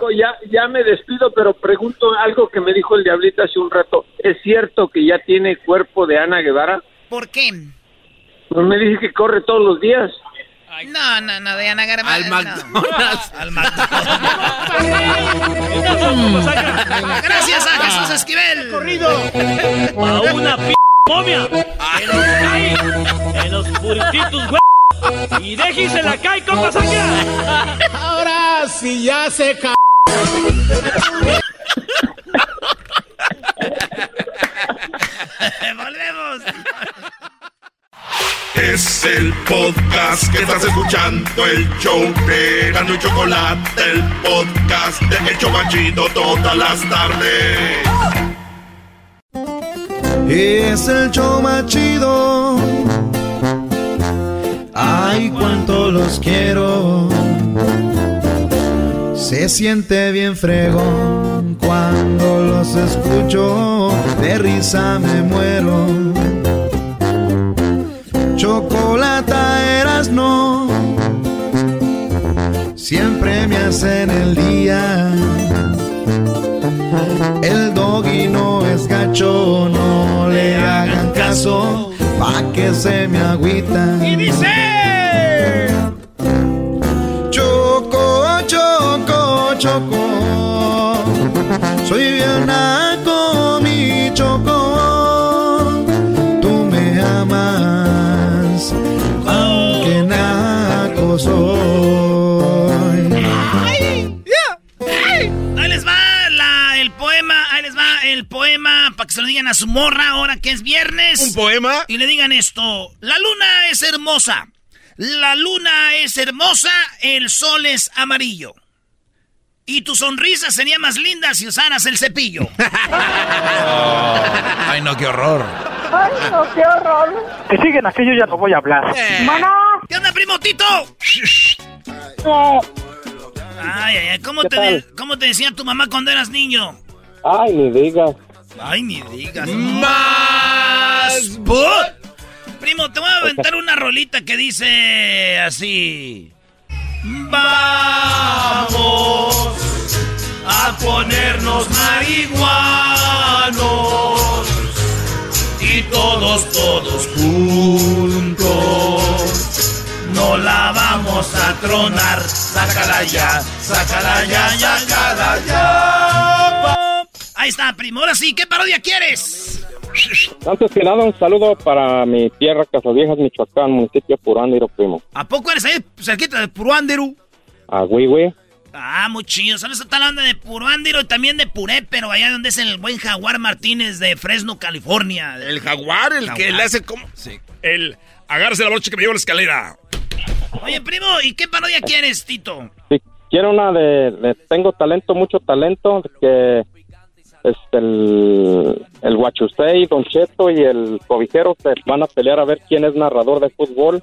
Oye, ya, ya me despido, pero pregunto algo que me dijo el diablito hace un rato. ¿Es cierto que ya tiene cuerpo de Ana Guevara? ¿Por qué? Pues me dice que corre todos los días. No, no, no, de Ana Garbanzo. *laughs* Al McDonald's. Al *laughs* Gracias a Jesús Esquivel. Corrido. A una p momia. Que cae en los purititos, güey. Y déjese la cae, compa saca. Ahora sí ya se ca... *laughs* Volvemos. Es el podcast que estás escuchando, el show de Gano y Chocolate, el podcast de El Chobachito todas las tardes. Es el show chido. Ay, cuánto los quiero. Se siente bien fregón cuando los escucho. De risa me muero. Chocolata eras no. Siempre me hacen el día. El doggy no es gacho, no le hagan caso, pa' que se me agüita. Y dice. Choco, choco, choco, soy bien naco, mi choco. Tú me amas, aunque naco soy. Poema para que se lo digan a su morra ahora que es viernes. ¿Un poema? Y le digan esto, la luna es hermosa, la luna es hermosa, el sol es amarillo. Y tu sonrisa sería más linda si usaras el cepillo. *laughs* Ay, no, qué horror. Ay, no, qué horror. Que siguen así, yo ya no voy a hablar. Mana. ¿Qué onda, primo Tito? Ay, ay, ay, ¿cómo ¿Qué te, de- ¿cómo te decía tu mamá cuando eras niño? Ay, ni digas. Ay, ni digas. ¡Más! bot. Primo, te voy a aventar una rolita que dice así. Vamos a ponernos marihuanos y todos, todos juntos. No la vamos a tronar. Sácala ya, sácala ya, ya, sácala ya. Ahí está, primo. Ahora sí, ¿qué parodia quieres? Antes que nada, un saludo para mi tierra, Casaviejas, Michoacán, municipio Purándiro, primo. ¿A poco eres ahí cerquita de Puruándiro? A Huihue. Ah, muy chido. ¿Sabes? Está la banda de Puruándiro y también de Puré, pero allá donde es el buen Jaguar Martínez de Fresno, California. El jaguar, el que le hace como. Sí. El agárrese la brocha que me lleva la escalera. Oye, primo, ¿y qué parodia quieres, Tito? Sí, quiero una de, de Tengo talento, mucho talento, que es el, el Huachusei, Don Cheto y el Cobijero se van a pelear a ver quién es narrador de fútbol.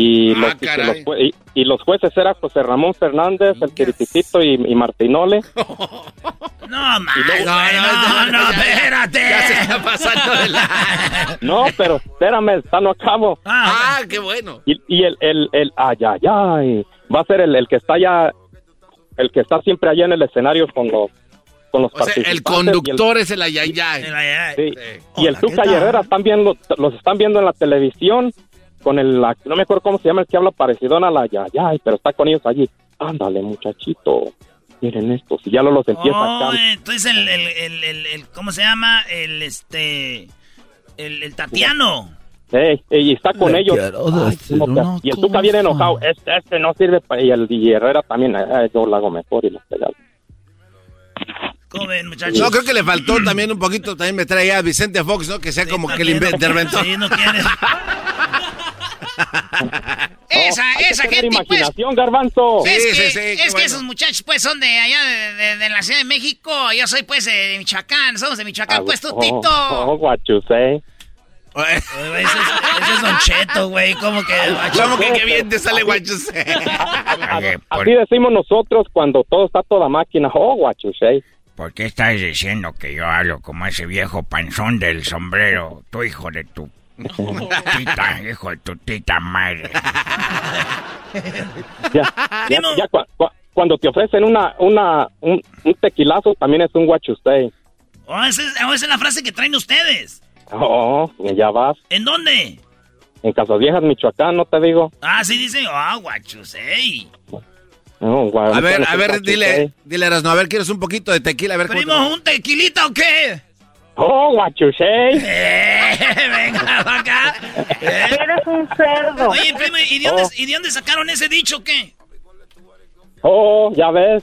Y, Ah, los, y los jue- y- y los jueces eran José Ramón Fernández, el Tirititito y, y Martinole. No, más, *laughs* luego- güey, no, no, espérate. Ya se está pasando de la... No, pero espérame, está no acabo. Ah, qué bueno. Y, y el, el, el, ay, ay, ay, va a ser el, el que está allá, el que está siempre allá en el escenario con los, con los O sea, el conductor es el ayayay. Sí. Y el Tuca y Herrera están viendo, los están viendo en la televisión con el, no me acuerdo cómo se llama el que habla parecido a la Yayay, pero está con ellos allí. Ándale, muchachito, miren esto, si ya lo los empieza Oh, acá. entonces el, el, el, el, el- ¿cómo se llama? El, este, el, el Tatiano. Ey, ey, y está con Le ellos. Ay, una y el Tuca viene enojado. Este, este no sirve. pa-". Y el y Herrera también. "Ay, yo lo hago mejor y los pegado. ¿Cómo ven, muchachos? No, creo que le faltó también un poquito, también me trae a Vicente Fox, ¿no? Que sea como que el interventor. Sí, no quiere. *laughs* *laughs* Esa, hay que esa tener gente, pues. imaginación, garbanzo. es Sí, que, sí, sí, es que bueno. esos muchachos, pues, son de allá, de, de- de la Ciudad de México. Yo soy, pues, de Michoacán. Somos de Michoacán, Ah, pues, tú, oh, Tito. Oh, what you say. Ese es, *laughs* ese es Don Cheto, güey. ¿Cómo que? ¿Cómo que qué bien te sale guachuse? *laughs* Así decimos nosotros cuando todo está toda máquina. Oh, say. ¿Por qué estás diciendo que yo hablo como ese viejo panzón del sombrero? Tu hijo de tu tita, hijo de tu tita madre. *laughs* Ya, ya, ya cua- cua- cuando te ofrecen una, una, un, un tequilazo, también es un what you say. Oh, esa es, oh, esa es la frase que traen ustedes. Oh, ya vas. ¿En dónde? En Casas Viejas, Michoacán, no te digo. Ah, sí dicen, ah. No, gua- A ver, a ver, what dile, dile, Erasno, a ver, ¿quieres un poquito de tequila? A ver, te- ¿Primo, un tequilita o qué? Oh, what you say. *laughs* Eh, venga, acá. Eres un cerdo. Oye, primo, ¿y de, dónde, Oh. ¿y de dónde sacaron ese dicho qué? Oh, ya ves.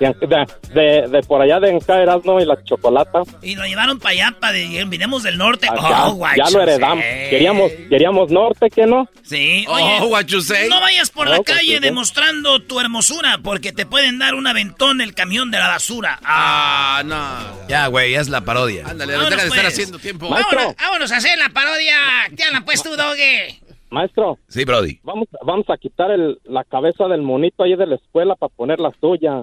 De, de, por allá de Encaeras, ¿no? Y la chocolata. Y lo llevaron para allá, para de, vinimos del norte. Acá, oh, guachos, ya lo heredamos. eh. Queríamos, queríamos norte, ¿qué no? Sí, Oh, what you say. no vayas por la calle demostrando tu hermosura, porque te pueden dar un aventón el camión de la basura. Ah, no. Ya, güey, ya es la parodia. Ándale, deja de estar pues. haciendo tiempo. Maestro. Vámonos, vámonos a hacer la parodia. ¿Qué hablan, pues, tú, Doge? Maestro, Sí, Brody. vamos, vamos a quitar el, la cabeza del monito ahí de la escuela para poner la suya.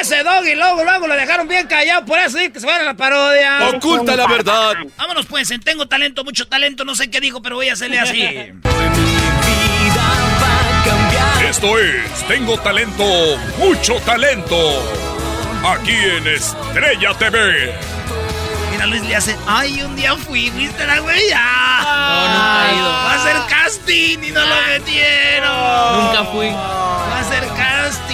Ese Doggy, luego, luego lo dejaron bien callado. Por eso sí que se van a la parodia. Oculta la verdad. Vámonos, pues, en tengo talento, mucho talento, no sé qué dijo, pero voy a hacerle así. *laughs* Esto es Tengo Talento, mucho talento. Aquí en Estrella TV. Mira, Luis le hace, ay, un día fui, ¿viste la güey? No, nunca he ido. Va a hacer casting y no lo metieron. Nunca fui. Va a hacer casting.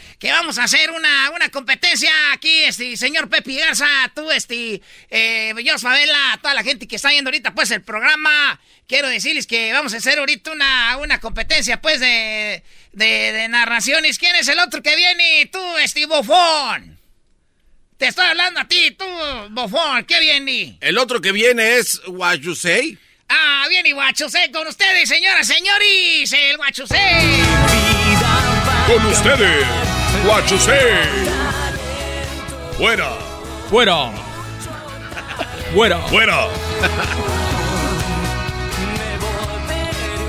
que vamos a hacer una, una competencia aquí, este, señor Pepe Garza, tú, este, eh, yo, Favela, toda la gente que está viendo ahorita, pues, el programa. Quiero decirles que vamos a hacer ahorita una, una competencia, pues, de, de, de narraciones. ¿Quién es el otro que viene? Tú, este, bofón. Te estoy hablando a ti, tú, bofón. ¿Qué viene? El otro que viene es What You Say. Ah, bien y guachusé con ustedes, señoras, señores, el guachusé. Con ustedes, Guachusé. Fuera, Fuera. Fuera. fuera.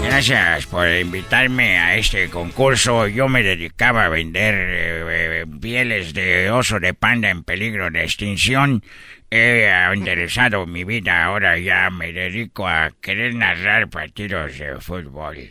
Gracias por invitarme a este concurso. Yo me dedicaba a vender eh, eh, pieles de oso de panda en peligro de extinción. He enderezado mi vida. Ahora ya me dedico a querer narrar partidos de fútbol.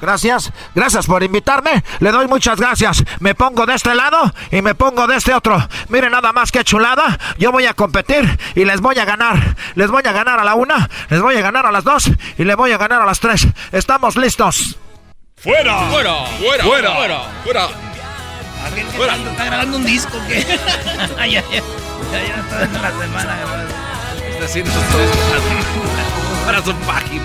Gracias, gracias por invitarme. Le doy muchas gracias. Me pongo de este lado y me pongo de este otro. Miren nada más que chulada. Yo voy a competir y les voy a ganar. Les voy a ganar a la una, les voy a ganar a las dos y les voy a ganar a las tres. ¿Estamos listos? ¡Fuera! ¡Fuera! ¡Fuera! ¡Fuera! ¡Fuera! ¡Fuera! ¿Fuera? ¿Está grabando un disco ay, *laughs* ay. Ya, ya está en la semana. Está haciendo *laughs* para su página.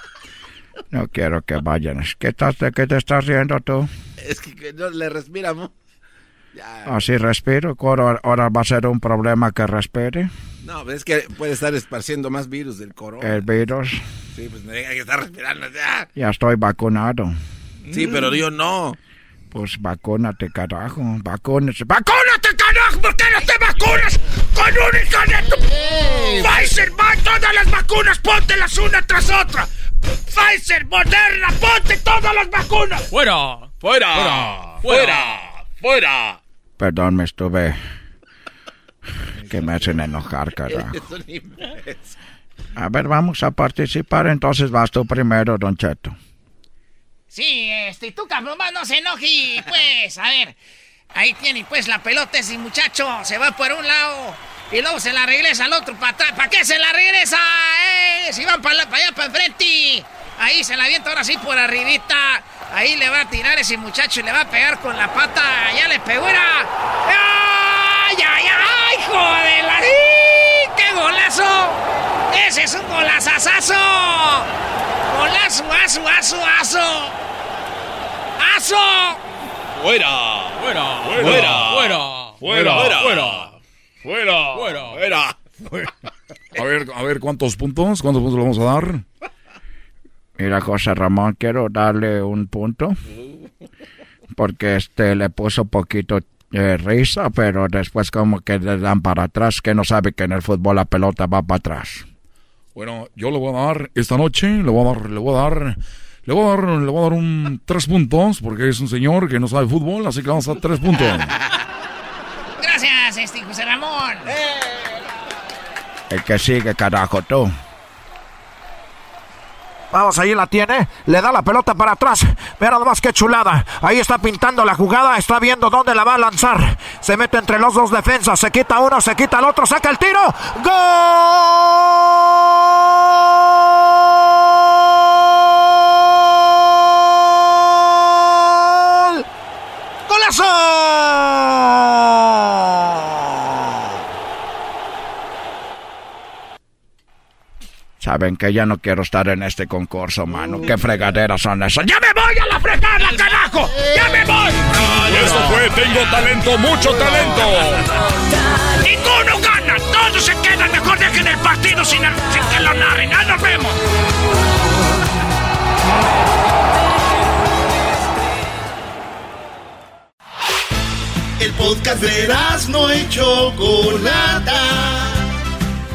No quiero que vayan. ¿Qué, estás, de qué te estás riendo tú? Es que, no le respiramos. Ya. Así respiro. Ahora, ahora va a ser un problema que respire. No, es que puede estar esparciendo más virus del corona. El virus. Sí, pues no diga que está respirando ya. Ya estoy vacunado. Sí, pero yo no. Pues vacúnate, carajo. Vacúnate. ¡Vacúnate, carajo! ¿Por qué no te vacunas con un hijo de tu... Pfizer, va, todas las vacunas, póntelas una tras otra. Pfizer, Moderna, ponte todas las vacunas. ¡Fuera! ¡Fuera! ¡Fuera! ¡Fuera! Perdón, me estuve... Que me hacen enojar, carajo. *laughs* A ver, vamos a participar. Entonces vas tú primero, Don Cheto. Sí, este, tú cabrón, más no se enoje, pues, a ver. Ahí tiene, pues, la pelota ese muchacho. Se va por un lado y luego se la regresa al otro para atrás. ¿Para qué se la regresa? ¡Eh! Si van para allá, para enfrente. Ahí se la avienta ahora sí por arribita. Ahí le va a tirar ese muchacho y le va a pegar con la pata. Ya le pegó, era. ¡Ay, ay, ay! ¡Joder! la- ¡Sí! ¡Qué golazo! ¡Ese es un golazazazo! ¡Golazo, aso, aso, aso! ¡Aso! ¡Fuera! ¡Fuera! ¡Fuera! ¡Fuera! ¡Fuera! ¡Fuera! ¡Fuera! ¡Fuera! ¡Fuera! A ver, a ver, ¿cuántos puntos? ¿Cuántos puntos le vamos a dar? Mira, José Ramón, quiero darle un punto. Porque este le puso poquito eh, risa, pero después como que le dan para atrás, que no sabe que en el fútbol la pelota va para atrás. Bueno, yo le voy a dar esta noche, le voy a dar, le voy a dar, le voy a dar, le voy a dar un tres puntos, porque es un señor que no sabe fútbol, así que vamos a dar tres puntos. *laughs* José Ramón. El que sigue, carajo, tú. Vamos, ahí la tiene. Le da la pelota para atrás. Mira nomás qué chulada. Ahí está pintando la jugada. Está viendo dónde la va a lanzar. Se mete entre los dos defensas. Se quita uno, se quita el otro. Saca el tiro. ¡Gol! ¡Golazo! Saben que ya no quiero estar en este concurso, mano. ¿Qué fregaderas son esas? ¡Ya me voy a la fregada, carajo! ¡Ya me voy! Esto fue Tengo Talento, Mucho Talento. ¡Ninguno gana! ¡Todos se quedan! Mejor dejen el partido sin, sin que lo narren. ¡Ah, nos vemos! El podcast de no y Chocolata.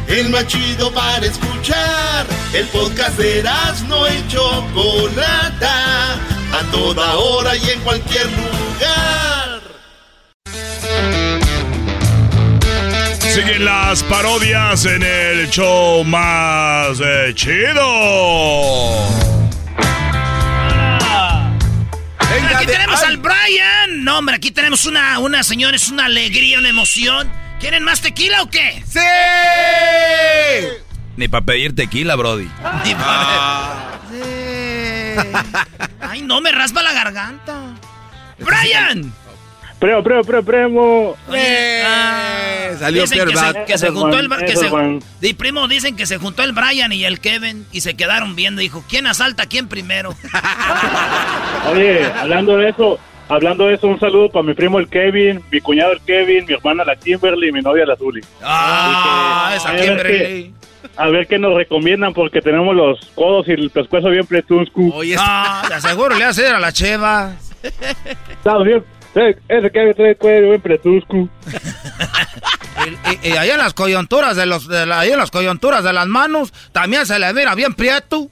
El más chido para escuchar. El podcast de no y Chocolata. a toda hora y en cualquier lugar. Siguen las parodias en el show más eh, chido. aquí tenemos al Brian. No, hombre, aquí tenemos una, una señora, es una alegría, una emoción. ¿Quieren más tequila o qué? ¡Sí! Ni para pedir tequila, Brody. Ni pa- Ay, no, me raspa la garganta. ¡Brian! Primo, primo, primo, primo. salió Dicen que se, que se juntó el... que se-. Di, primo, dicen que se juntó el Brian y el Kevin y se quedaron viendo. Dijo, ¿quién asalta a quién primero? *laughs* Oye, hablando de eso, hablando de eso, un saludo para mi primo el Kevin, mi cuñado el Kevin, mi hermana la Kimberly y mi novia la Zuli. Ah, a esa ver Kimberly. qué- A ver qué nos recomiendan porque tenemos los codos y el pescuezo bien pretuscu. Oye, Ah, de aseguro le hace a la cheva. *laughs* Bien. eh, Ese Kevin trae el cuello bien pretuscu. Y, y ahí en las coyunturas de los, de la- ahí en las coyunturas de las manos, también se le mira bien prieto.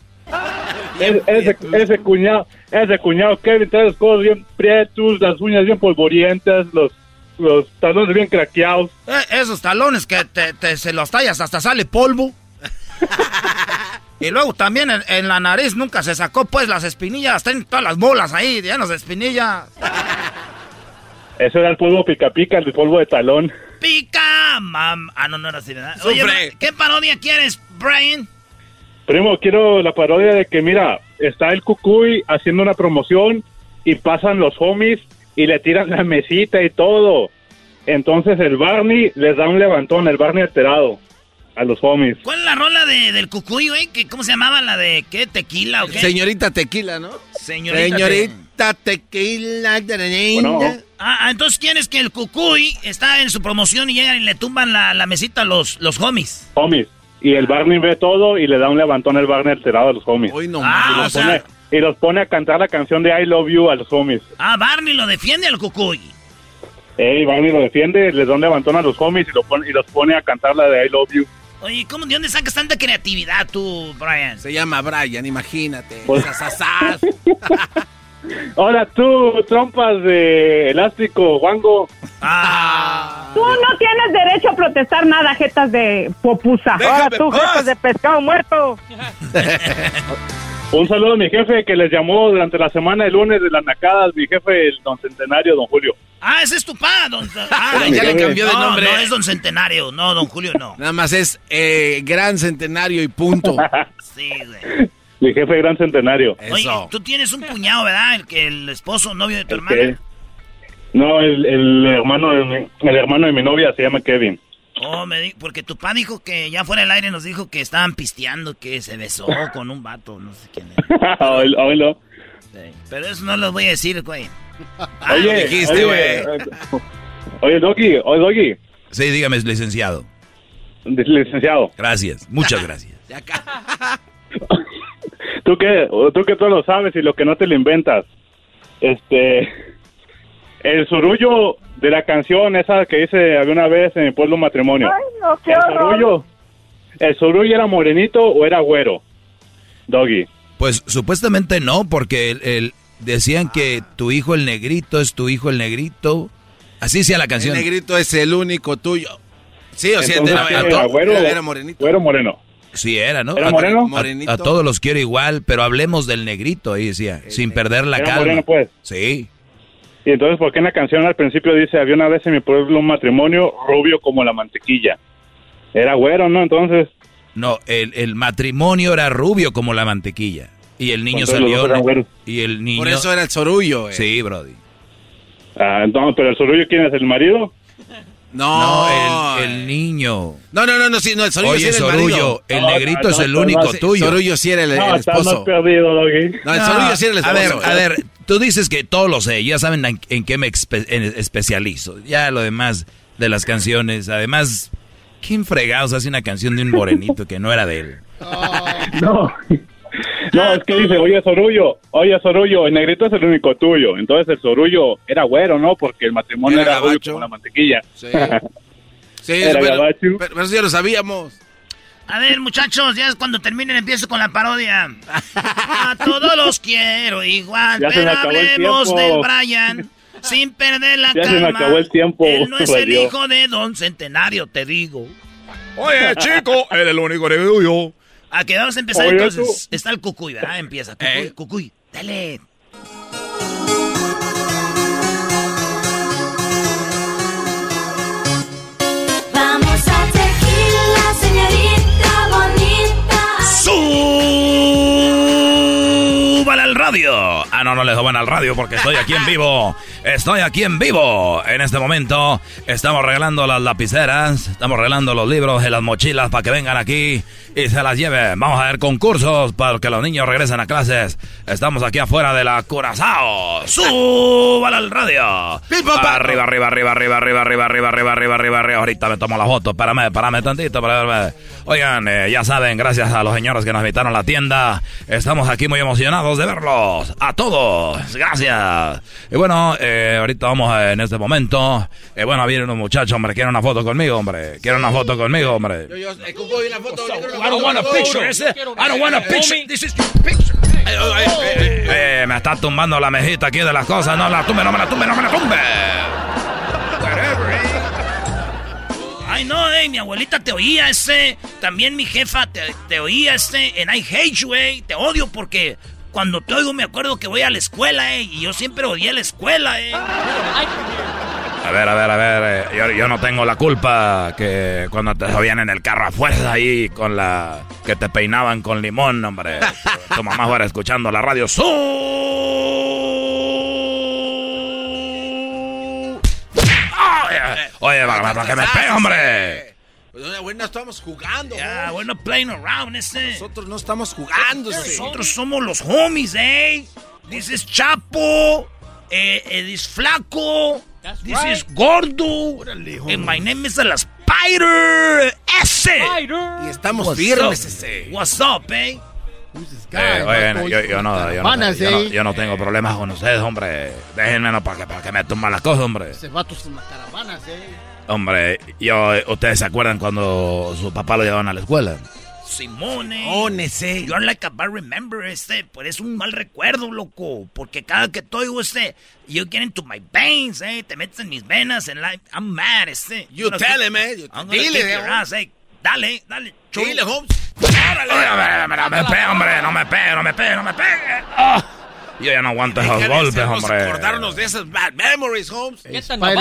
Ese, cuñado, ese cuñado Kevin trae los codos bien prietos, las uñas bien polvorientas, los, los talones bien craqueados. Eh, esos talones que te, te- se los tallas hasta sale polvo. *laughs* y luego también en, en la nariz nunca se sacó pues las espinillas, tienen todas las bolas ahí, llenas de espinillas. Eso era el polvo pica pica, el polvo de talón. Pica, mam. Ah, no, no era así, ¿verdad? Oye, ¿qué parodia quieres, Brian? Primo, quiero la parodia de que, mira, está el Cucuy haciendo una promoción y pasan los homies y le tiran la mesita y todo. Entonces el Barney les da un levantón, el Barney alterado a los homies. ¿Cuál es la rola de, del cucuy, güey? ¿Qué- ¿Cómo se llamaba la de qué? ¿Tequila o qué? Señorita Tequila, ¿no? Señorita, Señorita Tequila. Bueno. Ah, ah, entonces ¿quién es que el cucuy está en su promoción y llegan y le tumban la, la mesita a los, los homies? Homies. Y el Barney ve todo y le da un levantón el Barney alterado a los homies. Hoy no Ah, y, o los sea- pone, y los pone a cantar la canción de I Love You a los homies. Ah, Barney lo defiende al cucuy. Ey, Barney lo defiende, les da un levantón a los homies y, lo pone, y los pone a cantar la de I Love You. Oye, ¿cómo, ¿de dónde sacas tanta creatividad tú, Brian? Se llama Brian, imagínate. Pues- Sasasas. *laughs* Ahora tú, trompas de elástico, Wango. Ah. Tú no tienes derecho a protestar nada, jetas de popusa. Ahora tú, paz. jetas de pescado muerto. *laughs* Un saludo a mi jefe que les llamó durante la semana el lunes de las nacadas, mi jefe, el don Centenario, don Julio. Ah, ese es tu pa, don... *laughs* Ah, Ya le cambió de no, nombre. No, es don Centenario. No, don Julio, no. Nada más es eh, gran centenario y punto. *laughs* Sí, güey. Mi jefe, gran Centenario. Oye, tú tienes un cuñado, ¿verdad? El que el esposo, novio de tu hermana. No, el, el hermano de mi, el hermano de mi novia se llama Kevin. Oh, me di- porque tu pa dijo que ya fuera del aire nos dijo que estaban pisteando, que se besó *laughs* con un vato, no sé quién era. Oílo, oílo. Pero eso no lo voy a decir, güey. *laughs* Ah, Oye, lo dijiste, oye, *laughs* Oye, Doggy, oye, Doggy. Sí, dígame, licenciado. Licenciado. Gracias, muchas gracias. Tú que, tú que todo lo sabes y lo que no te lo inventas. Este, el surullo de la canción esa que hice alguna vez en mi pueblo matrimonio. no, qué el horror. surullo, el surullo era morenito o era güero. Doggy. Pues supuestamente no, porque el, el- decían que tu hijo el negrito es tu hijo el negrito. Así decía la El canción. negrito es el único tuyo. Sí, o sea, Entonces, era, ¿qué era- güero, era- morenito. güero moreno. Sí, era, ¿no? ¿Era moreno? a- Morenito. A, todos los quiero igual, pero hablemos del negrito, ahí decía, sin perder la Era calma. moreno, pues. Sí. Y entonces, ¿por qué en la canción al principio dice, había una vez en mi pueblo un matrimonio rubio como la mantequilla? Era güero, ¿no? Entonces, No, el, el matrimonio era rubio como la mantequilla. Y el niño salió. Y el niño. Por eso era el sorullo. eh. Sí, Brody. ah, entonces, pero el surullo, ¿quién es? ¿El marido? No, No, el, el niño. no, no, no, no, sí, no, el sorullo Oye, sí era el Sorullo, marido. el No, negrito no, es el no, único no, tuyo. Sorullo sí era el, No, el esposo. perdido. No, el sorullo sí era el a ver, esposo. a ver, tú dices que todo lo sé, ya saben en, en qué me espe- en- especializo. Ya lo demás de las canciones, además, ¿quién fregados hace una canción de un morenito que no era de él? No. No, es que dice, oye, Sorullo, oye, Sorullo, el negrito es el único tuyo. Entonces el Sorullo era güero, ¿no? Porque el matrimonio Era era, como la mantequilla. Sí. Sí, *laughs* Era gabacho. pero, pero eso ya lo sabíamos. A ver, muchachos, ya es cuando terminen empiezo con la parodia. A todos los quiero igual, Ya pero hablemos del. Brian. Sin perder la *laughs* Ya calma. se me acabó el tiempo, Él no es el hijo de Don Centenario, te digo. Oye, *laughs* chico, él es el único que digo yo. A que vamos a empezar Oye, entonces. Está el cucuy, ¿verdad? Empieza. Cucuy, Eh. cucuy. Dale. ¡Súbale al radio! Ah, no, no le suban al radio porque estoy aquí en vivo. Estoy aquí en vivo. En este momento estamos regalando las lapiceras, estamos regalando los libros y las mochilas para que vengan aquí y se las lleven. Vamos a ver concursos para que los niños regresen a clases. Estamos aquí afuera de la Curazao. ¡Súbale al radio! Arriba, arriba, arriba, arriba, arriba, arriba, arriba, arriba, arriba, arriba, arriba. Ahorita me tomo la foto. Espérame, espérame tantito. Espérame. Oigan, eh, ya saben, gracias a los señores que nos invitaron a la tienda. Estamos aquí muy emocionados de verlos. A todos. Gracias. Y bueno, eh, ahorita vamos a- en este momento. Eh, bueno, viene un muchacho, hombre. Quiere una foto conmigo, hombre. Quiere una foto conmigo, hombre. Yo, yo, eh, una foto. yo quiero una I don't foto, want a foto. picture. ese- I don't want a picture. This is your picture. Eh, me está tumbando la mejita aquí de las cosas. No la tumbe, no me la tumbe, no me la tumbe. Ay, no, eh, mi abuelita te oía ese. También mi jefa te, te oía ese. En I hate you, eh. Te odio porque cuando te oigo me acuerdo que voy a la escuela, eh. Y yo siempre odié la escuela, eh. A ver, a ver, a ver. eh, yo, yo no tengo la culpa que cuando te subían en el carro a fuerza ahí con la... que te peinaban con limón, hombre. Tu mamá fuera escuchando la radio. ¡Su! Oye, Oye, para, para que me pegue, hombre. Pues, oye, güey, no estamos jugando. Ya, we're not playing around, ese. Nosotros no estamos jugando, ese. Nosotros somos los homies, eh. This is Chapo. Eh, eh, this Flaco. This right. is Gordo. And my name is el Spider. Ese. Y estamos What's firmes, up? ese. What's up, eh? Eh, oye, yo, yo no, yo, no, Caravanas, yo, no, eh. yo no tengo problemas con ustedes, hombre. Déjenme no, para que, para que me tumban las cosas, hombre. Ese vato es una caravana, eh. Hombre, yo, ¿ustedes se acuerdan cuando su papá lo llevaban a la escuela? Simone. Simone, sí. You're like a bad remember, este. Pues es un mal recuerdo, loco. Porque cada que te oigo, este. You get into my veins, eh. Te metes en mis venas, en la. I'm mad, este. You I'm tell him, gonna dile, Holmes. ass, eh. Dale, dale. chulo. Dile, Holmes. Oye, no me, no me pegue, hombre, no me pegue, no me pegue, no me pegue. Ah, yo ya no aguanto esos golpes, hombre. acordarnos de esas bad memories, Holmes. Spider,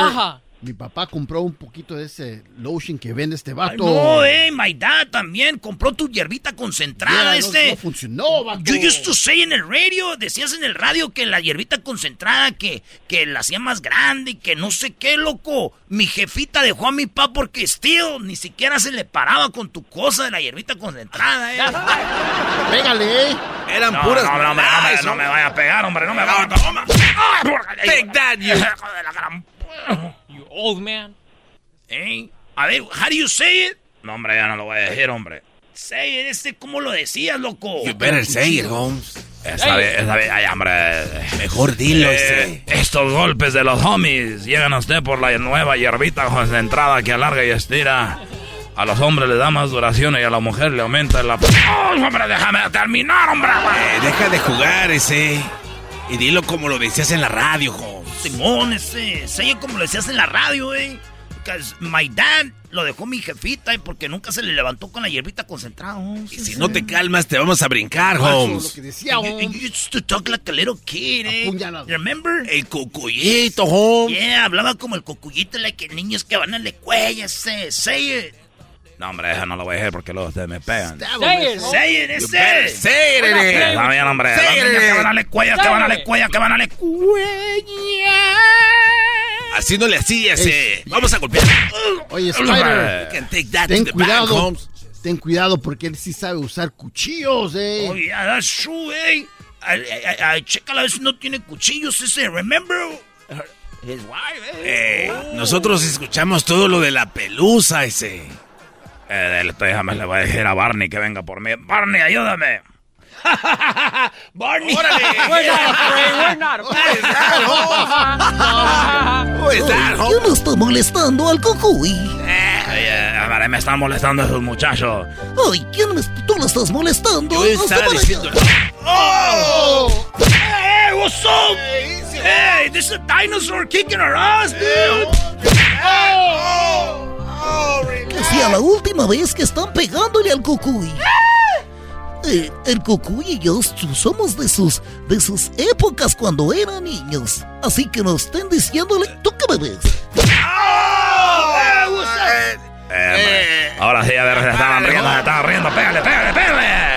Mi papá compró un poquito de ese lotion que vende este Ay, vato. no, eh, my dad también compró tu hierbita concentrada, Yeah, no- este. no funcionó, vato. You used to say en el radio, decías en el radio que la hierbita concentrada, que, que la hacía más grande y que no sé qué, loco. Mi jefita dejó a mi papá porque still ni siquiera se le paraba con tu cosa de la hierbita concentrada, eh. *laughs* Pégale, eh. Eran No, puras no, no, no, me- no, me, me vaya a pegar, hombre, no me vaya a pegar. Take that, you. Old man. Eh, A ver, how do you say it? No, hombre, ya no lo voy a decir, hombre. Say it, este, ¿cómo lo decías, loco? You better say it, Holmes. Esa vez, esa vez, ay, hombre. Mejor dilo, Eh, ese. estos golpes de los homies llegan a usted por la nueva hierbita concentrada que alarga y estira. A los hombres le da más duración y a la mujer le aumenta la... ¡Ay, hombre, déjame terminar, hombre! Eh, deja de jugar, ese. Y dilo como lo decías en la radio, Holmes. Simón, ese, it como lo decías en la radio, eh. Because my dad lo dejó mi jefita, eh, porque nunca se le levantó con la hierbita concentrada. oh, Y si no te calmas, te vamos a brincar, Holmes. Lo que decía, You, you used to talk like a little kid, eh. Remember? El cucuyito, Holmes. Yeah, hablaba como el cocuyito, like que niños que van a la escuela, ese. Say it. No, hombre, eso no lo voy a decir porque luego ustedes me pegan. Say it. Say it, better ese. say it, ese. Está bien, hombre. Niños eh. que van a la escuela, que van a la escuela, que van a la Así no le hacías, ese. Vamos a golpear. Oye, Spider, You can take that ten to the back, cuidado. Holmes. Ten cuidado porque él sí sabe usar cuchillos, eh. Oh, yeah, that's true, eh. Chécala a no tiene cuchillos ese. Remember? His wife, eh. Eh, nosotros escuchamos todo lo de la pelusa, ese. Eh, le- déjame, le voy a decir a Barney que venga por mí. Barney, ayúdame. *laughs* Barney. *laughs* We're not afraid. We're not *laughs* afraid. Who is that, Yo Holmes? no estoy molestando al cucuy. Oye, a hombre, me están molestando esos muchachos. Ay, ¿quién me, tú lo estás molestando? Yo estaba diciendo-. Oh! Hey, what's up? Hey, this is a dinosaur kicking our ass, dude. Que sea la última vez que están pegándole al cucuy. Eh, el cucuy y yo somos de sus, de sus épocas cuando eran niños. Así que no estén diciéndole, ¿tú qué me ves? Eh, hombre, ahora sí, a ver, se estaban riendo, se estaban riendo. Pégale, pégale, pégale.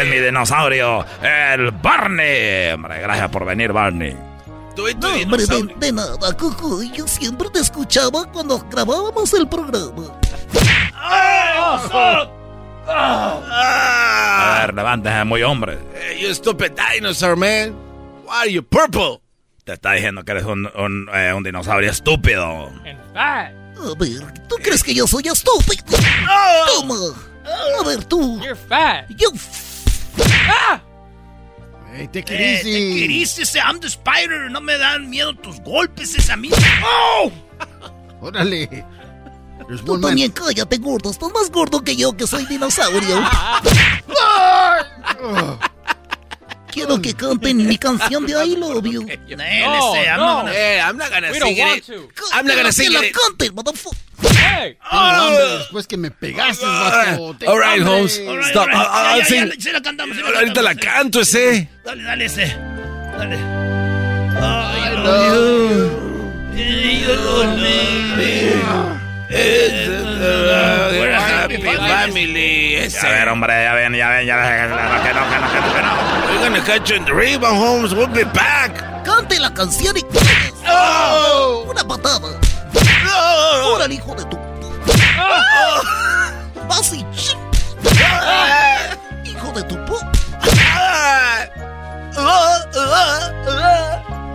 Es mi dinosaurio, el Barney. Hombre, gracias por venir, Barney. No, hombre, de, de nada, cucuy. Yo siempre te escuchaba cuando grabábamos el programa. A ver, levántese, muy hombre. Hey, you stupid dinosaur, man. Why are you purple? Te está diciendo que eres un, un, eh, un dinosaurio estúpido. A ver, ¿tú crees que yo soy estúpido? Toma. A ver, tú. You're fat. Yo. Hey, te Eh, te querís, ese I'm the spider. No me dan miedo tus golpes, ese a mí. ¡Oh! Órale. There's Tú también cállate, gordo. Estás más gordo que yo, que soy dinosaurio. *laughs* Quiero que canten mi canción de I Love You. I'm not gonna- Hey, I'm not gonna We don't sing want it. to. I'm not gonna Que sing la it. canten, motherfucker. Hey. Hambre después que me pegaste, vato. All right. Holmes. All right, Stop. Ahorita la canto ese. Dale, dale ese. Dale. I love We're a happy family. A ver, hombre, ya ven, ya ven, ya ven. No, que no, que no, que no. We're gonna catch you in the rebound, Holmes. We'll be back. Cante la canción y Oh. Una patada. Órale, hijo de tu. Vas y. Hijo de tu po.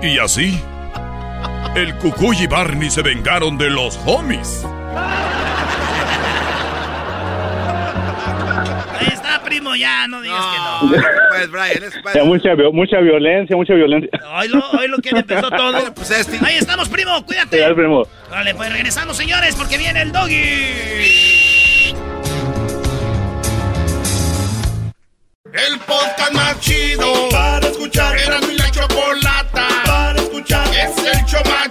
Y así, el Cucuy y Barney se vengaron de los homies. Primo, ya, no digas que no. Pues, Brian, es Ya, mucha, vi- mucha violencia, mucha violencia. Hoy lo, hoy lo que empezó *laughs* todo. Pues este. Ahí estamos, primo, cuídate. al primo. Vale, pues regresamos, señores, porque viene el doggy. El podcast más chido para escuchar. Era mi la chocolata para escuchar. Es el show más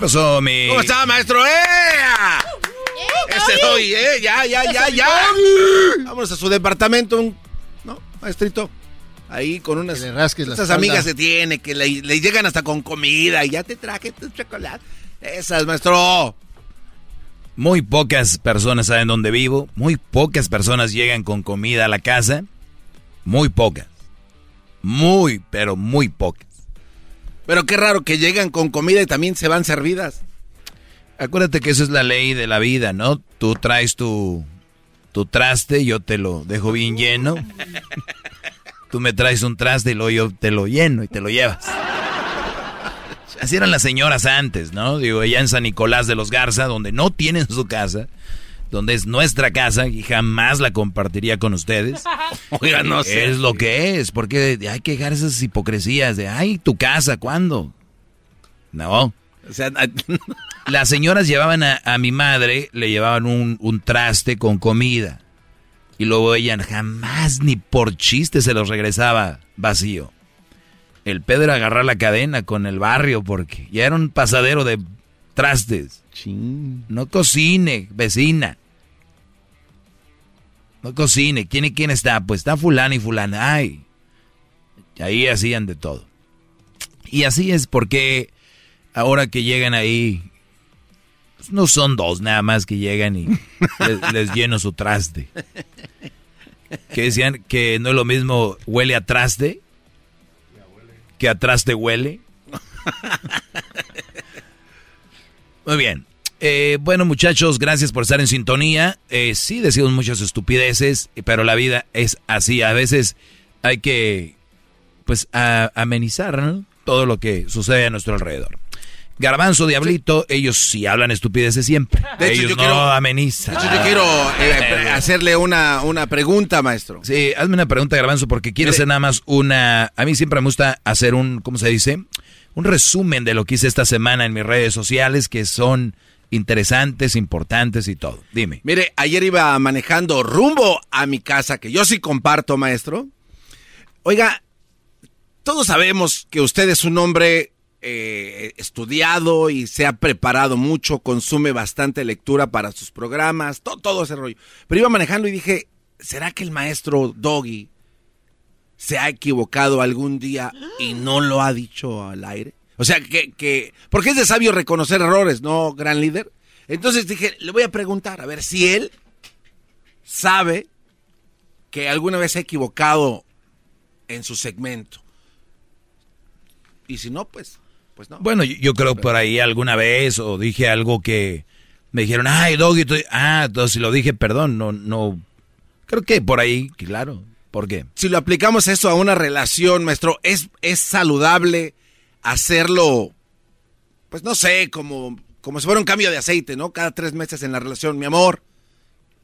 ¿Qué pasó, mi...? ¿Cómo está, maestro? ¡Eh! Ese doy, ¿eh? Ya, ya, ya, ya. Vámonos a su departamento, un- ¿no, maestrito? Ahí con unas... Que le Esas amigas que tiene, que le, le llegan hasta con comida y ya te traje tu chocolate. Esas, maestro. Muy pocas personas saben dónde vivo. Muy pocas personas llegan con comida a la casa. Muy pocas. Muy, pero muy pocas. Pero qué raro que llegan con comida y también se van servidas. Acuérdate que esa es la ley de la vida, ¿no? Tú traes tu, tu traste, yo te lo dejo bien lleno. Tú me traes un traste y luego yo te lo lleno y te lo llevas. Así eran las señoras antes, ¿no? Digo, allá en San Nicolás de los Garza, donde no tienen su casa, donde es nuestra casa y jamás la compartiría con ustedes. *laughs* Oiga, no sé. Es lo que es, porque hay que dejar esas hipocresías de, ay, tu casa, ¿cuándo? No. O sea, *laughs* Las señoras llevaban a, a mi madre, le llevaban un, un traste con comida. Y luego ella jamás ni por chiste se los regresaba vacío. El pedo era agarrar la cadena con el barrio porque ya era un pasadero de trastes. No cocine, vecina. No cocine. ¿Quién y quién está? Pues está fulana y fulana. Ay. Ahí hacían de todo. Y así es porque ahora que llegan ahí, pues no son dos nada más que llegan y *laughs* les, les lleno su traste. Que decían que no es lo mismo huele a traste que atrás te huele. *laughs* Muy bien. Eh, bueno, muchachos, gracias por estar en sintonía. Eh, sí, decimos muchas estupideces, pero la vida es así. A veces hay que, pues, a- amenizar ¿no? todo lo que sucede a nuestro alrededor. Garbanzo, Diablito, ellos sí hablan estupideces siempre. De hecho, ellos yo no quiero- amenizan. De hecho, yo quiero eh, hacerle una, una pregunta, maestro. Sí, hazme una pregunta, Garbanzo, porque quiero Mire. hacer nada más una... A mí siempre me gusta hacer un, ¿cómo se dice? Un resumen de lo que hice esta semana en mis redes sociales, que son interesantes, importantes y todo. Dime. Mire, ayer iba manejando rumbo a mi casa, que yo sí comparto, maestro. Oiga, todos sabemos que usted es un hombre eh, estudiado y se ha preparado mucho, consume bastante lectura para sus programas, to- todo ese rollo. Pero iba manejando y dije, ¿será que el maestro Doggy se ha equivocado algún día y no lo ha dicho al aire? O sea, que, que porque es de sabio reconocer errores, ¿no, gran líder? Entonces dije, le voy a preguntar, a ver si él sabe que alguna vez se ha equivocado en su segmento. Y si no, pues, pues no. Bueno, yo, yo creo por ahí alguna vez o dije algo que me dijeron, ay, Doggy, tú-". ah, entonces si lo dije, perdón, no, no, creo que por ahí, claro, ¿por qué? Si lo aplicamos eso a una relación, maestro, es, es saludable hacerlo, pues no sé, como, como si fuera un cambio de aceite, ¿no? Cada tres meses en la relación, mi amor.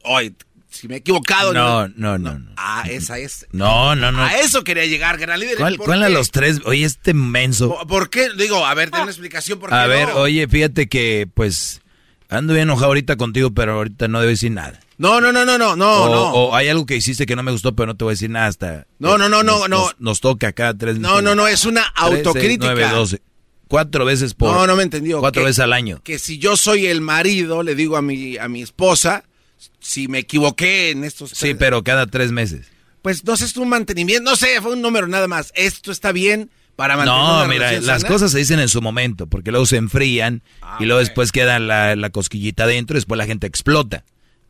Hoy, si me he equivocado. No, no, no, no. Ah, esa es. No, no, no. A eso quería llegar, gran líder. ¿Cuál, ¿Por cuál a los tres? Oye, este menso. ¿Por- ¿Por qué? Digo, a ver, ten una explicación por qué A ver, no? oye, fíjate que, pues, ando bien enojado ahorita contigo, pero ahorita no debo decir nada. No, no, no, no, no, no, o, no. o hay algo que hiciste que no me gustó, pero no te voy a decir nada hasta... No, no, no, no, nos, no. Nos, nos toca cada tres No, no, no, es una autocrítica. 9, 12. Cuatro veces por... No, no me entendió. Cuatro Que- veces al año. Que si yo soy el marido, le digo a mi, a mi esposa, si me equivoqué en estos... Sí, pero cada tres meses. Pues no sé, es un mantenimiento, no sé, fue un número nada más. Esto está bien para mantener No, una mira, las sana? cosas se dicen en su momento, porque luego se enfrían y luego después queda la, la cosquillita adentro y después la gente explota.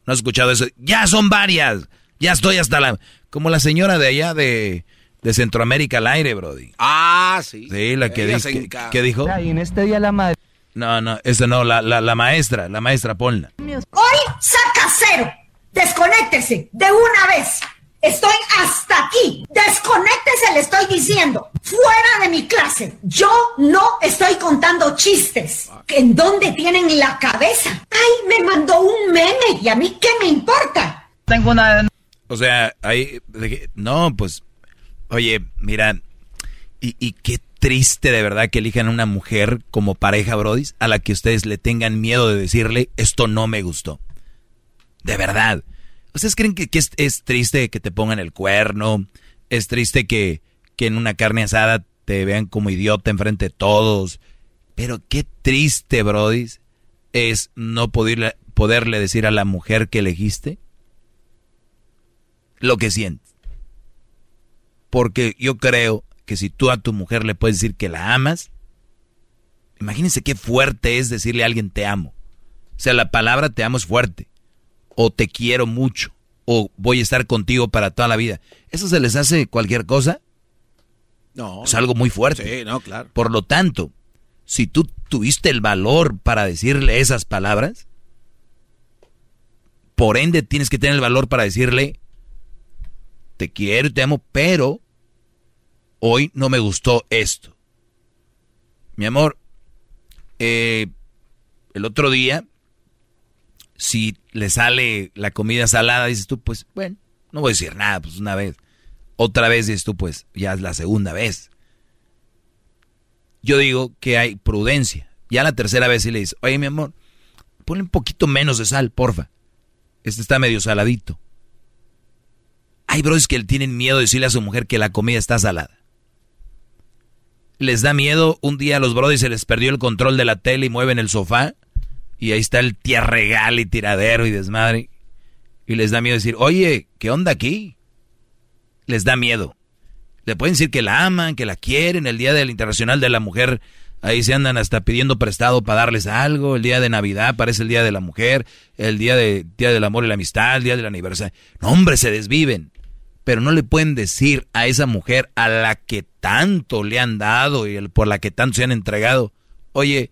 ¿No has escuchado eso? Ya son varias. Ya estoy hasta la... Como la señora de allá de, de Centroamérica al aire, Brody. Ah, sí. Sí, la que, se que, dijo... Y en este día la madre. No, no, esa no, la, la, la maestra, la maestra, ponla. Hoy saca cero. Desconéctese de una vez. Estoy hasta aquí. Desconéctese, le estoy diciendo. Fuera de mi clase. Yo no estoy contando chistes. ¿En dónde tienen la cabeza? Ay, me mandó un meme y a mí qué me importa. Tengo una. O sea, ahí... No, pues... Oye, mira... Y, y qué triste de verdad que elijan a una mujer como pareja, Brody, a la que ustedes le tengan miedo de decirle, esto no me gustó. De verdad. ¿Ustedes creen que, es triste que te pongan el cuerno? ¿Es triste que, que en una carne asada te vean como idiota enfrente de todos? Pero qué triste, Brody, es no poderle, poderle decir a la mujer que elegiste lo que sientes. Porque yo creo que si tú a tu mujer le puedes decir que la amas, imagínense qué fuerte es decirle a alguien te amo. O sea, la palabra te amo es fuerte. O te quiero mucho. O voy a estar contigo para toda la vida. ¿Eso se les hace cualquier cosa? No. Es algo muy fuerte. Sí, no, claro. Por lo tanto, si tú tuviste el valor para decirle esas palabras, por ende tienes que tener el valor para decirle, te quiero y te amo, pero hoy no me gustó esto. Mi amor, eh, el otro día, si le sale la comida salada, dices tú, pues bueno, no voy a decir nada, pues una vez. Otra vez dices tú, pues ya es la segunda vez. Yo digo que hay prudencia. Ya la tercera vez sí le dices, oye mi amor, ponle un poquito menos de sal, porfa. Este está medio saladito. Hay bros que tienen miedo de decirle a su mujer que la comida está salada. Les da miedo, un día a los brodis se les perdió el control de la tele y mueven el sofá y ahí está el tía regal y tiradero y desmadre. Y les da miedo decir, oye, ¿qué onda aquí? Les da miedo. Le pueden decir que la aman, que la quieren. El Día del Internacional de la Mujer, ahí se andan hasta pidiendo prestado para darles algo. El Día de Navidad parece el Día de la Mujer. El Día, de, día del Amor y la Amistad, el Día del Aniversario. No, hombre, se desviven. pero no le pueden decir a esa mujer a la que tanto le han dado y por la que tanto se han entregado, oye,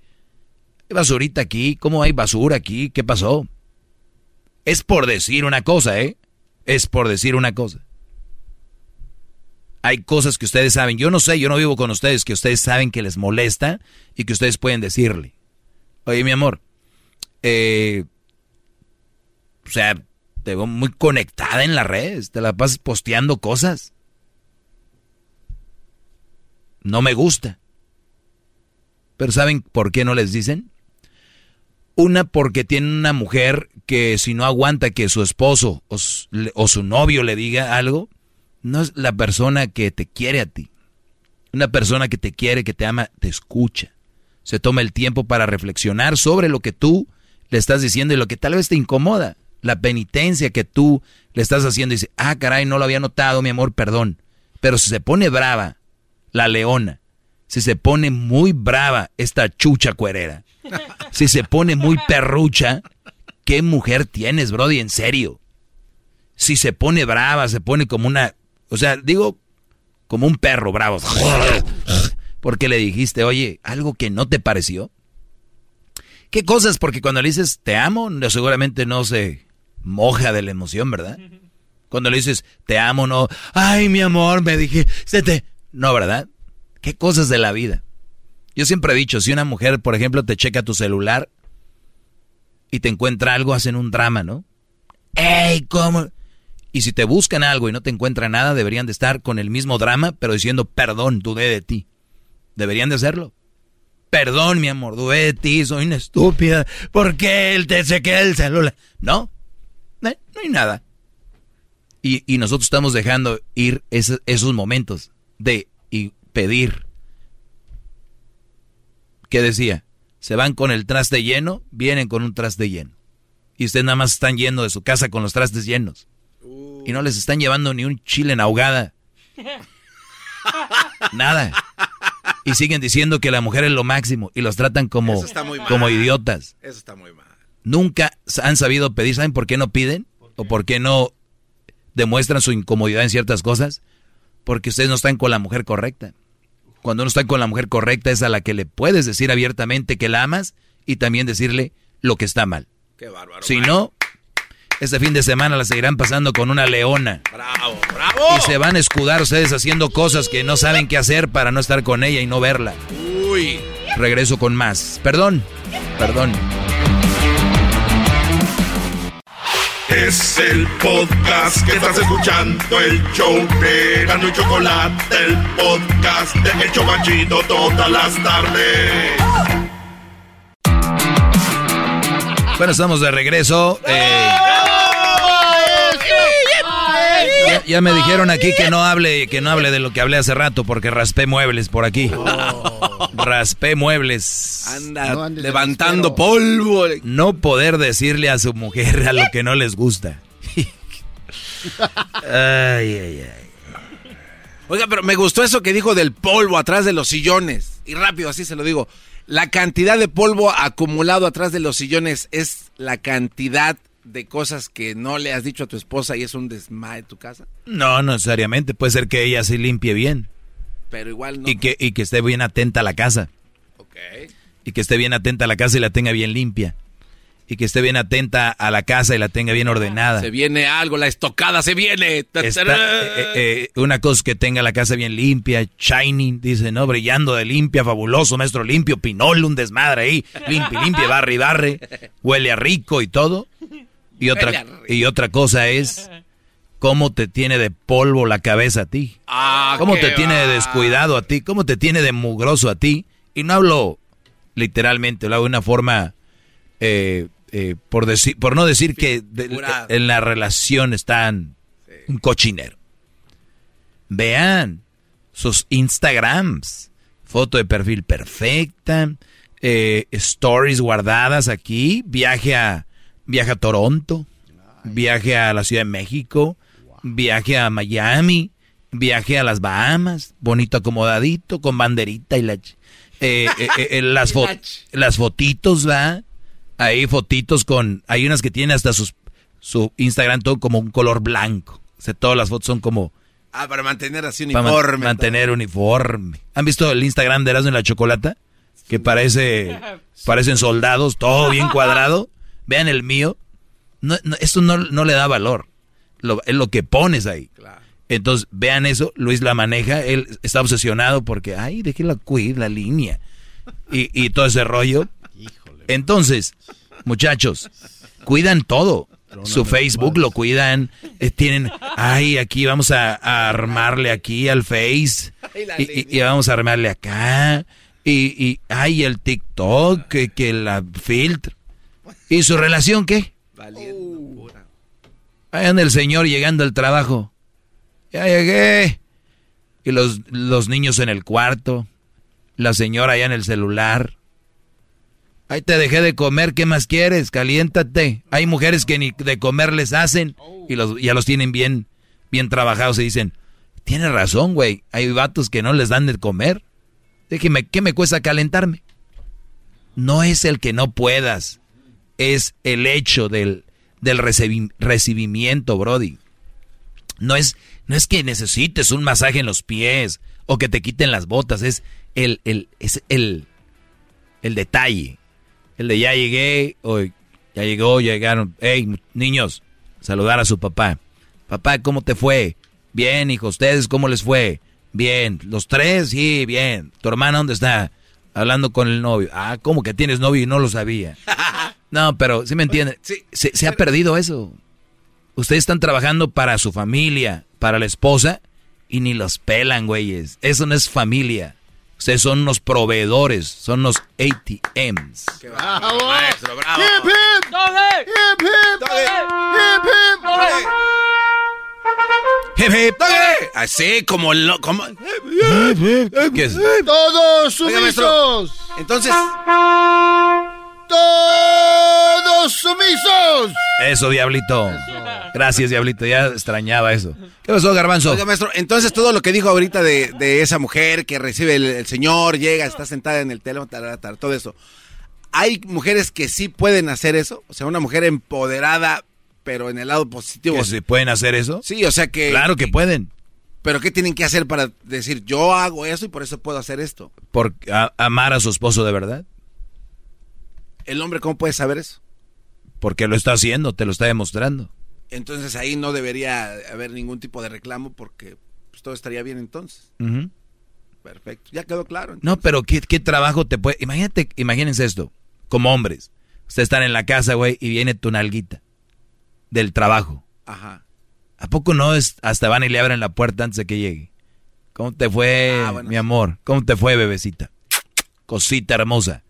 hay basurita aquí, ¿cómo hay basura aquí? ¿Qué pasó? Es por decir una cosa, ¿eh? Es por decir una cosa. Hay cosas que ustedes saben, yo no sé, yo no vivo con ustedes, que ustedes saben que les molesta y que ustedes pueden decirle. Oye, mi amor, eh, o sea, te veo muy conectada en las redes, te la pasas posteando cosas. No me gusta. Pero ¿saben por qué no les dicen? Una porque tiene una mujer que si no aguanta que su esposo o, su novio le diga algo, no es la persona que te quiere a ti. Una persona que te quiere, que te ama, te escucha. Se toma el tiempo para reflexionar sobre lo que tú le estás diciendo y lo que tal vez te incomoda. La penitencia que tú le estás haciendo y dice, ah, caray, no lo había notado, mi amor, perdón. Pero si se pone brava, la leona, si se pone muy brava esta chucha cuerera, si se pone muy perrucha, ¿qué mujer tienes, Brody? En serio. Si se pone brava, se pone como una, o sea, digo, como un perro bravo. Porque le dijiste, oye, algo que no te pareció. ¿Qué cosas? Porque cuando le dices te amo, seguramente no se moja de la emoción, ¿verdad? Cuando le dices te amo, no, ay, mi amor, me dije, se. No, ¿verdad? ¿Qué cosas de la vida? Yo siempre he dicho, si una mujer, por ejemplo, te checa tu celular y te encuentra algo, hacen un drama, ¿no? ¡Ey, cómo! Y si te buscan algo y no te encuentran nada, deberían de estar con el mismo drama, pero diciendo, perdón, dudé de ti. Deberían de hacerlo. Perdón, mi amor, dudé de ti, soy una estúpida. ¿Por qué él te chequea el celular? No, no, no hay nada. Y, nosotros estamos dejando ir esos momentos de y pedir. ¿Qué decía? Se van con el traste lleno, vienen con un traste lleno. Y ustedes nada más están yendo de su casa con los trastes llenos. Y no les están llevando ni un chile en ahogada. *laughs* Nada. Y siguen diciendo que la mujer es lo máximo y los tratan como, Eso está muy mal. como idiotas. Eso está muy mal. Nunca han sabido pedir. ¿Saben por qué no piden? ¿O por qué no demuestran su incomodidad en ciertas cosas? Porque ustedes no están con la mujer correcta. Cuando uno está con la mujer correcta es a la que le puedes decir abiertamente que la amas y también decirle lo que está mal. Qué bárbaro. Si no, este fin de semana la seguirán pasando con una leona. Bravo, bravo. Y se van a escudar ustedes haciendo cosas que no saben qué hacer para no estar con ella y no verla. Uy. Regreso con más. Perdón, perdón. Es el podcast que estás escuchando, el show de y Chocolate, el podcast de El Chocachito todas las tardes. Bueno, estamos de regreso. eh, ya, me dijeron aquí que no hable, que no hable de lo que hablé hace rato porque raspé muebles por aquí. Raspé muebles. Anda levantando polvo. No poder decirle a su mujer a lo que no les gusta. Ay, ay, ay. Oiga, pero me gustó eso que dijo del polvo atrás de los sillones. Y rápido, así se lo digo. La cantidad de polvo acumulado atrás de los sillones es la cantidad de cosas que no le has dicho a tu esposa y es un desmadre tu casa. No, no necesariamente. Puede ser que ella se limpie bien. Pero igual no. Y que, y que esté bien atenta a la casa. Y que esté bien atenta a la casa y la tenga bien limpia. Y que esté bien atenta a la casa y la tenga bien ordenada. Se viene algo, la estocada se viene. Está, eh, eh, una cosa que tenga la casa bien limpia, shining, dice, ¿no? Brillando de limpia, fabuloso, maestro limpio, pinol, un desmadre ahí, limpia, limpia, barre y barre, huele a rico y todo. Y otra, y otra cosa es cómo te tiene de polvo la cabeza a ti. Ah, cómo te tiene de descuidado a ti, cómo te tiene de mugroso a ti. Y no hablo literalmente, lo hago de una forma, eh, eh, por, decir, por no decir que de- Figurado. en la relación están un cochinero. Vean sus Instagrams, foto de perfil perfecta, eh, stories guardadas aquí, viaje a, viaje a Toronto, viaje a la Ciudad de México, viaje a Miami, viaje a las Bahamas, bonito acomodadito, con banderita y la... eh, eh, eh, eh, *laughs* las, fo- las fotitos, ¿va? Hay fotitos con... Hay unas que tienen hasta sus, su Instagram todo como un color blanco. O sea, todas las fotos son como Ah, para mantener así para man- uniforme. mantener uniforme. ¿Han visto el Instagram de Erasmo y la Chocolata? Que parece, *laughs* parecen soldados, todo bien cuadrado. Vean el mío. No, no, esto no, no le da valor. Lo, es lo que pones ahí. Entonces, vean eso. Luis la maneja. Él está obsesionado porque, ay, déjela cuidar la línea. Y, y todo ese rollo. Entonces, muchachos, cuidan todo. Su Facebook lo cuidan. eh, tienen, ay, aquí vamos a, a armarle aquí al Face. Y, y- y vamos a armarle acá. Y, y ay, el TikTok, que, que la filtro. ¿Y su relación qué? Ahí anda el señor llegando al trabajo. Ya llegué. Y los, los niños en el cuarto. La señora allá en el celular. Ahí te dejé de comer, ¿qué más quieres? Caliéntate. Hay mujeres que ni de comer les hacen y los, ya los tienen bien, bien trabajados y dicen, tienes razón, güey. Hay vatos que no les dan de comer. Déjeme, ¿qué me cuesta calentarme? No es el que no puedas, es el hecho del, del recibi- recibimiento, Brody. No es, no es que necesites un masaje en los pies o que te quiten las botas, es el, el, es el, el detalle. El de ya llegué, o ya llegó, llegaron. Hey, niños, saludar a su papá. Papá, ¿cómo te fue? Bien, hijo, ¿ustedes cómo les fue? Bien. ¿Los tres? Sí, bien. ¿Tu hermana dónde está? Hablando con el novio. Ah, ¿cómo que tienes novio y no lo sabía? *laughs* No, pero sí me entienden. se, se ha perdido eso. Ustedes están trabajando para su familia, para la esposa, y ni los pelan, güeyes. Eso no es familia. Ustedes son unos proveedores, son unos ATMs. ¡Bravo! Maestro, bravo. ¡Hip, hip! ¡Hip, hip! ¡Hip, hip! Hip, hip. Así como lo, como. ¿Qué es? ¡Todos Oiga, maestro, sumisos! Entonces, ¡Todos sumisos! Eso, Diablito. Gracias, Diablito. Ya extrañaba eso. ¿Qué pasó, Garbanzo? Oiga, maestro, entonces todo lo que dijo ahorita de, de esa mujer que recibe el, el señor, llega, está sentada en el teléfono, todo eso. ¿Hay mujeres que sí pueden hacer eso? O sea, una mujer empoderada, pero en el lado positivo. ¿Que se pueden hacer eso? Sí, o sea que... Claro que pueden. Pero ¿qué tienen que hacer para decir, yo hago eso y por eso puedo hacer esto? Por a- amar a su esposo de verdad. ¿El hombre cómo puede saber eso? Porque lo está haciendo, te lo está demostrando. Entonces ahí no debería haber ningún tipo de reclamo porque pues, todo estaría bien entonces. Perfecto, ya quedó claro. No, pero ¿qué, qué trabajo te puede... Imagínate, imagínense esto, como hombres. Ustedes están en la casa, güey, y viene tu nalguita del trabajo. Ajá. ¿A poco no es hasta van y le abren la puerta antes de que llegue? ¿Cómo te fue, Ah, bueno, mi amor? ¿Cómo te fue, bebecita? Cosita hermosa.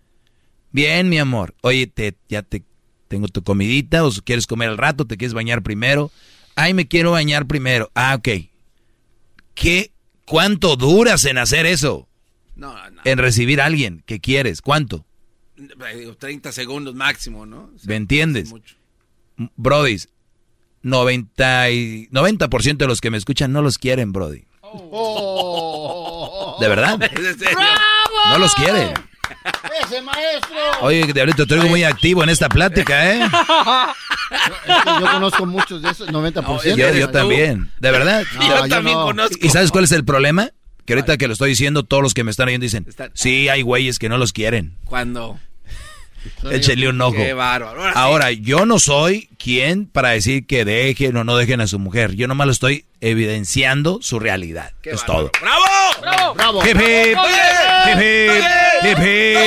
Bien, mi amor. Oye, te, ya te tengo tu comidita o quieres comer al rato, te quieres bañar primero. Ay, me quiero bañar primero. Ah, ok. ¿Qué? ¿Cuánto duras en hacer eso? No, no. En recibir a alguien que quieres. ¿Cuánto? Eh, 30 segundos máximo, ¿no? O sea, ¿Me entiendes? Brodis, 90, y, 90% de los que me escuchan no los quieren, Brody. Oh. ¿De verdad? *laughs* ¿Es en serio? No los quieren. ¡Ese maestro! Oye, Diablito, te oigo muy activo en esta plática, ¿eh? *laughs* Es que yo conozco muchos de esos, 90%. Yo, yo también, de verdad. No, yo no. ¿Y sabes cuál es el problema? Que ahorita que lo estoy diciendo, todos los que me están oyendo dicen, sí, hay güeyes que no los quieren. Cuando. *laughs* Échenle un ojo. Qué bárbaro. Ahora sí. Ahora, yo no soy quien para decir que dejen o no dejen a su mujer. Yo nomás lo estoy evidenciando su realidad. es todo. ¡Bravo! ¡Bravo! ¡Bravo! Hip, hip. Hip, hip. Hip, hip.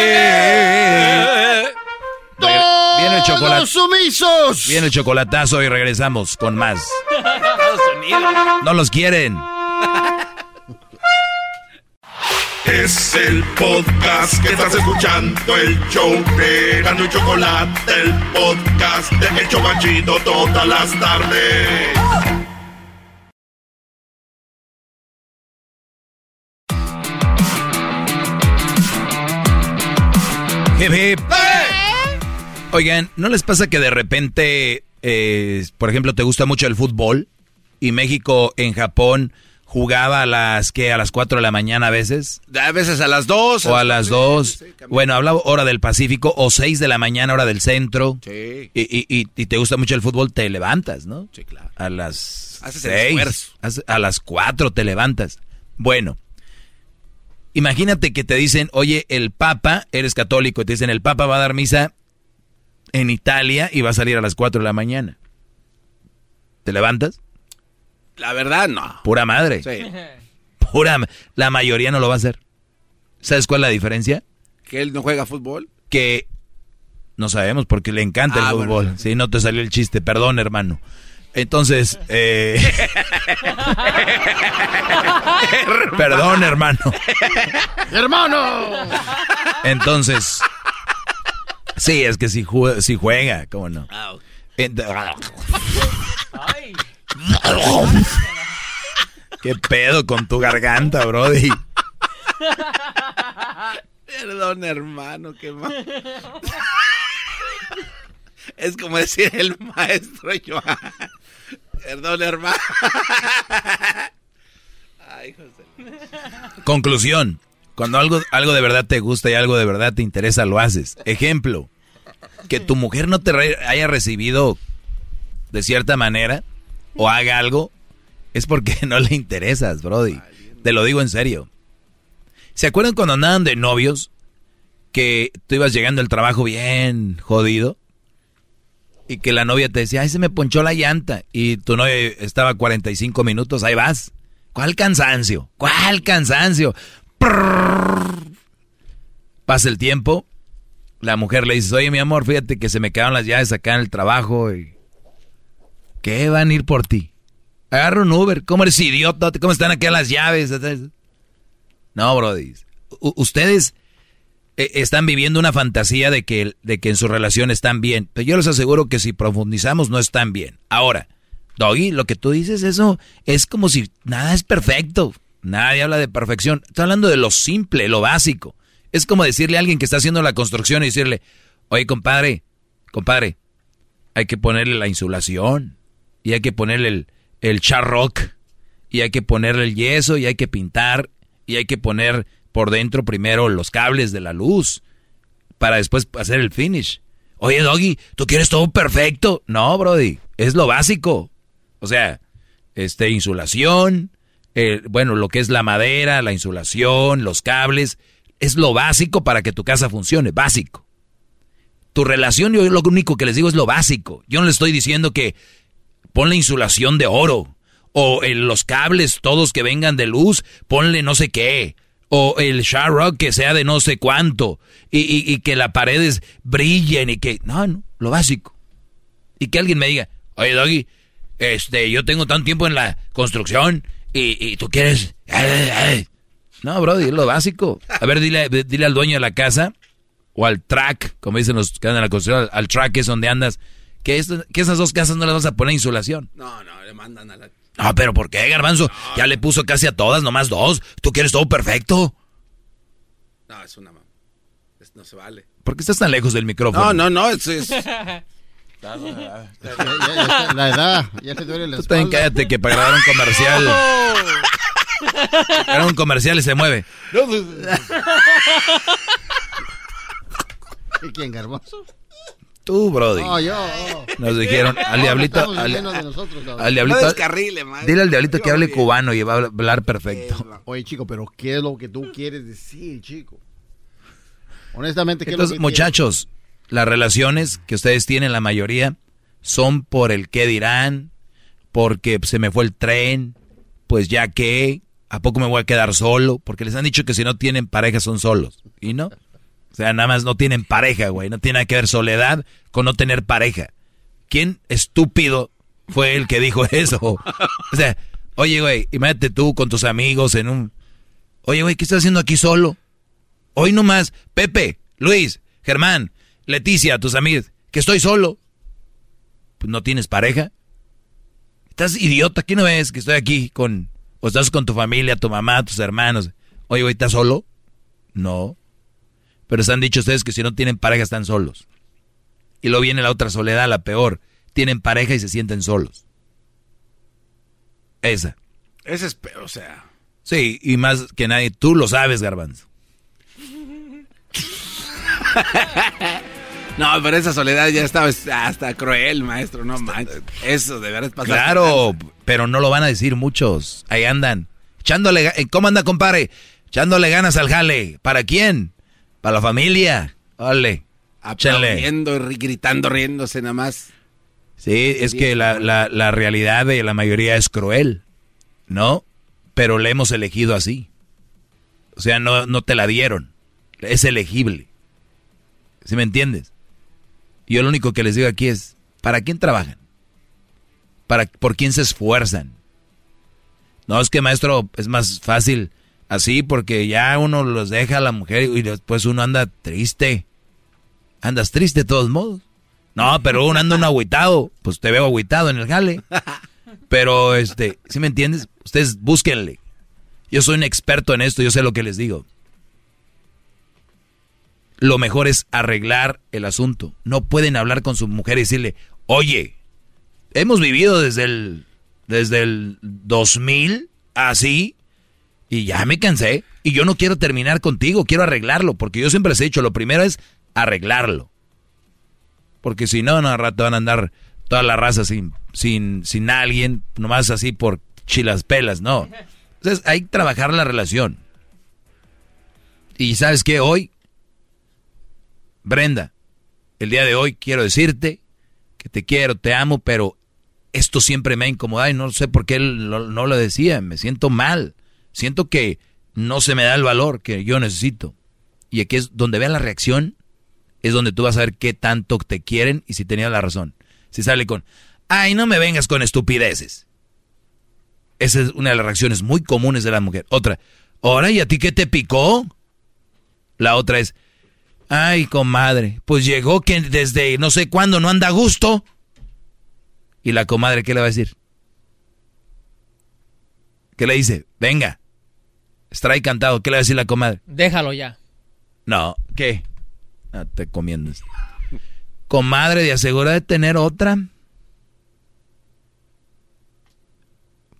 ¡Todos Viene el chocolate. sumisos! Viene el chocolatazo y regresamos con más. No los quieren. Es el podcast que estás escuchando, el show de Gano y Chocolate, el podcast de El Chobachito todas las tardes. Hip, hip. Oigan, ¿no les pasa que de repente, eh, por ejemplo, te gusta mucho el fútbol y México en Japón jugaba a las, ¿qué? A las 4 de la mañana a veces. A veces a las 2. O a las 2. Bueno, hablaba hora del Pacífico o 6 de la mañana, hora del centro. Sí. Y, y, y, y te gusta mucho el fútbol, te levantas, ¿no? Sí, claro. A las Haces el 6. esfuerzo. hace- A las 4 te levantas. Bueno. Imagínate que te dicen, oye, el Papa, eres católico, y te dicen, el Papa va a dar misa en Italia y va a salir a las 4 de la mañana. ¿Te levantas? La verdad, no. Pura madre. Sí. *laughs* Pura, la mayoría no lo va a hacer. ¿Sabes cuál es la diferencia? ¿Que él no juega fútbol? Que no sabemos porque le encanta Ah, el bueno. fútbol. Sí, no te salió el chiste, perdón, hermano. Entonces, eh, *laughs* perdón, hermano. ¡Hermano! Entonces, sí, es que si, jue- si juega, ¿cómo no? Ent- ¿Qué pedo con tu garganta, Brody? Perdón, hermano, qué mal. Es como decir el *laughs* maestro Joan. Perdón, hermano. *laughs* Ay, José. Conclusión. Cuando algo, algo de verdad te gusta y algo de verdad te interesa, lo haces. Ejemplo. Que tu mujer no te re- haya recibido de cierta manera o haga algo, es porque *laughs* no le interesas, Brody. Te lo digo en serio. ¿Se acuerdan cuando andaban de novios? Que tú ibas llegando al trabajo bien jodido. Y que la novia te decía, ay, se me ponchó la llanta. Y tu novia estaba 45 minutos, ahí vas. ¿Cuál cansancio? ¿Cuál cansancio? Pasa el tiempo, la mujer le dice, oye mi amor, fíjate que se me quedaron las llaves acá en el trabajo y... ¿Qué van a ir por ti? Agarra un Uber, ¿cómo eres idiota? ¿Cómo están aquí las llaves? No, Brody. Ustedes están viviendo una fantasía de que, de que en su relación están bien, pero yo les aseguro que si profundizamos no están bien. Ahora, Doggy, lo que tú dices, eso es como si nada es perfecto. Nadie habla de perfección. Estoy hablando de lo simple, lo básico. Es como decirle a alguien que está haciendo la construcción y decirle, oye, compadre, compadre, hay que ponerle la insulación y hay que ponerle el, el charrock y hay que ponerle el yeso y hay que pintar y hay que poner por dentro primero los cables de la luz para después hacer el finish. Oye, Doggy, ¿tú quieres todo perfecto? No, Brody, es lo básico. O sea, este, insulación, eh, bueno, lo que es la madera, la insulación, los cables, es lo básico para que tu casa funcione, básico. Tu relación, yo lo único que les digo es lo básico. Yo no les estoy diciendo que ponle insulación de oro, o eh, los cables todos que vengan de luz, ponle no sé qué, o el rock que sea de no sé cuánto, y, y- que las paredes brillen y que, no, no, lo básico. Y que alguien me diga, oye Doggy, este, yo tengo tanto tiempo en la construcción y, y tú quieres... ay, *laughs* ay". No, bro, lo básico. A ver, dile, dile al dueño de la casa o al track, como dicen los que andan en la construcción, al, track es donde andas, que, esto- que esas dos casas no las vas a poner insulación. No, no, le mandan a la... No, pero ¿por qué, Garbanzo? Ya le puso casi a todas, nomás dos. ¿Tú quieres todo perfecto? No, es una... mam- es- no se vale. ¿Por qué estás tan lejos del micrófono? No, no, no, es... es- la edad, ya te duele la Tú también espalda. cállate que para grabar un comercial... Era un comercial y se mueve. ¿Y quién, Garbanzo? Tú, Brody. No, yo. oh. Nos dijeron al diablito. Al, de nosotros, Doggy. al diablito. No descarrile, maestro. Dile al diablito que hable cubano y va a hablar perfecto. Oye, chico, pero ¿qué es lo que tú quieres decir, chico? Honestamente, ¿qué es Entonces, lo que muchachos, las relaciones que ustedes tienen, la mayoría, son por el qué dirán, porque se me fue el tren, pues ya que, ¿a poco me voy a quedar solo? Porque les han dicho que si no tienen pareja son solos, ¿y no? Sea, nada más no tienen pareja, güey, no tiene nada que ver soledad con no tener pareja. ¿Quién estúpido fue el que dijo *laughs* eso? O sea, oye, güey, imagínate tú con tus amigos en un... Oye, güey, ¿qué estás haciendo aquí solo? Hoy nomás, Pepe, Luis, Germán, Leticia, tus amigos, que estoy solo. Pues no tienes pareja. Estás idiota, ¿qué no ves que estoy aquí con... O estás con tu familia, tu mamá, tus hermanos. Oye, güey, ¿estás solo? No. Pero se han dicho ustedes que si no tienen pareja están solos. Y luego viene la otra soledad, la peor. Tienen pareja y se sienten solos. Esa. Ese es, pe- o sea. Sí, y más que nadie, tú lo sabes, Garbanzo. *laughs* No, pero esa soledad ya estaba hasta cruel, maestro, no manches. Eso de verdad pasa. Claro, pero no lo van a decir muchos. Ahí andan. Echándole, eh, ¿cómo anda, compadre? Echándole ganas al jale. ¿Para quién? Para la familia. Échenle. Aplaudiendo, ri- gritando, riéndose nada más. Sí, es que la, la, la realidad de la mayoría es cruel, ¿no? Pero le hemos elegido así. O sea, no, no te la dieron. Es elegible. ¿Sí me entiendes? Yo lo único que les digo aquí es, ¿para quién trabajan? ¿Para, ¿Por quién se esfuerzan? No, es que maestro, es más fácil así porque ya uno los deja a la mujer y después uno anda triste. Andas triste de todos modos. No, pero uno anda un agüitado. Pues te veo agüitado en el jale. *laughs* Pero, este, ¿sí me entiendes? Ustedes búsquenle. Yo soy un experto en esto, yo sé lo que les digo. Lo mejor es arreglar el asunto. No pueden hablar con su mujer y decirle, oye, hemos vivido desde el, desde el 2000 así y ya me cansé. Y yo no quiero terminar contigo, quiero arreglarlo. Porque yo siempre les he dicho, lo primero es arreglarlo. Porque si no, no, al rato van a andar toda la raza sin, sin, sin alguien, nomás así por chilas pelas, no. Entonces hay que trabajar la relación. Y sabes qué, hoy, Brenda, el día de hoy quiero decirte que te quiero, te amo, pero esto siempre me ha incomodado y no sé por qué no lo decía, me siento mal, siento que no se me da el valor que yo necesito. Y aquí es donde vean la reacción, es donde tú vas a ver qué tanto te quieren y si tenías la razón. Si sale con, ay, no me vengas con estupideces. Esa es una de las reacciones muy comunes de la mujer. Otra, ahora, ¿y a ti qué te picó? La otra es, ay, comadre, pues llegó que desde no sé cuándo no anda a gusto. ¿Y la comadre qué le va a decir? ¿Qué le dice? Venga, extrae cantado. ¿Qué le va a decir la comadre? Déjalo ya. No, ¿qué? Ah, te comiendas. Comadre, ¿de asegura de tener otra?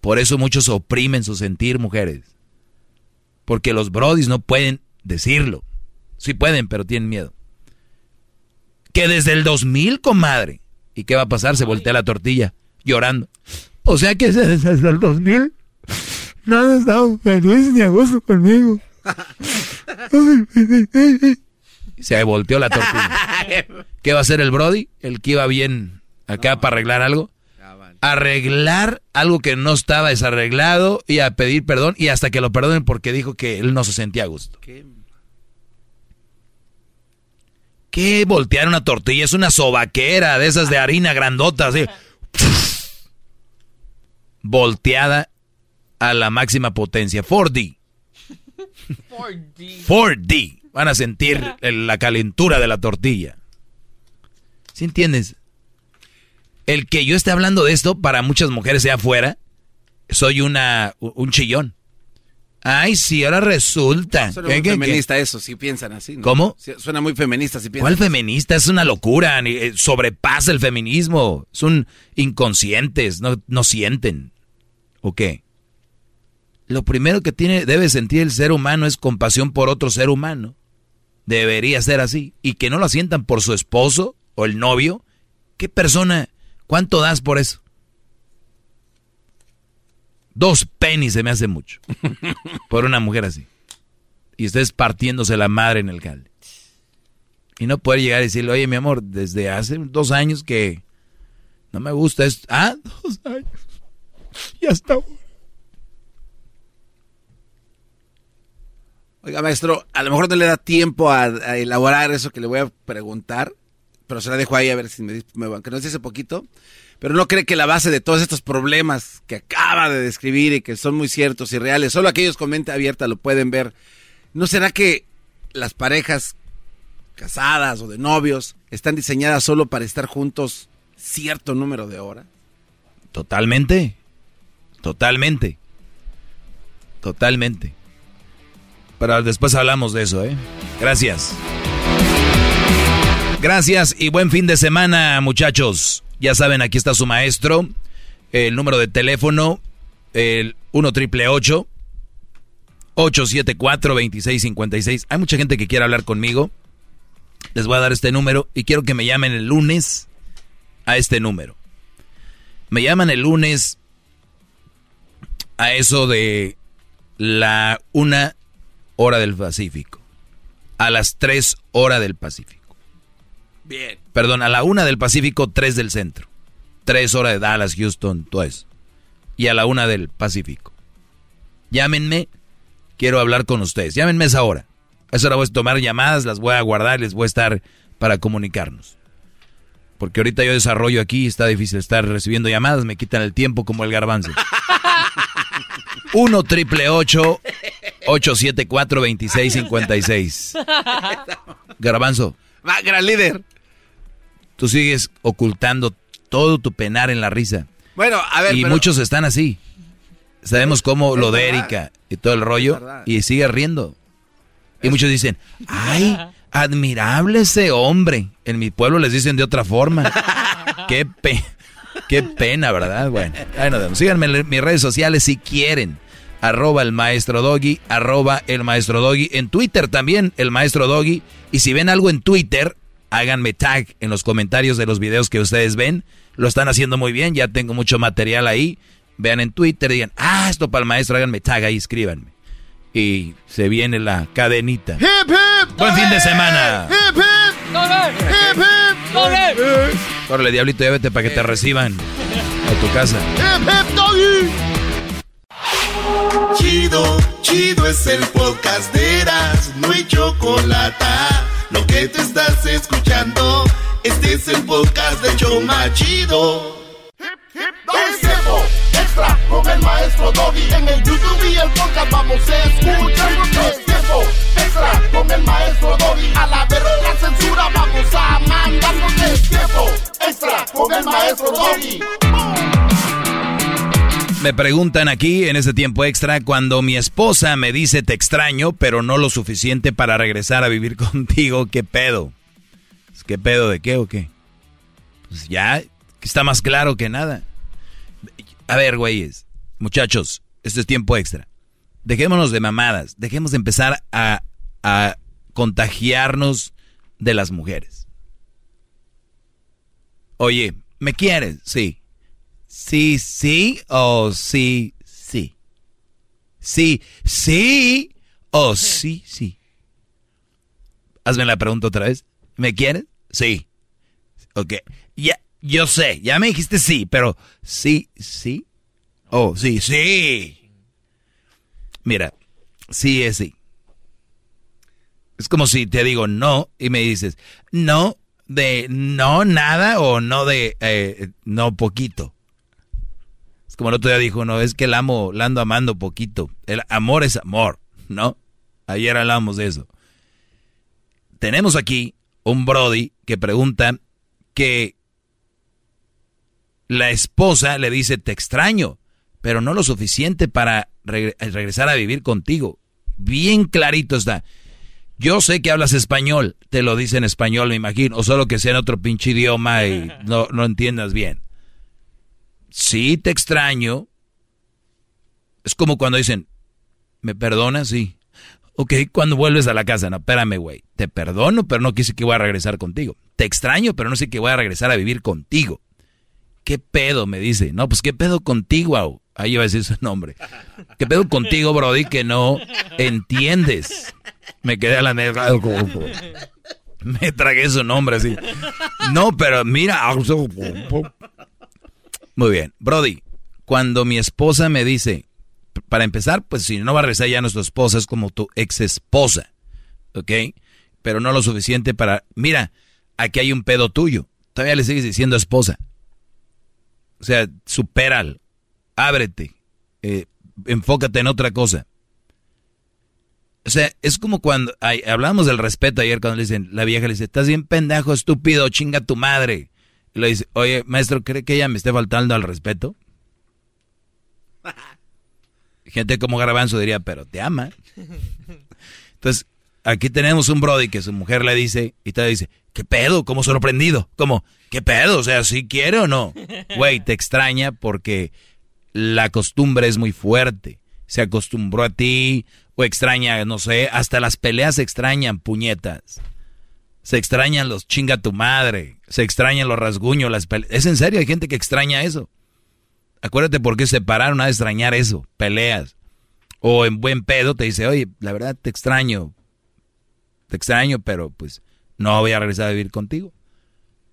Por eso muchos oprimen su sentir, mujeres. Porque los brodis no pueden decirlo. Sí pueden, pero tienen miedo. Que desde el 2000, comadre. ¿Y qué va a pasar? Se voltea la tortilla, llorando. O sea que desde el 2000 no han estado feliz ni a gusto conmigo. Se volteó la tortilla. *laughs* ¿Qué va a hacer el Brody? El que iba bien acá para arreglar algo. Arreglar algo que no estaba desarreglado y a pedir perdón y hasta que lo perdonen porque dijo que él no se sentía a gusto. ¿Qué voltear una tortilla? Es una sobaquera de esas de harina grandota, así. *laughs* Volteada a la máxima potencia. 4D. 4D. *laughs* Van a sentir el- la calentura de la tortilla. ¿Sí entiendes? El que yo esté hablando de esto para muchas mujeres sea afuera, soy una un chillón. Ay, sí, ahora resulta. Suena ¿Qué, muy qué, qué? feminista eso, si piensan así. ¿no? ¿Cómo? Suena muy feminista si piensan ¿Cuál feminista? Es una locura. eh, Sobrepasa el feminismo. Son inconscientes, no, no sienten. ¿O qué? Lo primero que tiene, debe sentir el ser humano es compasión por otro ser humano. Debería ser así. Y que no lo sientan por su esposo o el novio. ¿Qué persona? ¿Cuánto das por eso? Dos pennies se me hace mucho. *laughs* por una mujer así. Y ustedes partiéndose la madre en el jale. Y no poder llegar y decirle, oye, mi amor, desde hace dos años que no me gusta esto. Ah, *laughs* dos años. Y hasta ahora. Oiga, maestro, a lo mejor no le da tiempo a, elaborar eso que le voy a preguntar, pero se la dejo ahí a ver si me, me que nos dice poquito. Pero no cree que la base de todos estos problemas que acaba de describir y que son muy ciertos y reales, solo aquellos con mente abierta lo pueden ver. ¿No será que las parejas casadas o de novios están diseñadas solo para estar juntos cierto número de horas? Totalmente. Totalmente. Totalmente. Pero después hablamos de eso, ¿eh? Gracias. Gracias y buen fin de semana, muchachos. Ya saben, aquí está su maestro. El número de teléfono, el 1 triple 874 2656. Hay mucha gente que quiere hablar conmigo. Les voy a dar este número y quiero que me llamen el lunes a este número. Me llaman el lunes a eso de la una hora del Pacífico. A las tres hora del Pacífico. Bien. Perdón, a la una del Pacífico, tres del centro. Tres horas de Dallas, Houston, todo eso. Y a la una del Pacífico. Llámenme, quiero hablar con ustedes. Llámenme a esa hora. A esa hora voy a tomar llamadas, las voy a guardar, les voy a estar para comunicarnos. Porque ahorita yo desarrollo aquí, está difícil estar recibiendo llamadas, me quitan el tiempo como el garbanzo. *laughs* 1 triple 874 2656. Garbanzo. Va, gran líder. Tú sigues ocultando todo tu penar en la risa. Bueno, a ver, Y pero- muchos están así. Sabemos cómo Es lo de. Erika y todo el rollo. Y sigue riendo. Y muchos dicen, ay, admirable ese hombre. En mi pueblo les dicen de otra forma. *laughs* qué, pe- qué pena, ¿verdad? Bueno, ahí nos vemos. Síganme en mis redes sociales si quieren. Arroba el maestro Doggy, arroba el maestro Doggy. En Twitter también, el maestro Doggy. Y si ven algo en Twitter, háganme tag en los comentarios de los videos que ustedes ven. Lo están haciendo muy bien, ya tengo mucho material ahí. Vean en Twitter, digan, ah, esto para el maestro, háganme tag ahí, escríbanme. Y se viene la cadenita. Hip, hip. Buen fin de semana. Hip, hip. Hip, hip. Córrele, diablito, ya vete para que te reciban a tu casa. Hip, hip, doggy. Chido, chido es el podcast de Eras, no hay chocolate. Lo que te estás escuchando, este es el podcast de Choma Chido. Es tiempo extra con el maestro Doggy. En el YouTube y el podcast vamos a escuchar. Es tiempo extra con el maestro Doggy. A la verga la censura vamos a mandarnos. Es tiempo extra con el maestro Doggy. Me preguntan aquí en este tiempo extra cuando mi esposa me dice te extraño, pero no lo suficiente para regresar a vivir *laughs* contigo, ¿qué pedo? ¿Qué pedo de qué o qué? Pues ya está más claro que nada. A ver, güeyes, muchachos, este es tiempo extra. Dejémonos de mamadas, dejemos de empezar a, a contagiarnos de las mujeres. Oye, ¿me quieres? Sí. Sí, sí o sí, sí. Sí, sí o sí, sí. Hazme la pregunta otra vez. ¿Me quieres? Sí. Ok. Ya, yo sé, ya me dijiste sí, pero sí, sí. Oh, sí, sí. Mira, sí es sí. Es como si te digo no y me dices no de no nada o no de eh, no poquito. Como el otro día dijo, no, es que el amo, la ando amando poquito. El amor es amor, ¿no? Ayer hablamos de eso. Tenemos aquí un Brody que pregunta que la esposa le dice, te extraño, pero no lo suficiente para regre- regresar a vivir contigo. Bien clarito está. Yo sé que hablas español, te lo dice en español, me imagino, o solo que sea en otro pinche idioma y *laughs* no, no entiendas bien. Sí, te extraño. Es como cuando dicen, ¿me perdonas? Sí. Ok, cuando vuelves a la casa, no, espérame, güey. Te perdono, pero no quise que voy a regresar contigo. Te extraño, pero no sé que voy a regresar a vivir contigo. ¿Qué pedo? Me dice. No, pues qué pedo contigo, au? Ahí iba a decir su nombre. ¿Qué pedo contigo, Brody, que no entiendes? Me quedé a la negra. Me tragué su nombre así. No, pero mira. Muy bien. Brody, cuando mi esposa me dice, para empezar, pues si no va a regresar ya nuestra esposa, es como tu ex esposa. ¿Ok? Pero no lo suficiente para. Mira, aquí hay un pedo tuyo. Todavía le sigues diciendo esposa. O sea, supéralo. Ábrete. Eh, enfócate en otra cosa. O sea, es como cuando hablamos del respeto ayer cuando le dicen, la vieja le dice, estás bien pendejo, estúpido, chinga tu madre. Y le dice, oye, maestro, ¿cree que ella me esté faltando al respeto? *laughs* Gente como Garbanzo diría, pero te ama. Entonces, aquí tenemos un Brody que su mujer le dice, y te dice, ¿qué pedo? Como sorprendido. Como, ¿qué pedo? O sea, ¿sí quiere o no? *laughs* Güey, te extraña porque la costumbre es muy fuerte. Se acostumbró a ti o extraña, no sé, hasta las peleas extrañan, puñetas. Se extrañan los chinga tu madre, se extrañan los rasguños, las peleas. Es en serio, hay gente que extraña eso. Acuérdate por qué se pararon a extrañar eso, peleas. O en buen pedo te dice, oye, la verdad te extraño, te extraño, pero pues no voy a regresar a vivir contigo.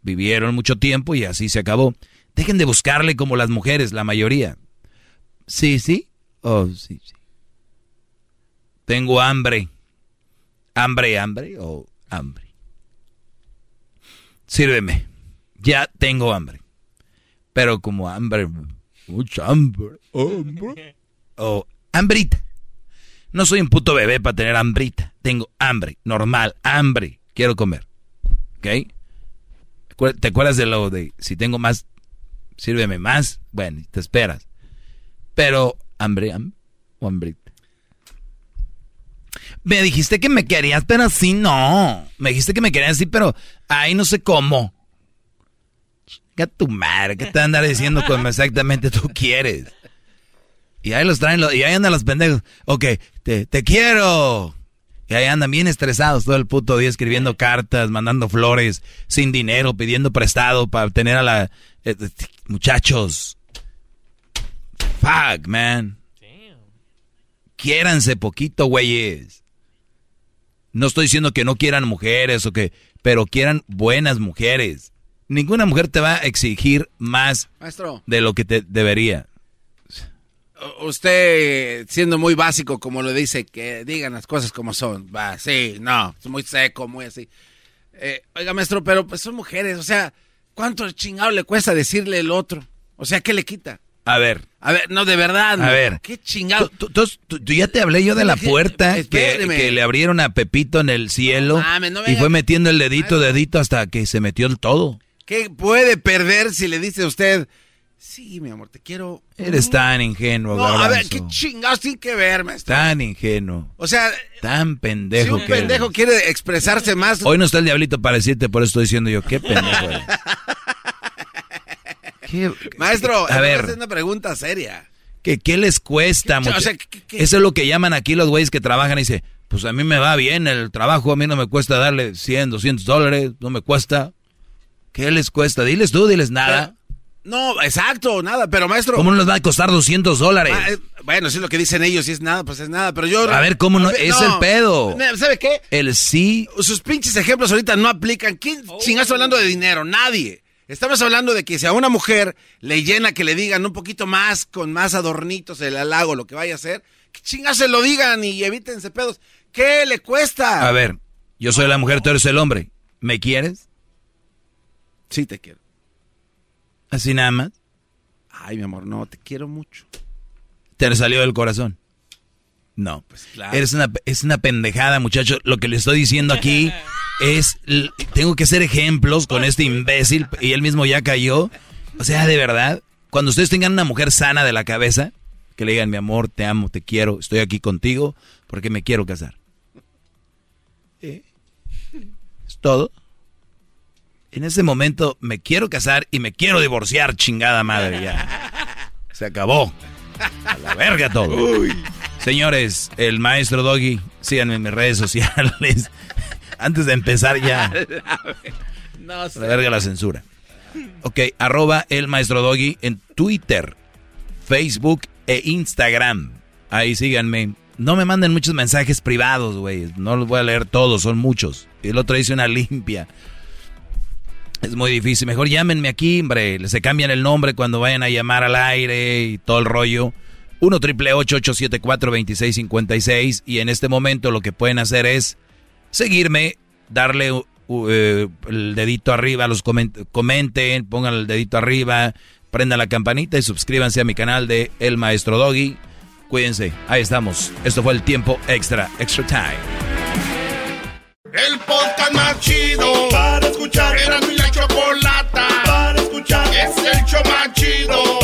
Vivieron mucho tiempo y así se acabó. Dejen de buscarle como las mujeres, la mayoría. Sí, sí. Oh, sí, sí. Tengo hambre. ¿Hambre, hambre o hambre? Sírveme. Ya tengo hambre. Pero como hambre, mucha hambre, hambre. O hambrita. No soy un puto bebé para tener hambrita. Tengo hambre, normal, hambre. Quiero comer. ¿Ok? ¿Te acuerdas de lo de si tengo más, sírveme más? Bueno, te esperas. Pero, hambre, hambre o hambrita. Me dijiste que me querías, pero así no. Me dijiste que me querías así, pero ahí no sé cómo. Chica tu madre, ¿qué te andar diciendo como *laughs* exactamente tú quieres? Y ahí los traen, y ahí andan los pendejos. Ok, te, te quiero. Y ahí andan bien estresados todo el puto día escribiendo cartas, mandando flores, sin dinero, pidiendo prestado para tener a la... eh, eh, muchachos. Fuck, man. Quiéranse poquito, güeyes. No estoy diciendo que no quieran mujeres o que, pero quieran buenas mujeres. Ninguna mujer te va a exigir más Maestro. de lo que te debería. Usted, siendo muy básico, como lo dice, que digan las cosas como son. Va, sí, no, es muy seco, muy así. Eh, oiga, maestro, pero pues son mujeres, o sea, ¿cuánto chingado le cuesta decirle el otro? O sea, ¿qué le quita? A ver, A ver, no, de verdad. A ver. ¿Qué chingado? tú, tú- tú- tú ya te hablé yo de la puerta que, le abrieron a Pepito en el cielo mames, no y fue metiendo el dedito, dedito hasta que se metió el todo. ¿Qué puede perder si le dice a usted, sí, mi amor, te quiero? Eres tan ingenuo, No, a ver. ¿qué chingados tiene que ver, maestro? Tan ingenuo, O sea, tan si pendejo un que pendejo eres. quiere expresarse más, Hoy no está el diablito para decirte, por eso estoy diciendo yo, qué pendejo eres. *laughs* ¿Qué- maestro, a ver, es una pregunta seria. ¿qué, qué les cuesta? ¿Qué- o mucha- sea, qué- qué- Eso es lo que llaman aquí los güeyes que trabajan y dicen, pues a mí me va bien el trabajo, a mí no me cuesta darle 100, 200 dólares, no me cuesta. ¿Qué les cuesta? Diles tú, diles nada. No, exacto, nada, pero maestro. ¿Cómo no les va a costar 200 dólares? Ah, eh, bueno, si es lo que dicen ellos, si es nada, pues es nada, pero yo... A ver, ¿cómo no? Es el pedo. ¿Sabe qué? El sí. Sus pinches ejemplos ahorita no aplican. ¿Quién chingados está hablando de dinero? Nadie. Estamos hablando de que si a una mujer le llena que le digan un poquito más, con más adornitos, el halago, lo que vaya a hacer, que chingados se lo digan y evítense pedos. ¿Qué le cuesta? A ver, yo soy la mujer, tú eres el hombre. ¿Me quieres? Sí, te quiero. Así nada más. Ay, mi amor, no, te quiero mucho. ¿Te salió del corazón? No. Pues claro. Eres una, es una pendejada, muchacho. Lo que le estoy diciendo aquí *laughs* es, tengo que hacer ejemplos con este imbécil y él mismo ya cayó. O sea, de verdad, cuando ustedes tengan una mujer sana de la cabeza, que le digan, mi amor, te amo, te quiero, estoy aquí contigo porque me quiero casar. ¿Eh? Es todo. En ese momento me quiero casar y me quiero divorciar, chingada madre, ya. *laughs* Se acabó. A la verga todo. Señores, el maestro Doggy, síganme en mis redes sociales. Antes de empezar ya. *laughs* No la verga la censura. Ok, arroba el maestro Doggy en Twitter, Facebook e Instagram. Ahí síganme. No me manden muchos mensajes privados, güey. No los voy a leer todos, son muchos. El otro dice una limpia. Es muy difícil. Mejor llámenme aquí, hombre. Se cambian el nombre cuando vayan a llamar al aire y todo el rollo. 1 triple 874 2656 Y en este momento lo que pueden hacer es seguirme, darle uh, eh, el dedito arriba, los coment- comenten, pongan el dedito arriba, prendan la campanita y suscríbanse a mi canal de El Maestro Doggy. Cuídense, ahí estamos. Esto fue el tiempo extra, extra time. El podcast más chido para escuchar. Era mi la chocolata para escuchar. Es el show más chido